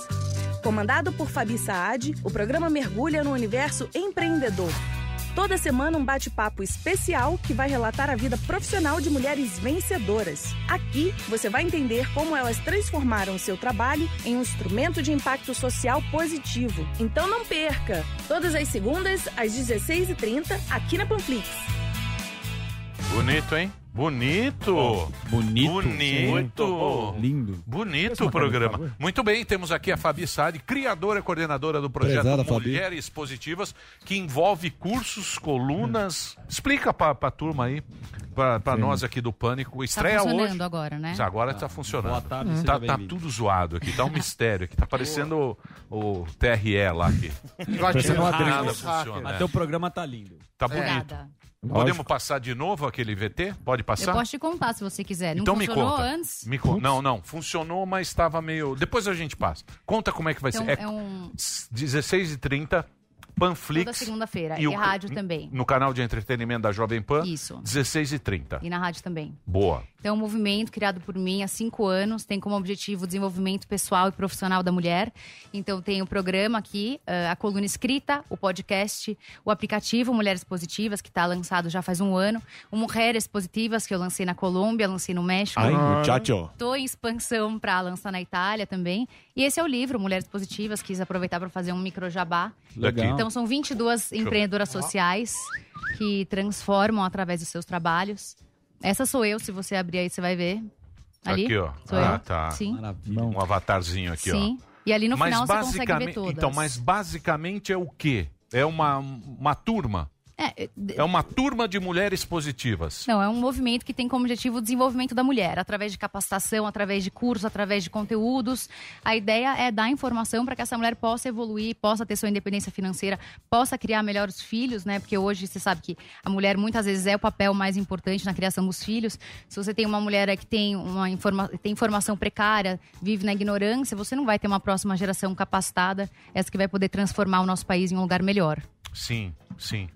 Comandado por Fabi Saad, o programa mergulha no universo empreendedor. Toda semana um bate-papo especial que vai relatar a vida profissional de mulheres vencedoras. Aqui você vai entender como elas transformaram seu trabalho em um instrumento de impacto social positivo. Então não perca! Todas as segundas, às 16h30, aqui na Panflix. Bonito, hein? Bonito! bonito. Bonito! Lindo. Bonito o programa. Muito bem, temos aqui a Fabi Sade, criadora e coordenadora do projeto Prezada Fabi. Mulheres Positivas, que envolve cursos, colunas. Explica pra, pra turma aí, pra, pra nós aqui do Pânico. Estreia funcionando hoje. agora, né? Agora tá funcionando. Boa tarde, tá, seja tá bem-vindo. tudo zoado aqui, tá um mistério aqui. Tá parecendo o, o TRE lá aqui. Parecendo um Nada funciona. Mas é. teu programa tá lindo. Tá bonito. Obrigada. Podemos passar de novo aquele VT? Pode passar? Eu posso te contar se você quiser. Não Então me funcionou conta. antes? Me con- Não, não. Funcionou, mas estava meio. Depois a gente passa. Conta como é que vai Então, ser. é um- 16h30, Panflix. Toda segunda-feira. E E, o- rádio também. No canal de entretenimento da Jovem Pan. Isso. 16h30. E na rádio também. Boa. Então, é um movimento criado por mim há cinco anos, tem como objetivo o desenvolvimento pessoal e profissional da mulher. Então, tem o programa aqui, eh, a coluna escrita, o podcast, o aplicativo Mulheres Positivas, que está lançado já faz um ano, o Mulheres Positivas, que eu lancei na Colômbia, lancei no México. Ai, muchacho. Estou em expansão para lançar na Itália também. E esse é o livro, Mulheres Positivas. Quis aproveitar para fazer um micro jabá. Legal. Então, são 22 eu ver. empreendedoras sociais que transformam através dos seus trabalhos. Essa sou eu, se você abrir aí, você vai ver. Ali. Aqui, ó. Sou ah, eu. tá. Sim. Um avatarzinho aqui, Sim. ó. E ali no Mas final você consegue ver todas. Então, mas basicamente é o quê? É uma, uma turma. É, É uma turma de mulheres positivas. Não, é um movimento que tem como objetivo o desenvolvimento da mulher, através de capacitação, através de cursos, através de conteúdos. A ideia é dar informação para que essa mulher possa evoluir, possa ter sua independência financeira, possa criar melhor os filhos, né? Porque hoje você sabe que a mulher muitas vezes é o papel mais importante na criação dos filhos. Se você tem uma mulher que tem uma informa tem informação precária, vive na ignorância, você não vai ter uma próxima geração capacitada, essa que vai poder transformar o nosso país em um lugar melhor. Sim, sim.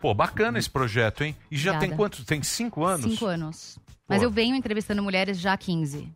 Pô, bacana esse projeto, hein? E já Obrigada. tem quantos? Tem cinco anos? Cinco anos. Mas Pô. eu venho entrevistando mulheres já há 15.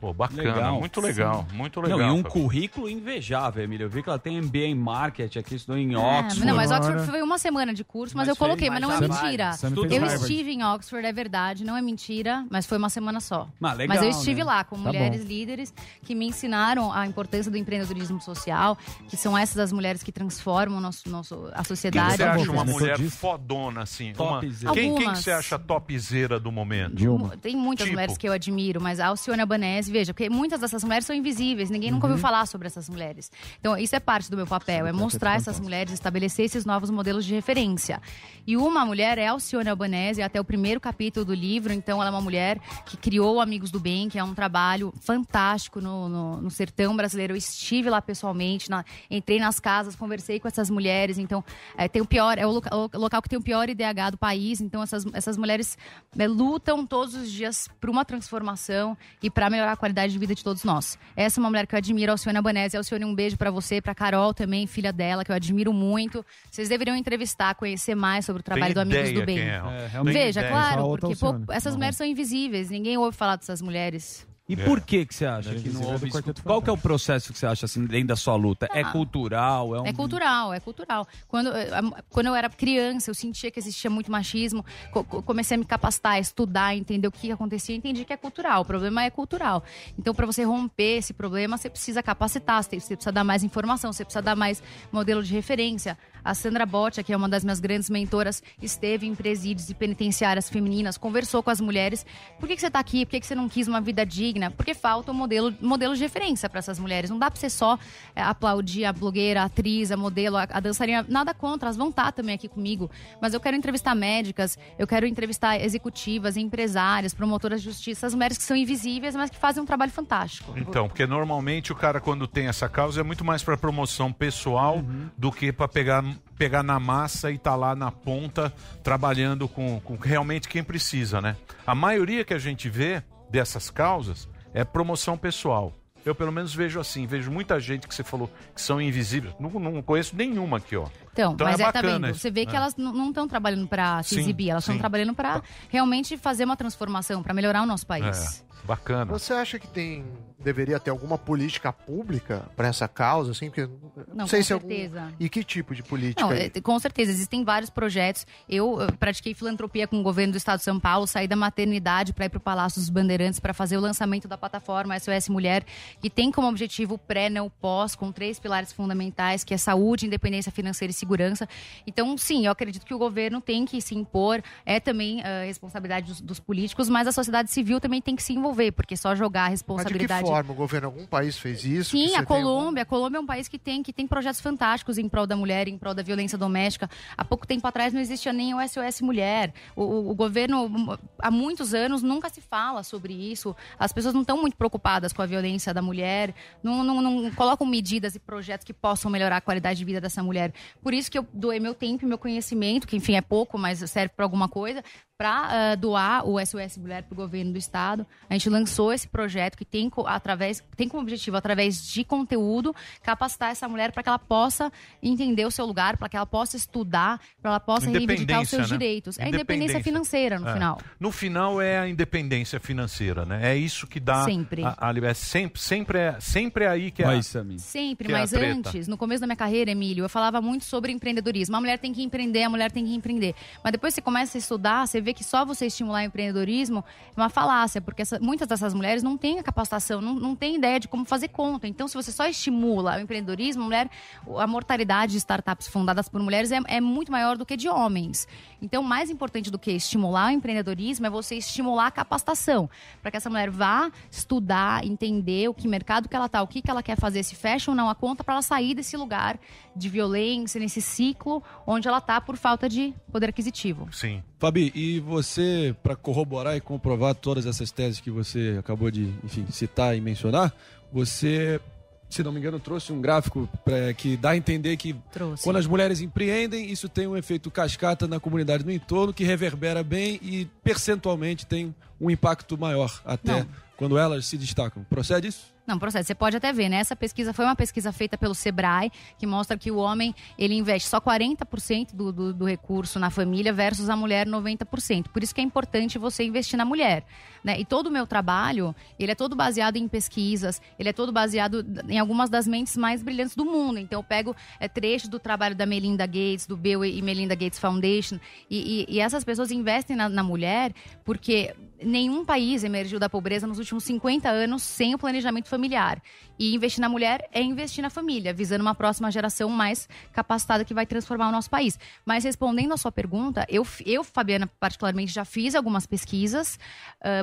Pô, bacana. Muito legal, muito legal. Não, e um currículo invejável, Emília. Eu vi que ela tem MBA em marketing aqui, estudou em É, Oxford. não, mas Oxford foi uma semana de curso, mas, Mas eu coloquei, fez mas não é mentira. Eu estive em Oxford, é verdade, não é mentira, mas foi uma semana só. Mas legal, mas eu estive né? lá com Tá mulheres bom. líderes que me ensinaram a importância do empreendedorismo social, que são essas as mulheres que transformam nosso, nosso, a Quem sociedade. você acha uma mulher fodona, assim? Uma... Topzera. Quem, quem você acha topzera do momento? Tem muitas Tipo? mulheres que eu admiro, mas a Alcione Albanese, veja, porque muitas dessas mulheres são invisíveis, ninguém nunca Uhum. ouviu falar sobre essas mulheres. Então, isso é parte do meu papel, é mostrar essas mulheres, estabelecer esses novos modelos de referência. E uma mulher é Alcione Albanese, até o primeiro capítulo do livro, então ela é uma mulher que criou Amigos do Bem, que é um trabalho fantástico no, no, no sertão brasileiro. Eu estive lá pessoalmente, na- entrei nas casas, conversei com essas mulheres, então é, tem o pior, é o, loca- o local que tem o pior IDH do país, então essas, essas mulheres né, lutam todos os dias por uma transformação e para melhorar qualidade de vida de todos nós. Essa é uma mulher que eu admiro, Alcione Albanese. Alcione, um beijo para você, para Carol também, filha dela, que eu admiro muito. Vocês deveriam entrevistar, conhecer mais sobre o trabalho do Amigos ideia do Bem. quem é. É, Veja, tem ideia. claro, porque pô, essas mulheres são invisíveis, ninguém ouve falar dessas mulheres. E É. por que que você acha que não é houve isso? Qual que é o processo que você acha assim dentro da sua luta? É Ah. cultural? É, um... É cultural, é cultural. Quando, eh, quando eu era criança, eu sentia que existia muito machismo. Co- co- comecei a me capacitar, a estudar, entender o que acontecia, entendi que é cultural. O problema é cultural. Então, para você romper esse problema, você precisa capacitar, você precisa dar mais informação, você precisa dar mais modelo de referência. A Sandra Botti, que é uma das minhas grandes mentoras, esteve em presídios e penitenciárias femininas, conversou com as mulheres. Por que, que você está aqui? Por que, que você não quis uma vida digna? Porque falta um modelo, modelo de referência para essas mulheres. Não dá para você só é, aplaudir a blogueira, a atriz, a modelo, a, a dançarina. Nada contra, elas vão estar também aqui comigo. Mas eu quero entrevistar médicas, eu quero entrevistar executivas, empresárias, promotoras de justiça, as mulheres que são invisíveis, mas que fazem um trabalho fantástico. Então, porque normalmente o cara, quando tem essa causa, é muito mais para promoção pessoal do que para pegar, pegar na massa e tá lá na ponta trabalhando com, com realmente quem precisa, né? A maioria que a gente vê dessas causas é promoção pessoal. Eu, pelo menos, vejo assim. Vejo muita gente que você falou que são invisíveis. Não, não conheço nenhuma aqui, ó. Então, mas é é, tá bacana vendo? isso. Você vê que É. elas não estão trabalhando para se Sim, exibir, elas estão trabalhando para realmente fazer uma transformação, para melhorar o nosso país. É, bacana. Você acha que tem deveria ter alguma política pública para essa causa, assim? Porque Não, sei com se é algum- certeza. E que tipo de política? Não, é, com certeza, existem vários projetos. Eu pratiquei filantropia com o governo do estado de São Paulo, saí da maternidade para ir para o Palácio dos Bandeirantes para fazer o lançamento da plataforma SOS Mulher, que tem como objetivo o pré, não o pós, com três pilares fundamentais, que é saúde, independência financeira e segurança. Então, sim, eu acredito que o governo tem que se impor, é também eh, responsabilidade dos, dos políticos, mas a sociedade civil também tem que se envolver, porque só jogar a responsabilidade... forma o governo algum país fez isso? Sim, a algum- Colômbia. A Colômbia é um país que tem, que tem projetos fantásticos em prol da mulher, em prol da violência doméstica. Há pouco tempo atrás não existia nem o SOS Mulher. O, o- o governo, há muitos anos, nunca se fala sobre isso. As pessoas não estão muito preocupadas com a violência da mulher, não, não, não colocam medidas e projetos que possam melhorar a qualidade de vida dessa mulher. Por isso que eu doei meu tempo e meu conhecimento, que enfim é pouco, mas serve para alguma coisa, para doar o SOS Mulher para o governo do estado. A gente lançou esse projeto que tem, através, tem como objetivo, através de conteúdo, capacitar essa mulher para que ela possa entender o seu lugar, para que ela possa estudar, para ela possa reivindicar os seus né? direitos. É a independência financeira, no É. final. No final é a independência financeira, né? É isso que dá Sempre. A, a liberdade. Sempre, sempre, é, sempre é aí que é. A- Sempre, que é a mas treta. antes, no começo da minha carreira, Emílio, eu falava muito sobre empreendedorismo. A mulher tem que empreender, a mulher tem que empreender. Mas depois você começa a estudar, você vê que só você estimular o empreendedorismo é uma falácia, porque essa- muitas dessas mulheres não têm a capacitação, não, não têm ideia de como fazer conta. Então, se você só estimula o empreendedorismo, a mulher, a mortalidade de startups fundadas por mulheres é, é muito maior do que de homens. Então, mais importante do que estimular o empreendedorismo é você estimular a capacitação, para que essa mulher vá estudar, entender o que mercado que ela tá, o que, que ela quer fazer, se fecha ou não a conta, para ela sair desse lugar de violência, nesse ciclo onde ela tá por falta de poder aquisitivo. Sim. Fabi, e você, para corroborar e comprovar todas essas teses que você acabou de, enfim, citar e mencionar, você, se não me engano, trouxe um gráfico pra, que dá a entender que Trouxe. quando as mulheres empreendem, isso tem um efeito cascata na comunidade no entorno, que reverbera bem e percentualmente tem um impacto maior até Não. quando elas se destacam. Procede isso? Não, processo. Você pode até ver, né? Essa pesquisa foi uma pesquisa feita pelo Sebrae, que mostra que o homem ele investe só 40% do, do, do recurso na família versus a mulher 90%. Por isso que é importante você investir na mulher. Né? E todo o meu trabalho, ele é todo baseado em pesquisas, ele é todo baseado em algumas das mentes mais brilhantes do mundo. Então eu pego é, trechos do trabalho da Melinda Gates, do Bill e Melinda Gates Foundation, e, e- e essas pessoas investem na, na mulher porque nenhum país emergiu da pobreza nos últimos 50 anos sem o planejamento familiar. E investir na mulher é investir na família, visando uma próxima geração mais capacitada que vai transformar o nosso país. Mas respondendo a sua pergunta, eu, eu Fabiana, particularmente, já fiz algumas pesquisas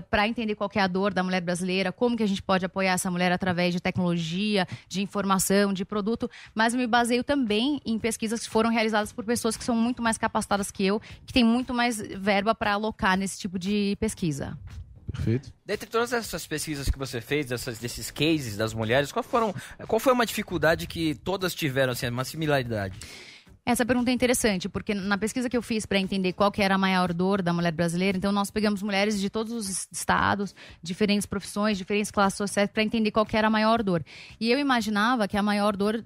para entender qual é a dor da mulher brasileira, como que a gente pode apoiar essa mulher através de tecnologia, de informação, de produto, mas me baseio também em pesquisas que foram realizadas por pessoas que são muito mais capacitadas que eu, que têm muito mais verba para alocar nesse tipo de pesquisa. Perfeito. Dentre todas essas pesquisas que você fez, dessas, desses cases das mulheres, qual, foram, qual foi uma dificuldade que todas tiveram, assim, uma similaridade? Essa pergunta é interessante, porque na pesquisa que eu fiz para entender qual que era a maior dor da mulher brasileira, então nós pegamos mulheres de todos os estados, diferentes profissões, diferentes classes sociais, para entender qual que era a maior dor. E eu imaginava que a maior dor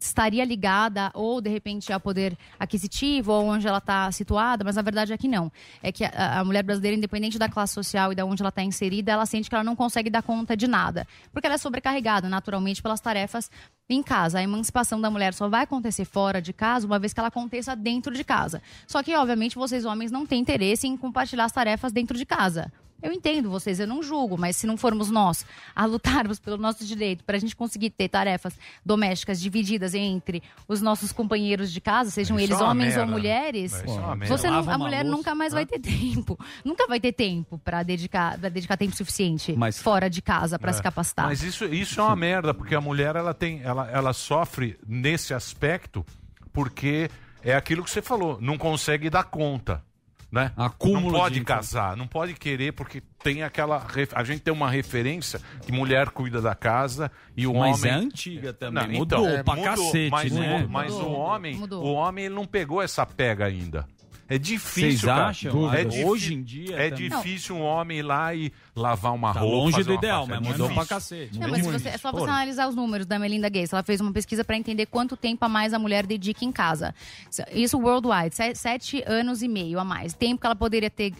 estaria ligada ou de repente ao poder aquisitivo ou onde ela está situada, mas a verdade é que não. É que a, a mulher brasileira, independente da classe social e da onde ela está inserida, ela sente que ela não consegue dar conta de nada, porque ela é sobrecarregada naturalmente pelas tarefas em casa. A emancipação da mulher só vai acontecer fora de casa uma vez que ela aconteça dentro de casa. Só que, obviamente, vocês homens não têm interesse em compartilhar as tarefas dentro de casa. Eu entendo vocês, eu não julgo, mas se não formos nós a lutarmos pelo nosso direito para a gente conseguir ter tarefas domésticas divididas entre os nossos companheiros de casa, sejam Isso eles é homens ou merda. mulheres, Isso é você não- a mulher nunca mais vai ter tempo. Nunca vai ter tempo para dedicar, pra dedicar tempo suficiente fora de casa para É. se capacitar. Mas isso, isso é uma merda, porque a mulher ela tem, ela, ela sofre nesse aspecto porque é aquilo que você falou, não consegue dar conta. Né? Acúmulo não pode de casar, não pode querer, porque tem aquela. ref- A gente tem uma referência que mulher cuida da casa e o Mas homem. é antiga também, Não, mudou então, pra mudou, cacete, mas né? O, mas Mudou. o homem, Mudou. o homem ele não pegou essa pega ainda. É difícil, Vocês cara. acham? É Hoje difí- em dia é também. difícil um homem ir lá e lavar uma Tá roupa. longe do ideal, mas É mudou difícil. pra cacete. Não, mas se você- é só você Pô, analisar os números da Melinda Gates. Ela fez uma pesquisa para entender quanto tempo a mais a mulher dedica em casa. Isso worldwide, se- sete anos e meio a mais. Tempo que ela poderia ter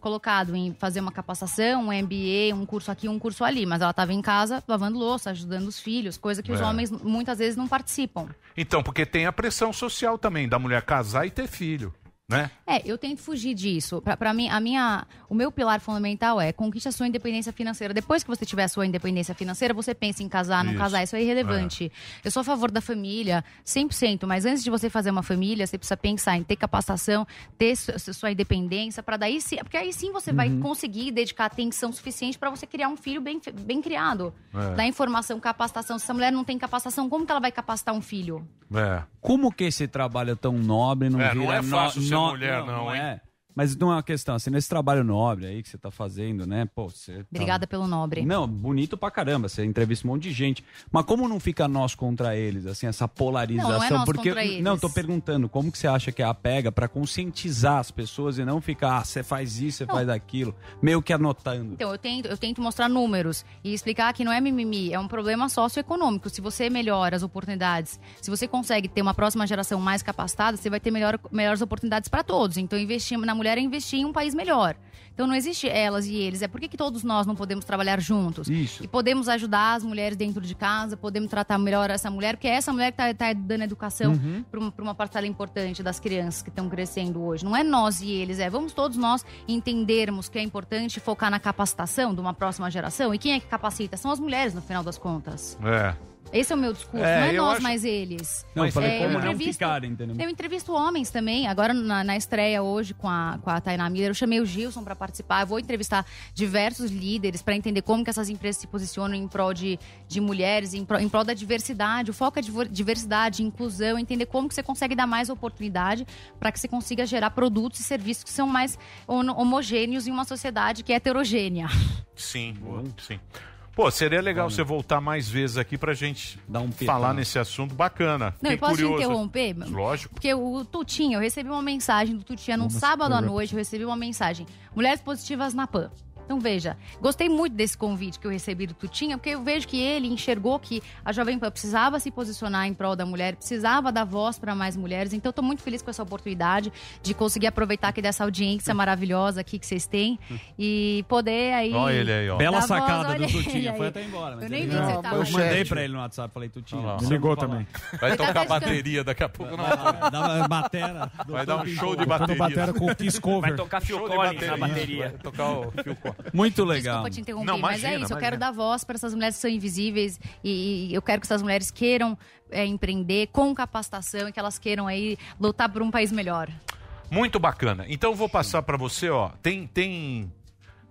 colocado em fazer uma capacitação, um MBA, um curso aqui, um curso ali. Mas ela estava em casa lavando louça, ajudando os filhos, coisa que os É. homens muitas vezes não participam. Então, porque tem a pressão social também da mulher casar e ter filho, né? É, eu tento fugir disso. Pra, pra mim, a minha, o meu pilar fundamental é conquiste a sua independência financeira. Depois que você tiver a sua independência financeira, você pensa em casar, não Isso. casar. Isso é irrelevante. Eu sou a favor da família, 100%. Mas antes de você fazer uma família, você precisa pensar em ter capacitação, ter su- su- sua independência, para daí sim, porque aí sim você vai Uhum. conseguir dedicar atenção suficiente para você criar um filho bem, bem criado. É. Dar informação, capacitação. Se essa mulher não tem capacitação, como que ela vai capacitar um filho? É. Como que esse trabalho tão nobre não É, vira... não é fácil no- no- mulher, não, hein? é. Mas não é uma questão, assim, nesse trabalho nobre aí que você tá fazendo, né? Pô, você... tá- Obrigada pelo nobre. Não, bonito pra caramba, você entrevista um monte de gente. Mas como não fica nós contra eles, assim, essa polarização? Não, não é nós Porque, contra eles. não, tô perguntando, como que você acha que é a pega pra conscientizar as pessoas e não ficar, ah, você faz isso, você faz aquilo, meio que anotando. Então, eu tento, eu tento mostrar números e explicar que não é mimimi, é um problema socioeconômico. Se você melhora as oportunidades, se você consegue ter uma próxima geração mais capacitada, você vai ter melhor, melhores oportunidades para todos. Então, investir na mulher é investir em um país melhor. Então, não existe elas e eles. É por que, que todos nós não podemos trabalhar juntos? Isso. E podemos ajudar as mulheres dentro de casa, podemos tratar melhor essa mulher, porque é essa mulher que está dando educação Uhum. para uma, uma parcela importante das crianças que estão crescendo hoje. Não é nós e eles, é vamos todos nós entendermos que é importante focar na capacitação de uma próxima geração. E quem é que capacita? São as mulheres, no final das contas. É. Esse é o meu discurso, É, não é nós acho- mais eles. Não, eu falei É, como eu não ficarem, entendeu? Eu entrevisto homens também. Agora, na, na estreia hoje com a, com a Tainá Miller, eu chamei o Gilson para participar. Eu vou entrevistar diversos líderes para entender como que essas empresas se posicionam em prol de, de mulheres, em prol, em prol da diversidade. O foco é diver- diversidade, inclusão, entender como que você consegue dar mais oportunidade para que você consiga gerar produtos e serviços que são mais homogêneos em uma sociedade que é heterogênea. Sim, sim. Pô, seria legal você voltar mais vezes aqui pra gente falar nesse assunto bacana. Não, Fiquei eu posso te curioso. interromper? Lógico. Porque o Tutinho, eu recebi uma mensagem do Tutinha num Vamos sábado à noite, eu recebi uma mensagem. Mulheres positivas na PAN. Então veja, gostei muito desse convite que eu recebi do Tutinha, porque eu vejo que ele enxergou que a Jovem Pan precisava se posicionar em prol da mulher, precisava dar voz para mais mulheres. Então eu tô muito feliz com essa oportunidade de conseguir aproveitar aqui dessa audiência maravilhosa aqui que vocês têm e poder aí. Ó ele aí, ó. dar Bela voz, sacada olha do Tutinha, foi até embora. mas Eu nem vi que você Eu tava aí. mandei pra ele no WhatsApp, falei, Tutinha. Me ligou também. Vai Vai tocar tá bateria daqui a pouco. Não. Dá batera. Vai dar um show de bateria. batera com o Kiss Cover. Vai tocar Phil Collins na bateria. bateria. Vai tocar o Phil Collins. Muito legal. Desculpa te interromper, Não, mas é imagina, isso. Eu quero imagina. dar voz para essas mulheres que são invisíveis e, e eu quero que essas mulheres queiram é, empreender com capacitação e que elas queiram aí lutar por um país melhor. Muito bacana. Então eu vou passar pra você, ó. Tem tem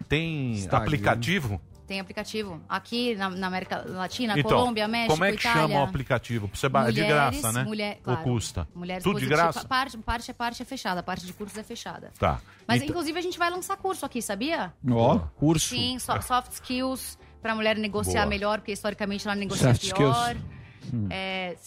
tem Instagram. aplicativo? Tem aplicativo aqui na, na América Latina, Então, Colômbia, México, como é que Itália. chama o aplicativo? Você ba- é de Mulheres, graça, né? mulher- Ou claro. custa? Mulheres Tudo de graça? Parte, parte, parte é fechada, a parte de cursos é fechada. Tá. Mas Então- inclusive a gente vai lançar curso aqui, sabia? Ó, curso. Sim, so- soft skills para a mulher negociar Boa. melhor, porque historicamente ela negocia Soft pior. skills. Hum. É,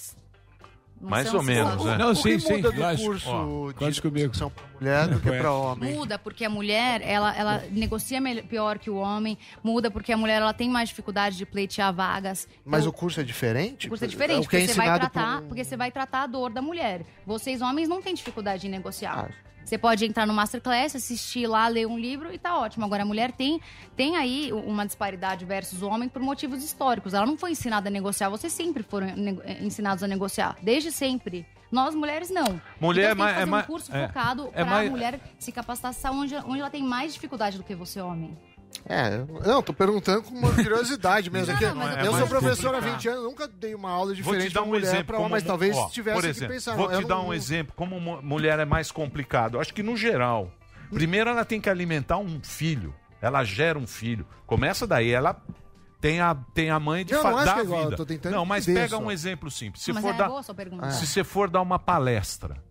s- Mais são ou menos, né? Não, o que muda do curso Ó, de discussão pra mulher do que pra homem? Muda porque a mulher, ela, ela negocia mel- pior que o homem. Muda porque a mulher, ela tem mais dificuldade de pleitear vagas. Mas Então, o curso é diferente? O curso é diferente, o que é porque, você vai tratar, por... porque você vai tratar a dor da mulher. Vocês, homens, não têm dificuldade em negociar. Ah. Você pode entrar no Masterclass, assistir lá, ler um livro e tá ótimo. Agora, a mulher tem, tem aí uma disparidade versus o homem por motivos históricos. Ela não foi ensinada a negociar, vocês sempre foram eh, ensinados a negociar. Desde sempre. Nós, mulheres, não. Mulher é então, você tem mais- é mais- um curso é. focado É pra mais- mulher se capacitar onde, onde ela tem mais dificuldade do que você, homem. É, não, tô perguntando com uma curiosidade mesmo. Não, aqui. não, mas eu é sou professor há complicado. 20 anos, nunca dei uma aula Vou diferente te dar pra um mulher exemplo. pra homem, mas talvez ó, tivesse por que exemplo, pensar. Vou te dar não- um exemplo. Como mu- mulher é mais complicado. Acho que no geral. Primeiro ela tem que alimentar um filho. Ela gera um filho. Começa daí. Ela tem a, tem a mãe de Eu não dar que é igual, vida. eu tô tentando não, mas pega só. um exemplo simples. Se Mas for é dar, boa a sua pergunta. se você for dar uma palestra,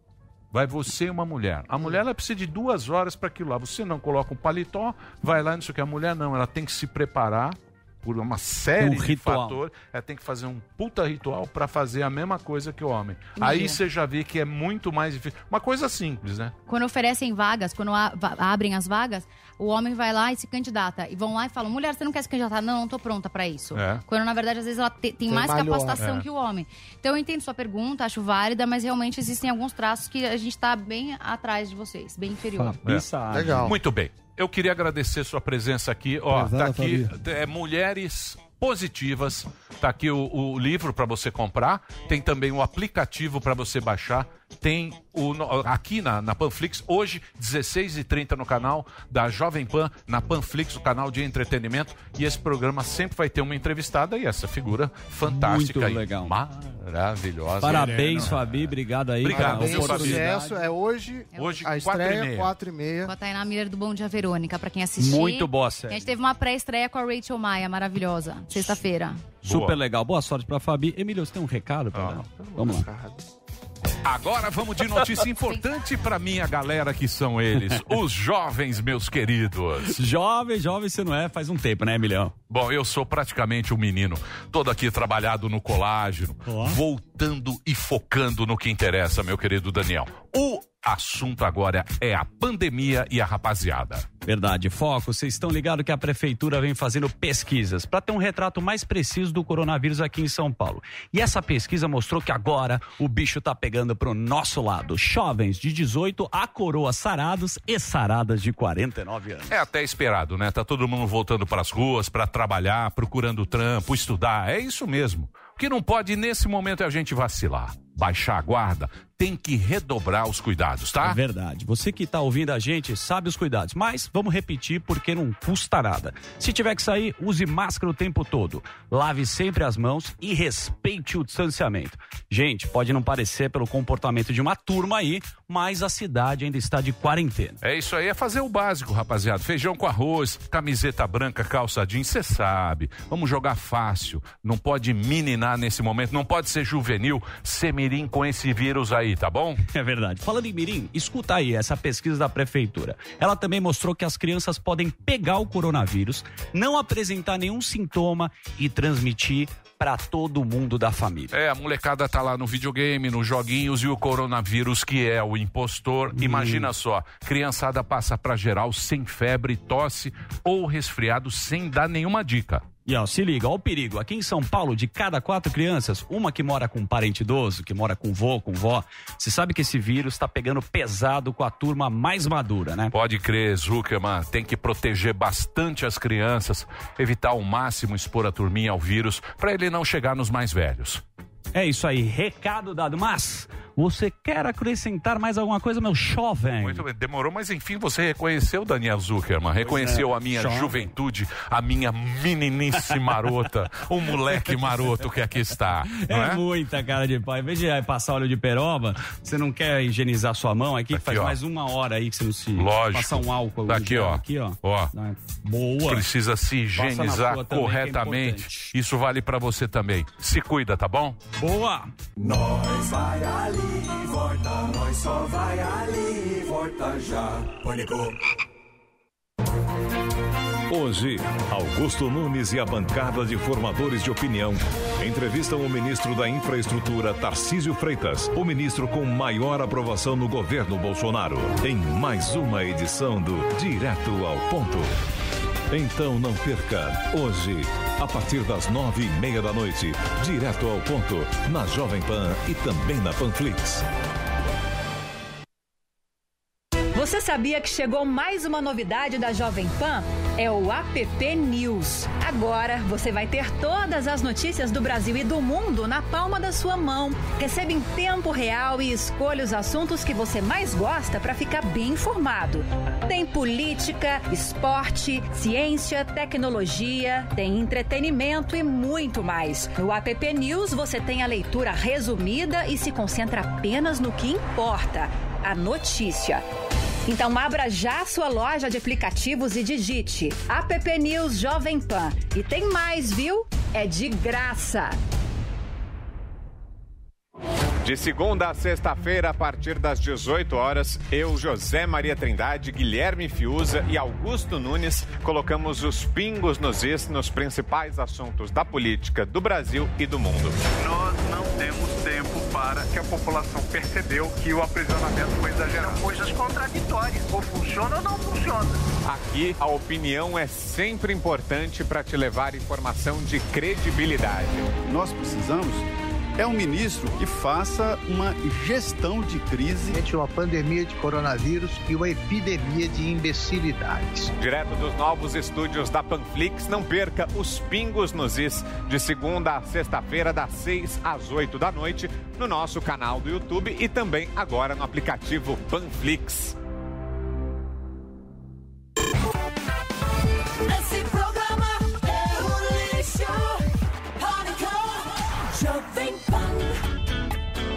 vai você e uma mulher. A mulher ela precisa de duas horas para aquilo lá. Você não coloca um paletó, vai lá, não sei o que. A mulher não, ela tem que se preparar por uma série Um de ritual. fatores. Ela tem que fazer um puta ritual para fazer a mesma coisa que o homem. Imagina. Aí você já vê que é muito mais difícil. Uma coisa simples, né? Quando oferecem vagas, quando abrem as vagas, o homem vai lá e se candidata. E vão lá e falam: mulher, você não quer se candidatar? Não, não tô pronta pra isso. É. Quando na verdade, às vezes, ela te- tem Tem mais melhor. capacitação É. que o homem. Então eu entendo sua pergunta, acho válida, mas realmente existem alguns traços que a gente tá bem atrás de vocês, bem inferior. É. Legal. Muito bem. Eu queria agradecer sua presença aqui. Ó, Prezada tá aqui é, Mulheres Positivas. Tá aqui o, o livro para você comprar. Tem também o aplicativo para você baixar. Tem o aqui na, na Panflix, hoje, 16h30 no canal da Jovem Pan, na Panflix, o canal de entretenimento. E esse programa sempre vai ter uma entrevistada e essa figura fantástica Muito aí. legal. Maravilhosa. Parabéns, Fabi. Obrigado aí. Obrigado, oportunidade. Sucesso, é hoje, Hoje, a quatro e estreia, meia. 4 e meia. Com a Tainá Miller do Bom Dia Verônica, pra quem assistiu. Muito boa A série. gente teve uma pré-estreia com a Rachel Maia, maravilhosa. Sexta-feira. Super legal. Boa sorte pra Fabi. Emílio, você tem um recado pra dar? Vamos lá. Agora vamos de notícia importante para minha galera que são eles, os jovens, meus queridos. Jovem, jovem você não é faz um tempo, né, Emilhão? Bom, eu sou praticamente um menino, todo aqui trabalhado no colágeno, voltando e focando no que interessa, meu querido Daniel. O assunto agora é a pandemia e a rapaziada. Verdade, foco. Vocês estão ligados que a prefeitura vem fazendo pesquisas para ter um retrato mais preciso do coronavírus aqui em São Paulo. E essa pesquisa mostrou que agora o bicho tá pegando pro nosso lado. Jovens de 18 a coroas sarados e saradas de 49 anos. É até esperado, né? Tá todo mundo voltando para as ruas para trabalhar, procurando trampo, estudar. É isso mesmo. O que não pode nesse momento é a gente vacilar, baixar a guarda, tem que redobrar os cuidados, tá? É verdade. Você que tá ouvindo a gente sabe os cuidados, mas vamos repetir porque não custa nada. Se tiver que sair, use máscara o tempo todo. Lave sempre as mãos e respeite o distanciamento. Gente, pode não parecer pelo comportamento de uma turma aí, mas a cidade ainda está de quarentena. É isso aí, é fazer o básico, rapaziada. Feijão com arroz, camiseta branca, calça jeans, você sabe. Vamos jogar fácil. Não pode meninar nesse momento, não pode ser juvenil, ser mirim com esse vírus aí, tá bom? É verdade. Falando em Mirim, escuta aí essa pesquisa da prefeitura. Ela também mostrou que as crianças podem pegar o coronavírus, não apresentar nenhum sintoma e transmitir para todo mundo da família. É, a molecada tá lá no videogame, nos joguinhos e o coronavírus que é o impostor. Imagina só, criançada passa pra geral sem febre, tosse ou resfriado sem dar nenhuma dica. E ó, se liga, ó o perigo. Aqui em São Paulo, de cada quatro crianças, uma que mora com um parente idoso, que mora com vô, com vó. Você sabe que esse vírus tá pegando pesado com a turma mais madura, né? Pode crer, Zuckerman, tem que proteger bastante as crianças, evitar ao máximo expor a turminha ao vírus para ele não chegar nos mais velhos. É isso aí, recado dado. Mas, você quer acrescentar mais alguma coisa, meu jovem? Muito bem, demorou, mas enfim, você reconheceu Daniel Zuckerman, reconheceu é, a minha jovem. juventude, a minha meninice marota, o moleque maroto que aqui está, É, é? muita cara de pau. Em vez de aí passar óleo de peroba, você não quer higienizar sua mão aqui, que faz ó. mais uma hora aí que você não se Lógico. passar um álcool. Tá em aqui, gel ó. Aqui, ó. Ó. Boa. Precisa se Passa higienizar é corretamente. Isso vale pra você também. Se cuida, tá bom? Boa! Nós vai ali e volta, nós só vai ali e volta já. Pânico. Hoje, Augusto Nunes e a bancada de formadores de opinião entrevistam o ministro da Infraestrutura, Tarcísio Freitas, o ministro com maior aprovação no governo Bolsonaro, em mais uma edição do Direto ao Ponto. Então não perca, hoje, a partir das nove e meia da noite, direto ao ponto, na Jovem Pan e também na Panflix. Você sabia que chegou mais uma novidade da Jovem Pan? É o App News. Agora você vai ter todas as notícias do Brasil e do mundo na palma da sua mão. Receba em tempo real e escolha os assuntos que você mais gosta para ficar bem informado. Tem política, esporte, ciência, tecnologia, tem entretenimento e muito mais. No App News você tem a leitura resumida e se concentra apenas no que importa a notícia. Então abra já sua loja de aplicativos e digite App News Jovem Pan. E tem mais, viu? É de graça. De segunda a sexta-feira, a partir das 18 horas, eu, José Maria Trindade, Guilherme Fiuza e Augusto Nunes colocamos os pingos nos is nos principais assuntos da política do Brasil e do mundo. Nós não temos para que a população percebeu que o aprisionamento foi exagerado. São coisas contraditórias. Ou funciona ou não funciona. Aqui, a opinião é sempre importante para te levar informação de credibilidade. Nós precisamos é um ministro que faça uma gestão de crise. Entre uma pandemia de coronavírus e uma epidemia de imbecilidades. Direto dos novos estúdios da Panflix, não perca os Pingos nos Is, de segunda a sexta-feira, das 6 às 8 da noite, no nosso canal do YouTube e também agora no aplicativo Panflix. Esse programa é um lixo.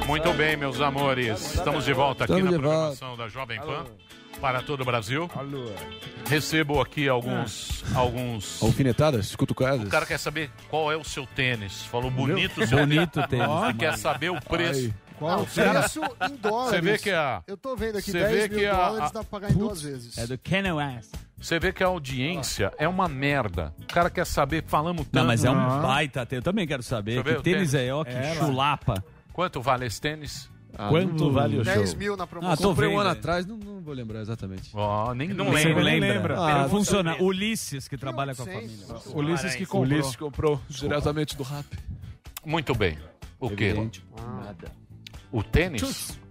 Muito bem, meus amores. Estamos de volta aqui Estamos na programação da Jovem Pan para todo o Brasil. Recebo aqui alguns. alguns. Alfinetadas, cutucadas. O cara quer saber qual é o seu tênis. Falou bonito Meu? seu Bonito tênis. Ele quer saber o preço. Ai. Qual o preço em dólares? Você vê que a. Eu tô vendo aqui, você 10 vê mil que a- dólares a- dá pra pagar em duas vezes. É do Kanye West. Você vê que a audiência é uma merda. O cara quer saber, falamos tanto. Não, mas é um baita tênis. Eu também quero saber. Que o tênis tênis. é, ó, que É, lá. Quanto vale esse tênis? Quanto vale o 10 show? mil na promoção. Ah, tô Comprei um ano atrás, não, não vou lembrar exatamente. Ó, nem Não Você lembra. nem lembra. Ah, Funciona. Ulisses, que trabalha com a família. Ulisses que comprou. Ulisses comprou diretamente do rap. Muito bem. O quê? Nada. O tênis?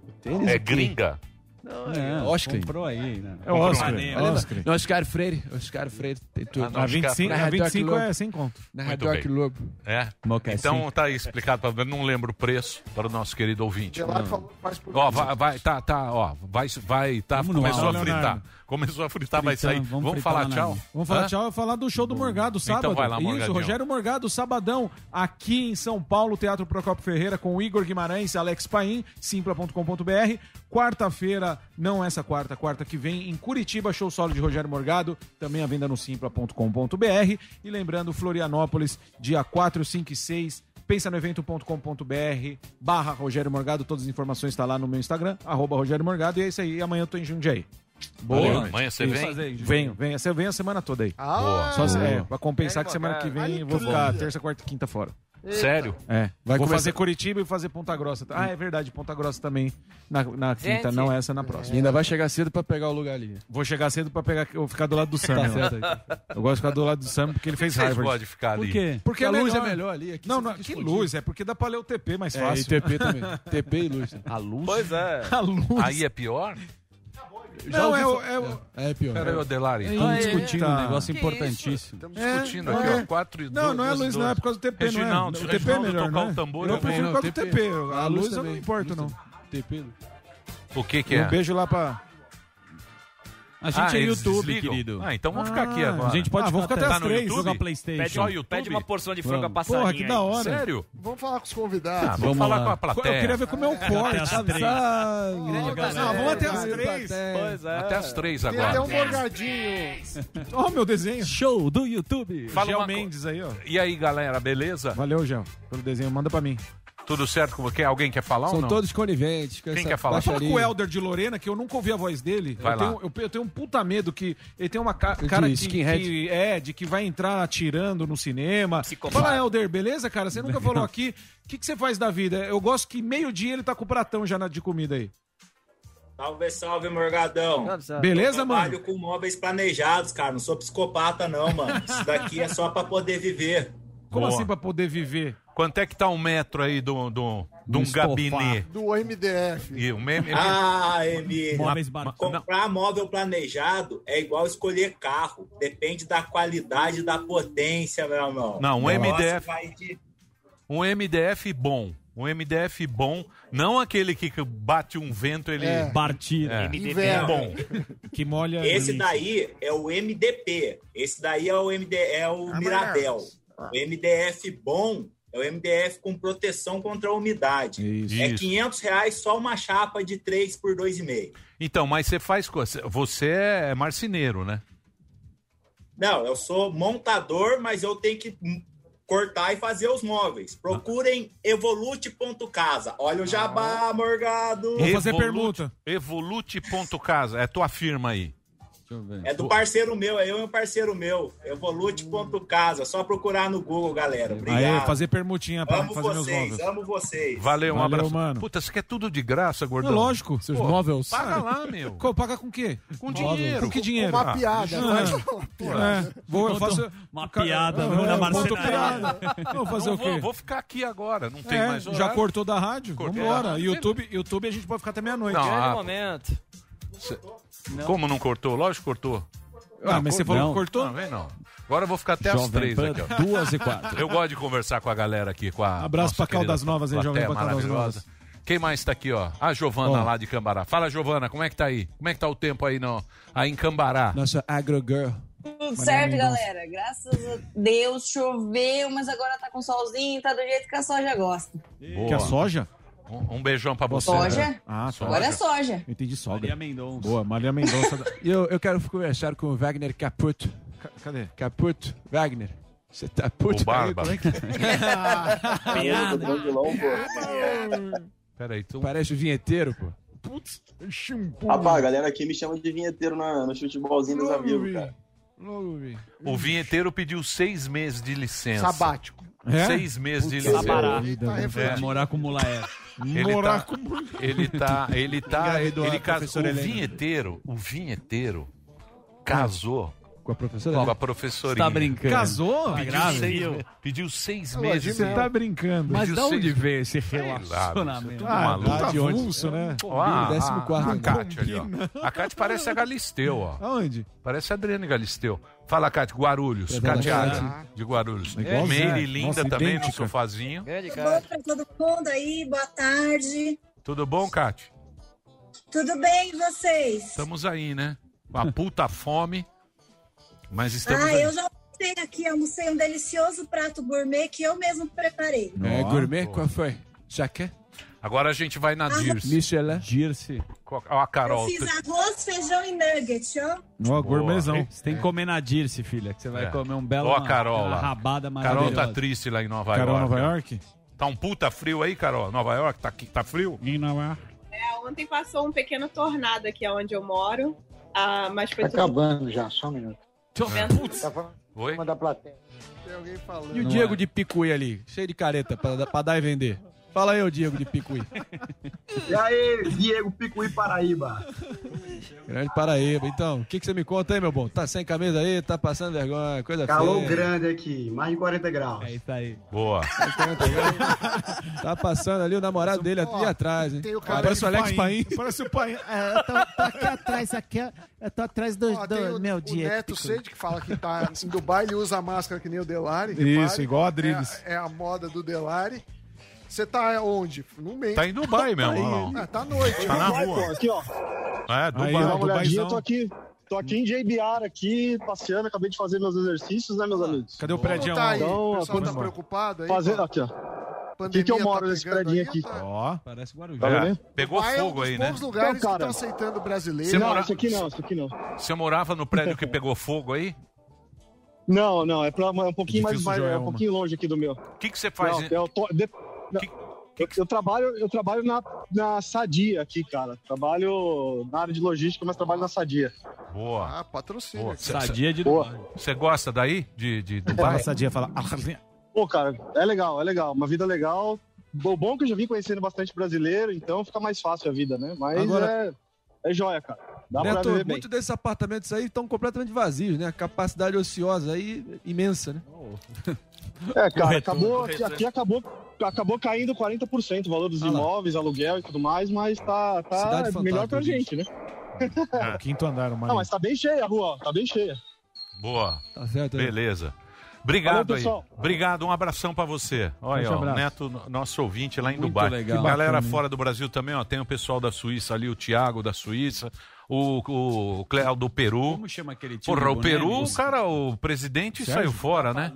O tênis é gringa? Não, É, Oscar. comprou aí, né? É o Oscar. Oscar. Não, Oscar Freire. Oscar Freire tem tudo. Ah, não, A 25 Na a Red Dark 25 Lobe. é sem conto. Na bem. Lobe. É? Então tá aí explicado, pra- não lembro o preço para o nosso querido ouvinte. Gelado falou que faz por Ó, vai, vai, tá, tá, ó, vai, vai, tá, Vamos começou ar, a fritar. Leonardo. Começou a fritar, vai sair. vamos Vamos, fritar falar lá tchau? Vamos falar Hã? tchau e falar do show do Morgado sábado. Então vai lá, Isso, Morgadinho. Rogério Morgado, sabadão, aqui em São Paulo, Teatro Procopio Ferreira, com o Igor Guimarães e Alex Paim, simpla.com.br. Quarta-feira, não essa quarta, quarta que vem, em Curitiba, show solo de Rogério Morgado, também à venda no simpla.com.br. E lembrando, Florianópolis, dia 4, 5 e 6. Pensa no evento.com.br barra Rogério Morgado, todas as informações estão lá no meu Instagram, arroba Rogério Morgado, e é isso aí. E amanhã eu tô em Jundiaí. Boa. Amanhã você vem? Venho, venho. Você vem a semana toda aí. Ah, Boa. Só é, pra compensar que semana que vem eu vou ficar terça, quarta e quinta fora. Sério? É. Vai vou começar- fazer Curitiba e fazer Ponta Grossa. Ah, é verdade, Ponta Grossa também na, na quinta, Gente. não essa na E próxima. ainda vai chegar cedo pra pegar o lugar ali. Vou chegar cedo pra pegar, eu vou ficar do lado do Sam. Tá eu- certo. Eu gosto de ficar do lado do Sam porque ele fez Vocês Harvard. podem ficar ali. Por quê? Porque a luz é melhor ali. Aqui Não, não, que explodindo. luz? É porque dá pra ler o TP mais É, fácil. e TP também. TP e luz. A luz? Pois é. A luz. Aí é pior? Não, ouvi é o. É, o- É, é pior. Peraí, Adelari. Estamos Eita. discutindo um negócio Que importantíssimo. Estamos É, discutindo não aqui, é. ó. Quatro e Não, dois, não é a luz, não é por causa do TP, não é. O TP é melhor, tocar né? o tambor, Eu prefiro por causa do TP. A luz eu não importo, não. TP. O que que Um é? beijo lá pra. A gente Ah, é YouTube, desligam? querido. Ah, então vamos ficar aqui Ah, agora. A gente pode Ah, vamos ficar ficar até Tá as no três, YouTube? jogar Pede, Playstation. uma- YouTube? pede uma porção de frango Vamos. passarinho. Porra, que da hora. Sério? Vamos falar com os Ah, convidados. vamos Vamos falar lá. com a Eu plateia. queria ver comer um Até corte, sabe? galera. vamos até as três. Pois é. Até as três Tem agora. até um morgadinho. Ó, meu desenho. Show do YouTube. Fala Gel Mendes aí, ó. E aí, galera, beleza? Valeu, Gel, pelo desenho. Manda pra mim. Tudo certo com você? Alguém quer falar ou São não? todos coniventes. com Quem essa quer falar? Fala baixaria. com o Helder de Lorena, que eu nunca ouvi a voz dele. Vai eu, lá. tenho, eu, eu tenho um puta medo que ele tem uma ca De cara que, skinhead. que é, de que vai entrar atirando no cinema. Psicopata. Fala, Helder, beleza, cara? Você nunca falou aqui. O que, que você faz da vida? Eu gosto que meio-dia ele tá com o pratão já na- de comida aí. Salve, salve, Morgadão. Beleza, eu trabalho com móveis planejados, cara. Não sou psicopata, não, mano. Isso daqui é só pra poder viver. Como Boa. assim pra poder viver? Quanto é que tá um metro aí do, do, de um estofar. gabinete? Do MDF. E o meme... Ah, Emílio. Móveis baratos. Comprar móvel planejado é igual escolher carro. Depende da qualidade e da potência, meu irmão. Não, um MDF. de- Um MDF bom. Um MDF bom, não aquele que bate um vento, ele. É. Bartira. É. Inverno. bom. Que molha. Esse daí é o MDP. Esse daí é o MD, é o Mirabel. O MDF bom é o MDF com proteção contra a umidade. Isso. É Isso. 500 reais só uma chapa de 3 por 2,5. Então, mas você faz coisa. Você é marceneiro, né? Não, eu sou montador, mas eu tenho que cortar e fazer os móveis. Procurem evolute.casa. Olha o jabá, Morgado. Evolute- Evolute.casa. É tua firma aí. É do parceiro meu, é eu e um parceiro meu. Evolute.casa. Só procurar no Google, galera. Obrigado. Aí, fazer permutinha pra amo fazer meus vocês, móveis. amo vocês. Valeu, um Valeu, abraço. mano. Puta, você quer tudo de graça, gordão? É lógico. Seus Pô, móveis. Paga lá, meu. Co- Paga com o quê? Com dinheiro. Com que dinheiro? Uma piada, Ah, é. uma piada. É, vou, eu faço... uma piada Ah, na eu conto marcenaria. piada. Vou fazer Não o quê? Vou, vou ficar aqui agora, não tem É, mais já horário. cortou da rádio? Cortei. Vambora. É. YouTube, YouTube a gente pode ficar até meia-noite. Não, ah, momento. Como não cortou? Lógico que cortou. Ah, mas você falou que cortou? Não, vem não. Agora eu vou ficar até Jovem três Pan, aqui, ó. duas e quatro. Eu gosto de conversar com a galera aqui, com a. Abraço pra Caldas Novas aí, Jovem Pan Caldas. Novas. Quem mais tá aqui, ó? A Giovana Ó. lá de Cambará. Fala, Giovana, como é que tá aí? Como é que tá o tempo aí, no, aí em Cambará? Nossa agro girl. Tudo certo, galera. Graças a Deus choveu, mas agora tá com solzinho, tá do jeito que a soja gosta. Boa. Que é soja? Um, um beijão pra você. Soja? Ah, soja. Agora é soja. Eu entendi sogra. Maria Mendonça. Boa, Maria Mendonça. E eu, eu quero conversar com o Wagner Caputo. cadê? Caputo, Wagner. Você tá puto? O Barba. Como é que... Piada. Peraí, tu... Parece o vinheteiro, pô. Putz. Rapaz, a galera aqui me chama de vinheteiro na, no futebolzinho dos amigos, cara. O vinheteiro pediu seis meses de licença. Sabático. É? Seis meses de Putz, licença. Sabará. Tá Vai morar com Mulaé. Ele tá, ele tá, ele tá, Engravidou ele a casou. O vinheteiro, o vinheteiro casou Com a professora? com a professorinha. Tá brincando. Casou? Tá Pediu seis, pediu seis meses. Você tá brincando. Mas Pediu da onde veio esse lá, relacionamento? Ah, maluco. tá de onde? avulso, né? Ó, a, décimo quarto a. Cátia ali, ó. A Cátia parece a Galisteu, ó. Aonde? Parece a Adriane Galisteu. Fala, Cátia, Guarulhos. Cátia de Guarulhos. Igual Meire Zé. linda Nossa, também no idêntica. sofazinho. Grande Bom cara. pra todo mundo aí, boa tarde. Tudo bom, Cátia? Tudo bem e vocês? Estamos aí, né? Com a puta fome. Mas estamos ah, aí. eu já almocei aqui, almocei um delicioso prato gourmet que eu mesmo preparei. É, gourmet, pô. qual foi? Já quer? Agora a gente vai na Dirce. Michelin. Dirce. Ó, a Carol. Eu fiz arroz, feijão e nuggets, ó. Ó, gourmetzão. Você tem que comer na Dirce, filha, que você vai É. comer um belo Ó a Carol uma rabada Carol tá triste lá em Nova Carol, York. Nova ó. York? Tá um puta frio aí, Carol? Nova York? Tá, aqui- tá frio? Em Nova York. É, ontem passou um pequeno tornado aqui onde eu moro, ah, mas foi Tá tudo acabando já, só um minuto. Putz. Tá falando Oi? uma da plateia. Tem alguém falando. E o Diego de Picuí ali, cheio de careta pra, pra dar e vender. Fala aí, o Diego de Picuí. E aí, Diego Picuí Paraíba. Grande Paraíba. Então, o que, que você me conta aí, meu bom? Tá sem camisa aí, tá passando vergonha, coisa Calor feia. grande aqui, mais de 40 graus. É isso aí. Boa. Tá passando ali o namorado dele ali atrás, hein? Tem o cara Parece o Alex Paim. Parece o pai. É, eu tô, tô aqui atrás, aqui, ó. eu tô atrás do, Ó, do o, meu o dia. Neto Sede que fala que tá em Dubai, ele usa a máscara que nem o Delari. Isso, repare. igual a Adriles. É, é a moda do Delari. Você tá onde? No meio. Tá em Dubai mesmo, ó lá, Ah, tá à noite. Tá na rua. pô, aqui, ó. É, Aí, Dubai. ó. Dá uma olhadinha, Dubaizão. eu tô aqui. Tô aqui em JBR aqui, passeando, acabei de fazer meus exercícios, né, meus amigos? Cadê o prédio? tá aí? Então, o pessoal quando- tá preocupado aí? Fazendo aqui, ó. pandemia Aqui que eu moro, tá nesse aí, aqui. tá? Ó. Parece Guarujá. Tá É, pegou Dubai é um fogo aí, né? poucos lugares Então, cara, que estão aceitando brasileiro. Você Não, mora- esse aqui não, esse aqui não. Você morava no prédio que pegou fogo aí? Não, não, é, pra, é um pouquinho mais, mais é um pouquinho longe aqui do meu. O que, que você faz? Não, eu tô- de- Que- Eu, eu trabalho, eu trabalho na, na Sadia aqui, cara. Trabalho na área de logística, mas trabalho na Sadia. Boa. Ah, patrocínio. Boa. Sadia de Boa. Dubai. Você gosta daí? De, de Dubai? A Sadia fala. Pô, cara, é legal, é legal. Uma vida legal. O bom é que eu já vim conhecendo bastante brasileiro, então fica mais fácil a vida, né? Mas Agora- é, é joia, cara. Dá Neto, muitos desses apartamentos aí estão completamente vazios, né? A capacidade ociosa aí imensa, né? É, cara, acabou, aqui, aqui acabou, acabou caindo 40% o valor dos imóveis, aluguel e tudo mais, mas tá, tá melhor pra gente. gente, né? É, o quinto andar, uma Não, mas tá bem cheia a rua, ó, tá bem cheia. Boa. Tá certo. Beleza. Obrigado Valeu, aí. pessoal. Obrigado, um abração pra você. Olha, ó, abraço. Neto, no- nosso ouvinte lá em Muito Dubai. legal. Galera bacana, fora do Brasil também, ó, tem o pessoal da Suíça ali, o Thiago da Suíça, o, o Cléo do Peru. Como chama aquele time Porra, do o Peru, o cara, o presidente Sérgio? saiu fora, né?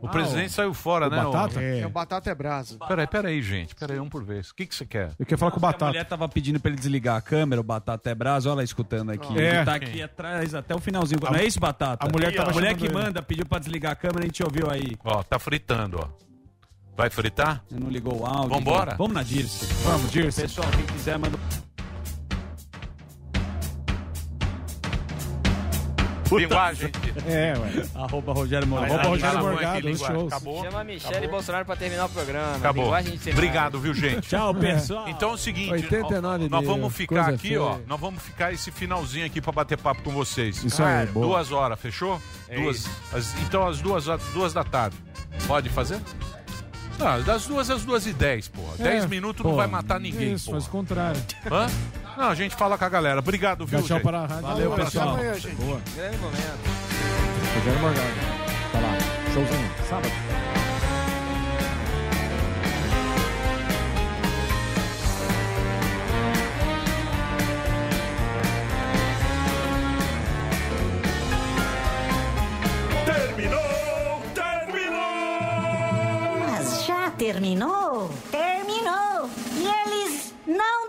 O Ah, presidente o- saiu fora, o né? Batata? É, o Batata é brasa. Peraí, peraí, gente. Peraí, um por vez. O que, que você quer? Eu quero falar com o A Batata. mulher tava pedindo pra ele desligar a câmera, o Batata é brasa, olha ela escutando aqui. É. Ele tá aqui atrás até o finalzinho. A- Não é isso, Batata? a mulher tava a mulher que ele. manda pediu pra desligar a câmera, a gente ouviu aí. Ó, tá fritando, ó. Vai fritar? Você não ligou o áudio. Vambora? Vamos na Dirce. Vamos, Dirce. Pessoal, quem quiser, manda. Linguagem. É, ué. Arroba Rogério Morgado. Arroba Rogério Acabou Morgado, os shows. Acabou? Chama a Michelle Acabou? Bolsonaro pra terminar o programa. Acabou. Linguagem de cenário. Obrigado, viu, gente? Tchau, pessoal. Então é o seguinte, 89 ó, nós vamos ficar aqui, ó. feia. Nós vamos ficar esse finalzinho aqui pra bater papo com vocês. Isso aí, boa. Duas horas, fechou? É duas. isso. as- então, às duas, duas da tarde. Pode fazer? Não, das duas às duas e dez, porra. É, Dez minutos não pô, vai matar ninguém, Isso, porra. faz o contrário. Hã? Não, a gente fala com a galera. Obrigado, viu, tchau gente? para a rádio. Valeu, Boa, pessoal. até amanhã, gente. Boa. Grande momento. Rogério Morgado. Tá lá. Showzinho. Sábado. Terminou! Terminou! Mas já terminou? Terminou! E eles não